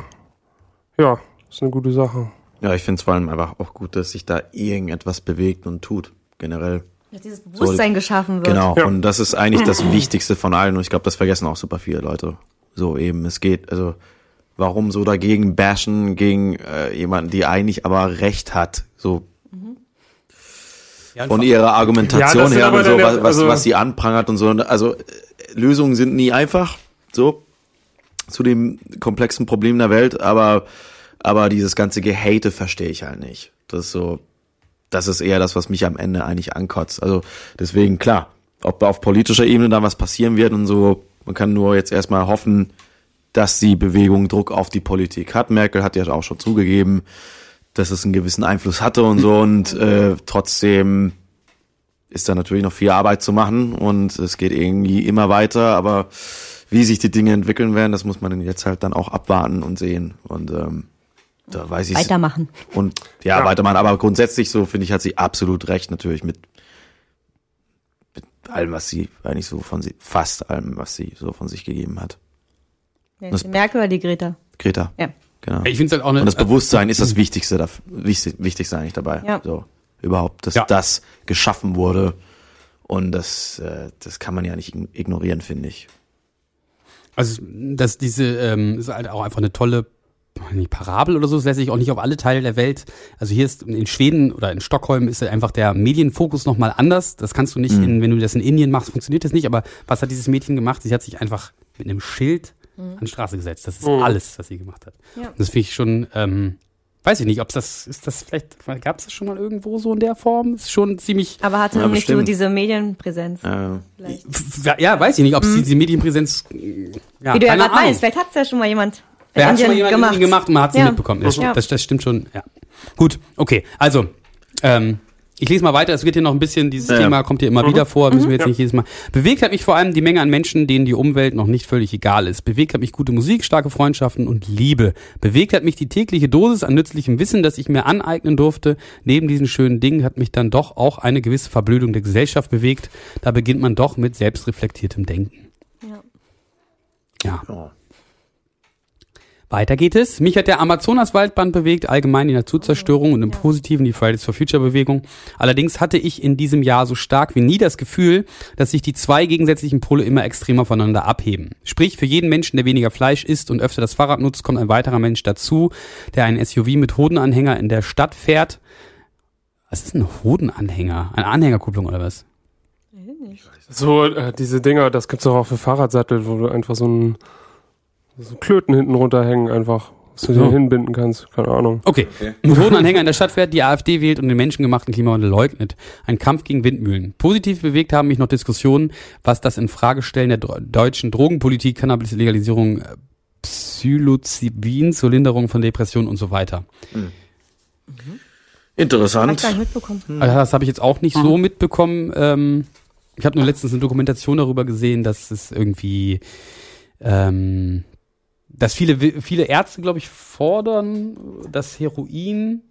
ja, ist eine gute Sache. Ja, ich finde es vor allem einfach auch gut, dass sich da irgendetwas bewegt und tut. Generell. Dass dieses Bewusstsein geschaffen wird. Genau. Ja. Und das ist eigentlich das Wichtigste von allen. Und ich glaube, das vergessen auch super viele Leute. So eben. Es geht, also, warum so dagegen bashen gegen äh, jemanden, die eigentlich aber Recht hat? So Ja, und von ihrer Ja, Argumentation sind her aber und so, ja- was, was, also- was sie anprangert und so. Also, äh, Lösungen sind nie einfach. So. Zu dem komplexen Problem der Welt. Aber, aber dieses ganze Gehate verstehe ich halt nicht. Das ist so, das ist eher das, was mich am Ende eigentlich ankotzt. Also deswegen, klar, ob auf politischer Ebene da was passieren wird und so, man kann nur jetzt erstmal hoffen, dass die Bewegung Druck auf die Politik hat. Merkel hat ja auch schon zugegeben, dass es einen gewissen Einfluss hatte und so und äh, trotzdem ist da natürlich noch viel Arbeit zu machen und es geht irgendwie immer weiter, aber wie sich die Dinge entwickeln werden, das muss man jetzt halt dann auch abwarten und sehen. Und ähm, da weiß ich Weitermachen. Und ja, weitermachen. Aber grundsätzlich so finde ich, hat sie absolut recht natürlich mit, mit allem, was sie eigentlich so von sie, fast allem, was sie so von sich gegeben hat. Ja, Das- die Merkel oder die Greta? Greta. Ja. Genau. Ich finde es halt auch eine, Und das Bewusstsein ist das Wichtigste, da, wichtig, Wichtigste eigentlich dabei. Ja. So, überhaupt, dass Ja. das geschaffen wurde. Und das, äh, das kann man ja nicht ign- ignorieren, finde ich. Also, dass diese, ähm, ist halt auch einfach eine tolle, nicht Parabel oder so, das lässt sich auch nicht auf alle Teile der Welt. Also hier ist in Schweden oder in Stockholm ist einfach der Medienfokus nochmal anders. Das kannst du nicht, Mhm. in, wenn du das in Indien machst, funktioniert das nicht. Aber was hat dieses Mädchen gemacht? Sie hat sich einfach mit einem Schild an die Straße gesetzt. Das ist Mhm. alles, was sie gemacht hat. Ja. Und Das finde ich schon, ähm, weiß ich nicht, ob es das, ist das vielleicht, gab es das schon mal irgendwo so in der Form? Ist schon ziemlich, Aber hatte Ja, noch nicht so diese Medienpräsenz. Äh, Vielleicht. f- ja, weiß ich nicht, ob es diese Medienpräsenz, ja, Wie du ja gerade meinst, vielleicht hat es ja schon mal jemand Wer in hat schon mal jemand gemacht. gemacht und man hat sie Ja. mitbekommen. Das, Ja. das, das stimmt schon, ja. Gut, okay. Also, ähm, ich lese mal weiter. Es wird hier noch ein bisschen, dieses Ja, ja. Thema kommt hier immer wieder vor, müssen wir jetzt nicht jedes Mal. Bewegt hat mich vor allem die Menge an Menschen, denen die Umwelt noch nicht völlig egal ist. Bewegt hat mich gute Musik, starke Freundschaften und Liebe. Bewegt hat mich die tägliche Dosis an nützlichem Wissen, das ich mir aneignen durfte. Neben diesen schönen Dingen hat mich dann doch auch eine gewisse Verblödung der Gesellschaft bewegt. Da beginnt man doch mit selbstreflektiertem Denken. Ja. Ja. Weiter geht es. Mich hat der Amazonaswaldbrand bewegt, allgemein die Naturzerstörung und im Positiven die Fridays for Future Bewegung. Allerdings hatte ich in diesem Jahr so stark wie nie das Gefühl, dass sich die zwei gegensätzlichen Pole immer extremer voneinander abheben. Sprich, für jeden Menschen, der weniger Fleisch isst und öfter das Fahrrad nutzt, kommt ein weiterer Mensch dazu, der einen SUV mit Hodenanhänger in der Stadt fährt. Was ist ein Hodenanhänger? Eine Anhängerkupplung oder was? So, äh, diese Dinger, das gibt's doch auch für Fahrradsattel, wo du einfach so ein so Klöten hinten runterhängen einfach, was du So. dir hinbinden kannst. Keine Ahnung. Okay. Mit Hodenanhänger in der Stadt fährt, die AfD wählt und den menschengemachten Klimawandel leugnet. Ein Kampf gegen Windmühlen. Positiv bewegt haben mich noch Diskussionen, was das Infragestellen der deutschen Drogenpolitik, Cannabis-Legalisierung, äh, Psilocybin zur Linderung von Depressionen und so weiter. Hab ich Interessant. nicht mitbekommen. Also das habe ich jetzt auch nicht so mitbekommen. Ähm, ich habe nur letztens eine Dokumentation darüber gesehen, dass es irgendwie, ähm, dass viele, viele Ärzte, glaube ich, fordern, dass Heroin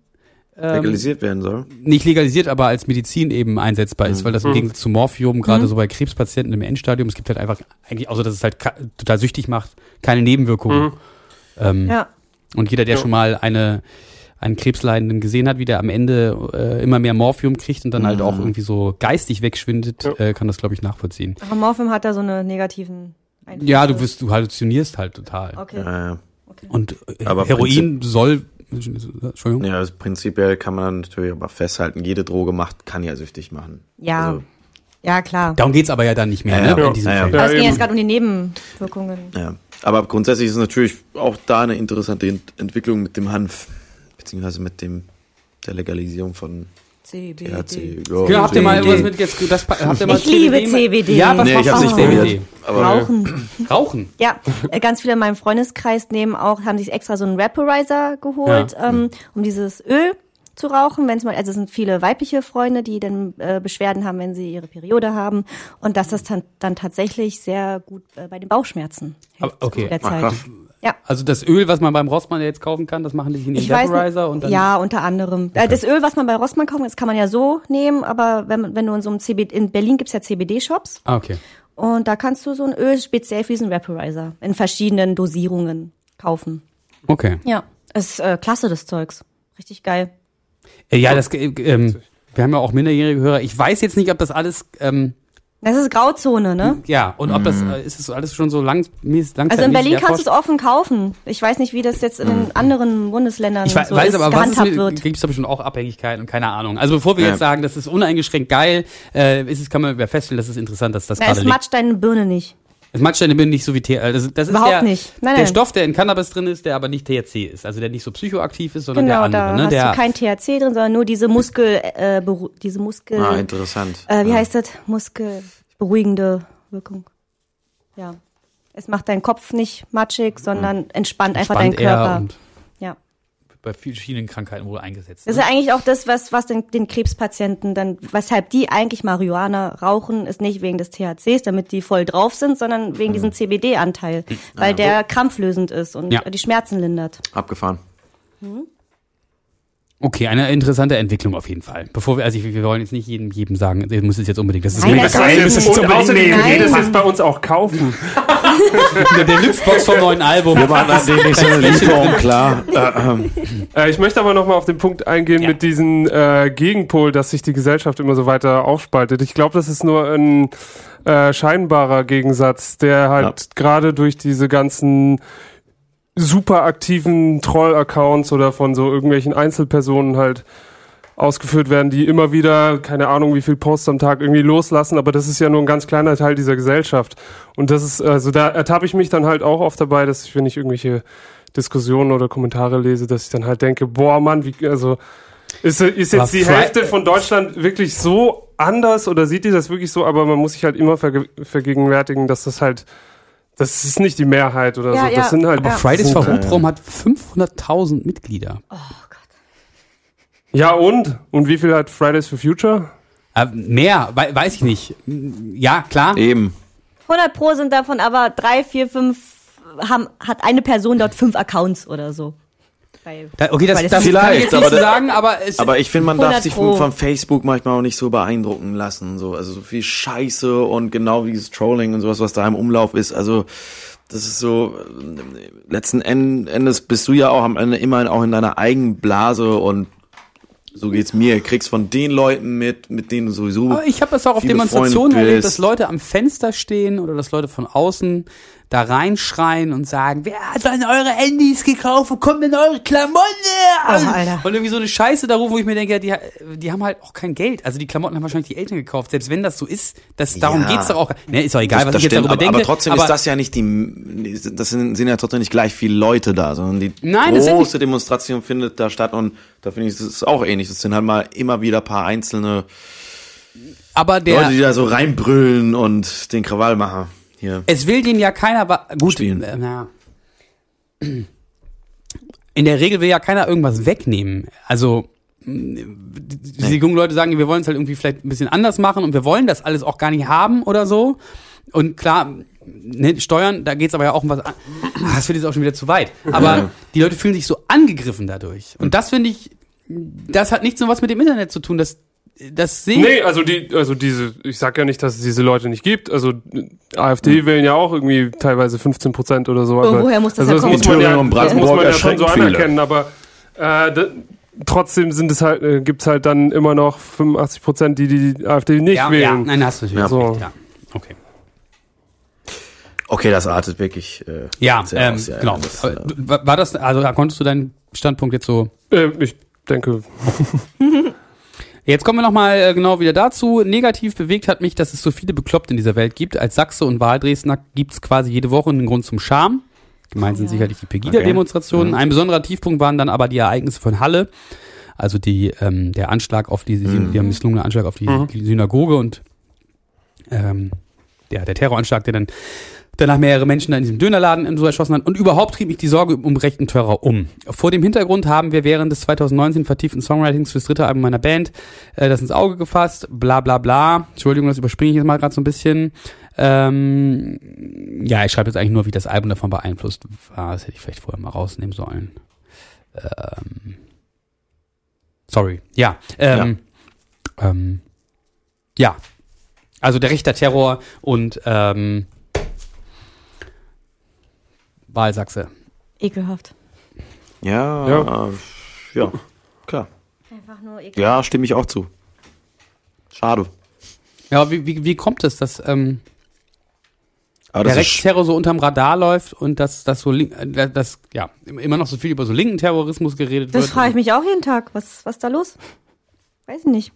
ähm, Legalisiert werden soll. nicht legalisiert, aber als Medizin eben einsetzbar ist, weil das im Gegensatz zu Morphium, gerade so bei Krebspatienten im Endstadium, es gibt halt einfach, eigentlich, außer dass es halt total süchtig macht, keine Nebenwirkungen. Ähm, Ja. Und jeder, der Ja. schon mal eine, einen Krebsleidenden gesehen hat, wie der am Ende äh, immer mehr Morphium kriegt und dann halt auch irgendwie so geistig wegschwindet, Ja. äh, kann das, glaube ich, nachvollziehen. Aber Morphium hat da so eine negativen Ja, du wirst, du halluzinierst halt total. Okay. Ja, ja. Und äh, Aber Heroin soll, Entschuldigung. ja, also prinzipiell kann man natürlich aber festhalten, jede Droge macht, kann ja süchtig machen. Ja. Also, Ja, klar. Darum geht's aber ja dann nicht mehr, Ja, ne, ja. in diesem Ja, ja. Fall. Aber es ging jetzt gerade um die Nebenwirkungen. ja. Aber grundsätzlich ist es natürlich auch da eine interessante Ent Entwicklung mit dem Hanf, beziehungsweise mit dem der Legalisierung von CBD. THC. Genau, habt ihr mal CBD. irgendwas mit jetzt, das, habt ihr mal Ich liebe CBD? CBD. Ja, was Nee, ich hab's du nicht. CBD? Aber Rauchen. Rauchen. Ja, äh, ganz viele in meinem Freundeskreis nehmen auch, haben sich extra so einen Vaporizer geholt, ähm, um dieses Öl zu rauchen, wenn es mal, also es sind viele weibliche Freunde, die dann äh, Beschwerden haben, wenn sie ihre Periode haben und dass das dann, dann tatsächlich sehr gut äh, bei den Bauchschmerzen hilft Aber, okay. zu der Ach, Zeit. krass. Ja. Also das Öl, was man beim Rossmann jetzt kaufen kann, das machen die sich in den Vaporizer und dann. ja, unter anderem. Äh, Das Öl, was man bei Rossmann kauft, das kann man ja so nehmen, aber wenn, wenn du in so einem CBD, in Berlin gibt's ja CBD-Shops Ah, okay. und da kannst du so ein Öl speziell für diesen Vaporizer in verschiedenen Dosierungen kaufen. Okay. Ja, ist äh, klasse, das Zeugs. Richtig geil. Äh, Ja, das, äh, ähm, wir haben ja auch minderjährige Hörer. Ich weiß jetzt nicht, ob das alles, ähm, Das ist Grauzone, ne? ja, und ob das, äh, ist es alles schon so lang, langsam. Also in Berlin kannst du es offen kaufen. Ich weiß nicht, wie das jetzt in den anderen Bundesländern Ich we- so weiß ist, aber, was ist gehandhabt mit, wird. gibt es bestimmt auch Abhängigkeiten und keine Ahnung. Also bevor wir Ja. jetzt sagen, das ist uneingeschränkt geil, äh, ist es, kann man feststellen, das ist interessant, dass das Na, gerade es liegt. matscht deine Birne nicht. Deine Birne nicht so wie THC. Also das ist Überhaupt der, nicht. Nein, der nein. Stoff, der in Cannabis drin ist, der aber nicht THC ist. Also der nicht so psychoaktiv ist, sondern Genau, der da andere. Ne? hast Der, du kein THC drin, sondern nur diese Muskel, äh, diese Muskel, Ah, interessant. äh, wie ja. heißt das? Muskelberuhigende Wirkung. Ja. Es macht deinen Kopf nicht matschig, sondern entspannt einfach Spannt deinen er Körper. Ja. bei verschiedenen Krankheiten wohl eingesetzt. Das ist ja eigentlich auch das, was, was den, den Krebspatienten dann, weshalb die eigentlich Marihuana rauchen, ist nicht wegen des THCs, damit die voll drauf sind, sondern wegen diesem CBD-Anteil, weil der krampflösend ist und Ja. die Schmerzen lindert. Abgefahren. Okay, eine interessante Entwicklung auf jeden Fall. Bevor wir, also ich, wir wollen jetzt nicht jedem, jedem sagen, ihr müsst es jetzt unbedingt, das ist Nein, mega das geil, ist- das ist und unbedingt außerdem nehmen. geht es jetzt bei uns auch kaufen. der Deluxe-Box vom neuen Album. Wir machen an den nicht so Lieferung klar. Äh, Äh, ich möchte aber nochmal auf den Punkt eingehen Ja. mit diesem äh, Gegenpol, dass sich die Gesellschaft immer so weiter aufspaltet. Ich glaube, das ist nur ein äh, scheinbarer Gegensatz, der halt Ja. gerade durch diese ganzen super aktiven Troll-Accounts oder von so irgendwelchen Einzelpersonen halt ausgeführt werden, die immer wieder, keine Ahnung, wie viel Posts am Tag irgendwie loslassen, aber das ist ja nur ein ganz kleiner Teil dieser Gesellschaft. Und das ist, also da ertappe ich mich dann halt auch oft dabei, dass ich, wenn ich irgendwelche Diskussionen oder Kommentare lese, dass ich dann halt denke, boah Mann, wie, also ist, ist jetzt die Hälfte von Deutschland wirklich so anders oder sieht die das wirklich so, aber man muss sich halt immer verge vergegenwärtigen, dass das halt, das ist nicht die Mehrheit oder Ja, so. ja, Das sind halt Aber Ja. Fridays for Hubraum hat 500.000 Mitglieder. Ja und? Und wie viel hat Fridays for Future? Äh, mehr, wei weiß ich nicht. Ja, klar. eben. 100 Pro sind davon aber drei, vier, fünf, haben, hat eine Person dort fünf Accounts oder so. Da, okay, das, Weil das kann ich Vielleicht, jetzt aber nicht sagen, aber es, Aber ich finde, man darf 100 sich von, von Facebook manchmal auch nicht so beeindrucken lassen. So, also so viel Scheiße und genau wie dieses Trolling und sowas, was da im Umlauf ist. Also das ist so, letzten En- Endes bist du ja auch am Ende immer auch in deiner eigenen Blase und so geht's mir. Kriegst von den Leuten mit, mit denen du sowieso. Aber ich habe das auch auf Demonstrationen erlebt, dass Leute am Fenster stehen oder dass Leute von außen da reinschreien und sagen, wer hat denn eure Handys gekauft? Wo kommen denn eure Klamotten her? Oh, Alter. Und irgendwie so eine Scheiße da rufen, wo ich mir denke, ja, die, die haben halt auch kein Geld. Also die Klamotten haben wahrscheinlich die Eltern gekauft. Selbst wenn das so ist, das, darum Ja. geht's doch auch. Ne, ist doch egal, Das, was das ich jetzt stimmt, darüber aber, denke. aber trotzdem aber ist das ja nicht die, das sind, sind ja trotzdem nicht gleich viele Leute da, sondern die Nein, große Demonstration findet da statt und da finde ich, das ist auch ähnlich. Das sind halt mal immer wieder ein paar einzelne aber der, Leute, die da so reinbrüllen und den Krawall machen. Hier. Es will den ja keiner, gut, Spielen. äh, na. In der Regel will ja keiner irgendwas wegnehmen. Also, mh, die jungen Leute sagen, wir wollen es halt irgendwie vielleicht ein bisschen anders machen und wir wollen das alles auch gar nicht haben oder so. Und klar, ne, Steuern, da geht's aber ja auch um was an. Ah, Das wird jetzt auch schon wieder zu weit. Aber Ja. die Leute fühlen sich so angegriffen dadurch. Und das finde ich, das hat nichts nur was mit dem Internet zu tun. Das, das sehe ich. Nee, also die, also diese, ich sag ja nicht, dass es diese Leute nicht gibt. Also äh, AfD wählen ja auch irgendwie teilweise 15 Prozent oder so. Aber, Irgendwoher muss das also ja das kommen. muss man ja, das muss man ja schon so anerkennen. Aber äh, da, trotzdem sind es halt, äh, gibt's halt dann immer noch 85 Prozent, die die AfD nicht ja, ja, wählen. nein, hast du natürlich Ja. So. recht, ja. Okay. Okay, das artet wirklich. Äh, Ja, sehr ähm, aus, ja, genau. das, äh, war war das, also konntest du deinen Standpunkt jetzt so Äh, ich denke, Jetzt kommen wir nochmal äh, genau wieder dazu. Negativ bewegt hat mich, dass es so viele Bekloppte in dieser Welt gibt. Als Sachse und Wahldresdner gibt's quasi jede Woche einen Grund zum Charme. Gemeint sind sicherlich die Pegida-Demonstrationen. Ein besonderer Tiefpunkt waren dann aber die Ereignisse von Halle. Also die, ähm, der Anschlag auf die, Mhm. der misslungene Anschlag auf die, die Synagoge und ähm, ja, der Terroranschlag, der dann danach mehrere Menschen da in diesem Dönerladen so erschossen hat. Und überhaupt trieb mich die Sorge um rechten Terror um. Vor dem Hintergrund haben wir während des 2019 vertieften Songwritings fürs dritte Album meiner Band äh, das ins Auge gefasst. Bla bla bla. Entschuldigung, das überspringe ich jetzt mal gerade so ein bisschen. Ähm, ja, ich schreibe jetzt eigentlich nur, wie das Album davon beeinflusst war. Das hätte ich vielleicht vorher mal rausnehmen sollen. Ähm, sorry. Ja. Ähm, ja. Ähm, ja. Also der rechter Terror und ähm, Wahlsachse. Ekelhaft. ja, Ja. ja, klar. Einfach nur ekelhaft. Ja, stimme ich auch zu. Schade. Ja, aber wie, wie, wie kommt es, dass ähm, Aber der das ist, Rechtsterror so unterm Radar läuft und dass das so link- äh, dass ja immer noch so viel über so linken Terrorismus geredet Das wird? frage ich mich auch jeden Tag. Was, was ist da los? Weiß ich nicht.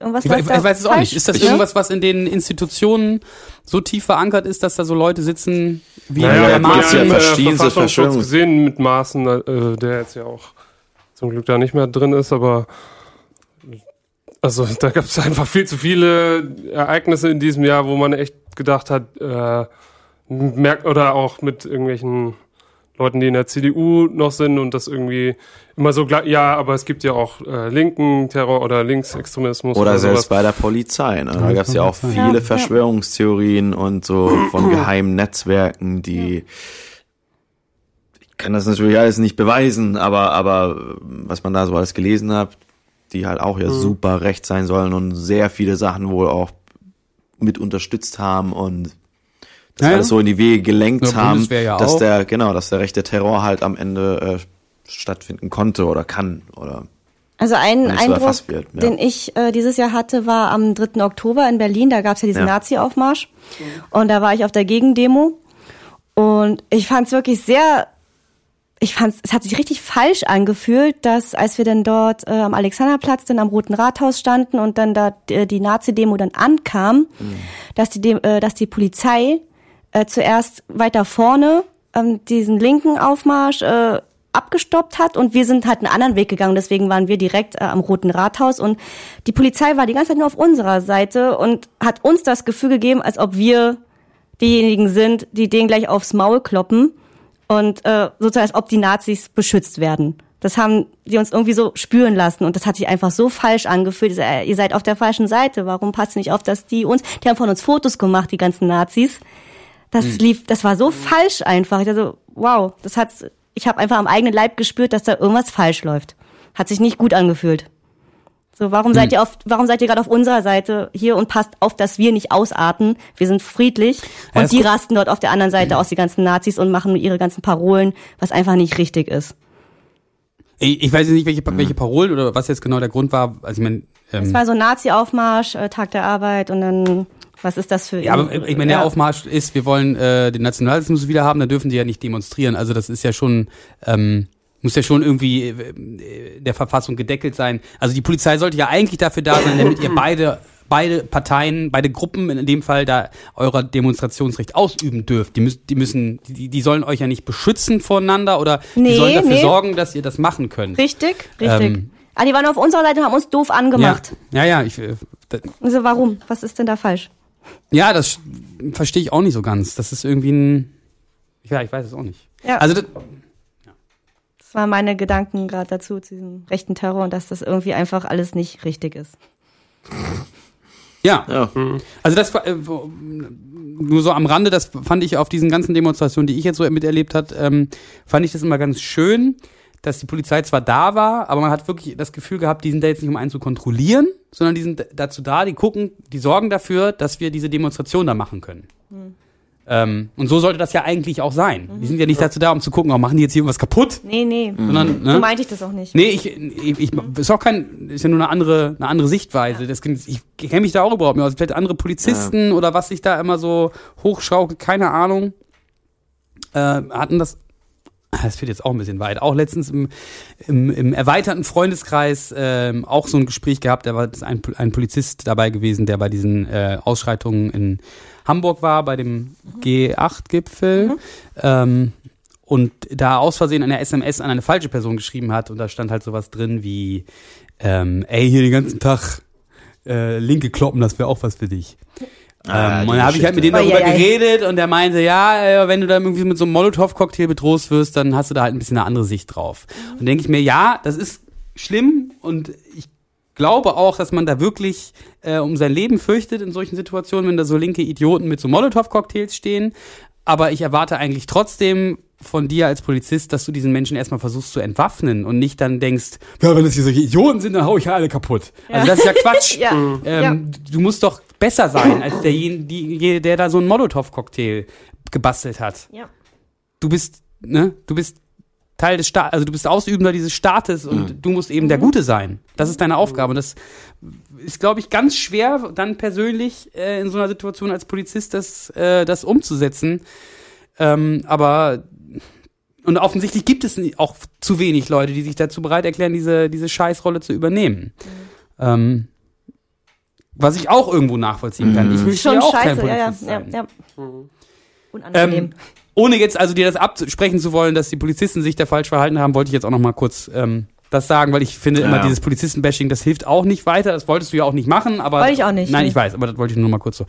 Irgendwas Ich, ich, weiß es auch nicht. Ist das irgendwas, was in den Institutionen so tief verankert ist, dass da so Leute sitzen wie Naja, ja, gibt's ja ja äh, verschiedenste Verfassungsschutz Verschwörungs- gesehen mit Maßen, äh, der jetzt ja auch zum Glück da nicht mehr drin ist, aber also da gab es einfach viel zu viele Ereignisse in diesem Jahr, wo man echt gedacht hat, äh, merkt oder auch mit irgendwelchen Leuten, die in der CDU noch sind und das irgendwie immer so gleich, ja, aber es gibt ja auch äh, linken Terror oder Linksextremismus Oder oder, selbst sowas. bei der Polizei. Ne? Da Ja, gab es ja auch viele Ja, Verschwörungstheorien und so von geheimen Netzwerken, die ich kann das natürlich alles nicht beweisen, aber aber was man da so alles gelesen hat, die halt auch ja super recht sein sollen und sehr viele Sachen wohl auch mit unterstützt haben und das Ja, alles so in die Wege gelenkt haben, ja dass auch. der genau, dass der rechte Terror halt am Ende äh, stattfinden konnte oder kann oder Also ein so Eindruck, wird, ja. den ich äh, dieses Jahr hatte, war am 3. Oktober in Berlin. Da gab es ja diesen Ja. Nazi-Aufmarsch. Und da war ich auf der Gegendemo. Und ich fand es wirklich sehr, ich fand es hat sich richtig falsch angefühlt, dass als wir dann dort äh, am Alexanderplatz, dann am Roten Rathaus standen und dann da äh, die Nazi-Demo dann ankam, dass die, äh, dass die Polizei äh, zuerst weiter vorne ähm, diesen linken Aufmarsch äh, abgestoppt hat und wir sind halt einen anderen Weg gegangen. Deswegen waren wir direkt äh, am Roten Rathaus und die Polizei war die ganze Zeit nur auf unserer Seite und hat uns das Gefühl gegeben, als ob wir diejenigen sind, die denen gleich aufs Maul kloppen und äh, sozusagen als ob die Nazis beschützt werden. Das haben die uns irgendwie so spüren lassen und das hat sich einfach so falsch angefühlt. Ihr seid auf der falschen Seite. Warum passt nicht auf, dass die uns, die haben von uns Fotos gemacht, die ganzen Nazis. Das lief, das war so falsch einfach. Ich dachte, wow, das hat, ich habe einfach am eigenen Leib gespürt, dass da irgendwas falsch läuft. Hat sich nicht gut angefühlt. So, warum seid ihr auf, warum seid ihr gerade auf unserer Seite hier und passt auf, dass wir nicht ausarten? Wir sind friedlich Ja, und es die gu- rasten dort auf der anderen Seite aus, die ganzen Nazis und machen ihre ganzen Parolen, was einfach nicht richtig ist. Ich, ich weiß jetzt nicht, welche, welche Parolen oder was jetzt genau der Grund war. Also ich meine, Es ähm, war so ein Nazi-Aufmarsch, äh, Tag der Arbeit und dann, was ist das für ja, aber ich meine, der. Aufmarsch ist, wir wollen äh, den Nationalismus wieder haben, da dürfen die ja nicht demonstrieren. Also das ist ja schon, ähm, muss ja schon irgendwie äh, der Verfassung gedeckelt sein. Also die Polizei sollte ja eigentlich dafür da sein, damit ihr beide beide Parteien, beide Gruppen in dem Fall da euer Demonstrationsrecht ausüben dürft. Die müssen, die müssen, die, die sollen euch ja nicht beschützen voneinander oder die Nee, sollen dafür nee. sorgen, dass ihr das machen könnt. Richtig, richtig. Ähm, ah, die waren auf unserer Seite und haben uns doof angemacht. Ja, ja, ja ich, äh, Also warum? Was ist denn da falsch? Ja, das verstehe ich auch nicht so ganz. Das ist irgendwie ein. Ja, ich weiß es auch nicht. Ja. Also, das, Das waren meine Gedanken gerade dazu, zu diesem rechten Terror und dass das irgendwie einfach alles nicht richtig ist. ja. ja. Also, das war, äh, nur so am Rande, das fand ich auf diesen ganzen Demonstrationen, die ich jetzt so miterlebt hat, ähm, fand ich das immer ganz schön, dass die Polizei zwar da war, aber man hat wirklich das Gefühl gehabt, die sind da jetzt nicht, um einen zu kontrollieren, sondern die sind dazu da, die gucken, die sorgen dafür, dass wir diese Demonstration da machen können. Ähm, und so sollte das ja eigentlich auch sein. Die sind ja nicht dazu da, um zu gucken, oh, machen die jetzt hier irgendwas kaputt, Nee, nee. sondern, ne? So meinte ich das auch nicht. Nee, ich, ich, ich ist auch kein, ist ja nur eine andere, eine andere Sichtweise. Das, ich kenne mich da auch überhaupt nicht aus. Vielleicht andere Polizisten oder was sich da immer so hochschaukelt, keine Ahnung. Äh, hatten das, das führt jetzt auch ein bisschen weit, auch letztens im, im, im erweiterten Freundeskreis ähm, auch so ein Gespräch gehabt, da war ein, ein Polizist dabei gewesen, der bei diesen äh, Ausschreitungen in Hamburg war, bei dem G8-Gipfel. Ähm, und da aus Versehen eine SMS an eine falsche Person geschrieben hat und da stand halt sowas drin wie, ähm, ey, hier den ganzen Tag äh, Linke kloppen, das wäre auch was für dich. Ah, ähm, und dann habe ich halt mit dem Geschichte. darüber Ui, ui, ui. geredet und der meinte, ja, äh, wenn du da irgendwie mit so einem Molotow-Cocktail bedroht wirst, dann hast du da halt ein bisschen eine andere Sicht drauf. Und denke ich mir, ja, das ist schlimm und ich glaube auch, dass man da wirklich äh, um sein Leben fürchtet in solchen Situationen, wenn da so linke Idioten mit so Molotow-Cocktails stehen. Aber ich erwarte eigentlich trotzdem von dir als Polizist, dass du diesen Menschen erstmal versuchst zu entwaffnen und nicht dann denkst, ja, wenn das hier solche Idioten sind, dann hau ich ja alle kaputt. Also das ist ja Quatsch. Ja. Ähm, Du musst doch besser sein als derjenige, der da so einen Molotow-Cocktail gebastelt hat. Ja. Du bist, ne, du bist Teil des Staates, also du bist Ausübender dieses Staates und Mhm. du musst eben der Gute sein. Das ist deine Aufgabe. Und das ist, glaube ich, ganz schwer, dann persönlich äh, in so einer Situation als Polizist das, äh, das umzusetzen. Ähm, aber und offensichtlich gibt es auch zu wenig Leute, die sich dazu bereit erklären, diese, diese Scheißrolle zu übernehmen. Ähm, was ich auch irgendwo nachvollziehen kann. Ich möchte Schon ja auch kein scheiße, ja, ja, ja, sein. ja. Unangenehm. Ähm, ohne jetzt also dir das absprechen zu wollen, dass die Polizisten sich da falsch verhalten haben, wollte ich jetzt auch noch mal kurz ähm, das sagen, weil ich finde immer Ja. dieses Polizisten-Bashing, das hilft auch nicht weiter. Das wolltest du ja auch nicht machen, aber Wollte ich auch nicht, Nein, ich weiß, aber das wollte ich nur noch mal kurz so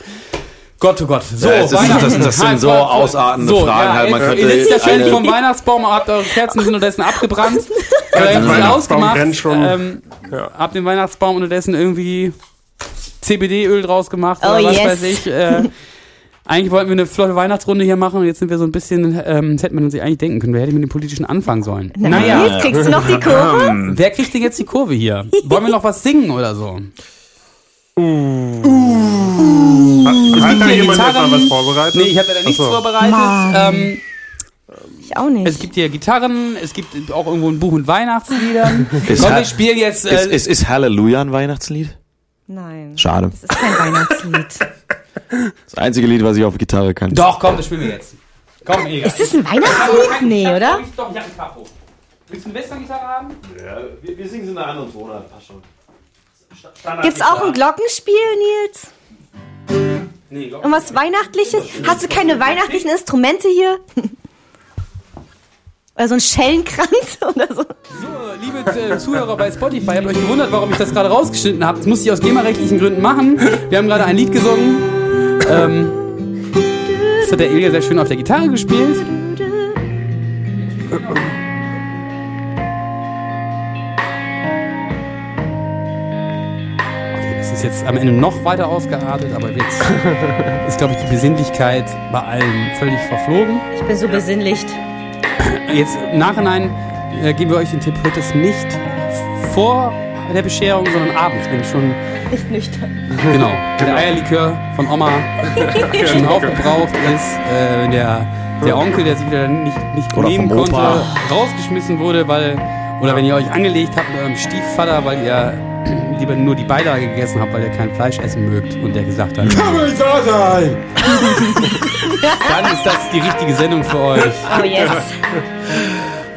Gott, oh Gott. So, Ja, das ist- das- das sind so ausartende so, Fragen ja, halt. Man jetzt- könnte Ihr sitzt ja schön vom Weihnachtsbaum, habt eure Kerzen sind unterdessen abgebrannt. Äh, ausgemacht. Ähm, Ja. Habt den Weihnachtsbaum unterdessen irgendwie CBD-Öl draus gemacht Oh, oder was yes. weiß ich. Äh, eigentlich wollten wir eine flotte Weihnachtsrunde hier machen und jetzt sind wir so ein bisschen, ähm, das hätte man sich eigentlich denken können, wer hätte mit dem politischen anfangen sollen. Na, naja, Nils, kriegst du noch die Kurve? wer kriegt denn jetzt die Kurve hier? Wollen wir noch was singen oder so? Hat da hier jemand Gitarren- etwa was vorbereitet? Nee, ich habe leider nichts so. vorbereitet. Ähm, Ich auch nicht. es gibt hier Gitarren, es gibt auch irgendwo ein Buch mit Weihnachtsliedern. Ist, Komm, wir spielen jetzt. Äh, ist, ist, ist Halleluja ein Weihnachtslied? Nein. Schade. Das ist kein Weihnachtslied. Das einzige Lied, was ich auf Gitarre kann. doch, komm, das spielen wir jetzt. Komm, egal. Ist das ein Weihnachtslied? Nee, oder? Doch, ich hab ein Capo. Willst du eine Western-Gitarre haben? Ja, wir, wir singen es in einer anderen Tonart, passt schon. Gibt's auch ein Glockenspiel, Nils? Nee, Glocken- Irgendwas Weihnachtliches? Hast du keine weihnachtlichen Instrumente hier? Oder so ein Schellenkranz oder so? So, liebe äh, Zuhörer bei Spotify, habt euch gewundert, warum ich das gerade rausgeschnitten habe. Das musste ich aus GEMA-rechtlichen Gründen machen. Wir haben gerade ein Lied gesungen. Ähm, das hat der Ilja sehr schön auf der Gitarre gespielt. Ist jetzt am Ende noch weiter ausgeartet, aber jetzt ist, glaube ich, die Besinnlichkeit bei allen völlig verflogen. Ich bin so besinnlicht. Jetzt im Nachhinein äh, geben wir euch den Tipp, hört es nicht vor der Bescherung, sondern abends, wenn schon, Nicht nüchtern. genau, der Eierlikör von Oma schon aufgebraucht ist, äh, wenn der, der Onkel, der sich wieder nicht, nicht Oder nehmen konnte, rausgeschmissen wurde, weil, oder wenn ihr euch angelegt habt mit eurem Stiefvater, weil ihr lieber nur die Beilage gegessen habt, weil ihr kein Fleisch essen mögt und der gesagt hat, Kann nicht wahr sein! dann ist das die richtige Sendung für euch. Oh yes.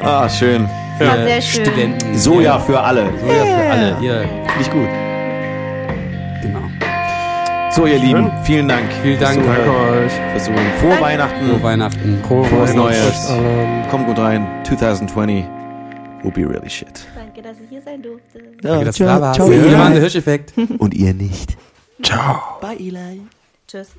Ah, schön. Ja, sehr schön. Studenten. Soja für alle. Soja für alle. Ihr, Finde ich gut. genau. So, ihr Lieben, vielen Dank. Vielen Dank. Danke euch. Zuhören. Frohe Weihnachten. Frohe Weihnachten. Frohe Frohes Neues. Kommt gut rein. 2020 will be really shit. Danke, dass ich hier sein durfte. Danke, dass du ciao, da warst. ciao, Hier Eli. war der Hirscheffekt. Und ihr nicht. Ciao. Bye, Eli. Tschüss.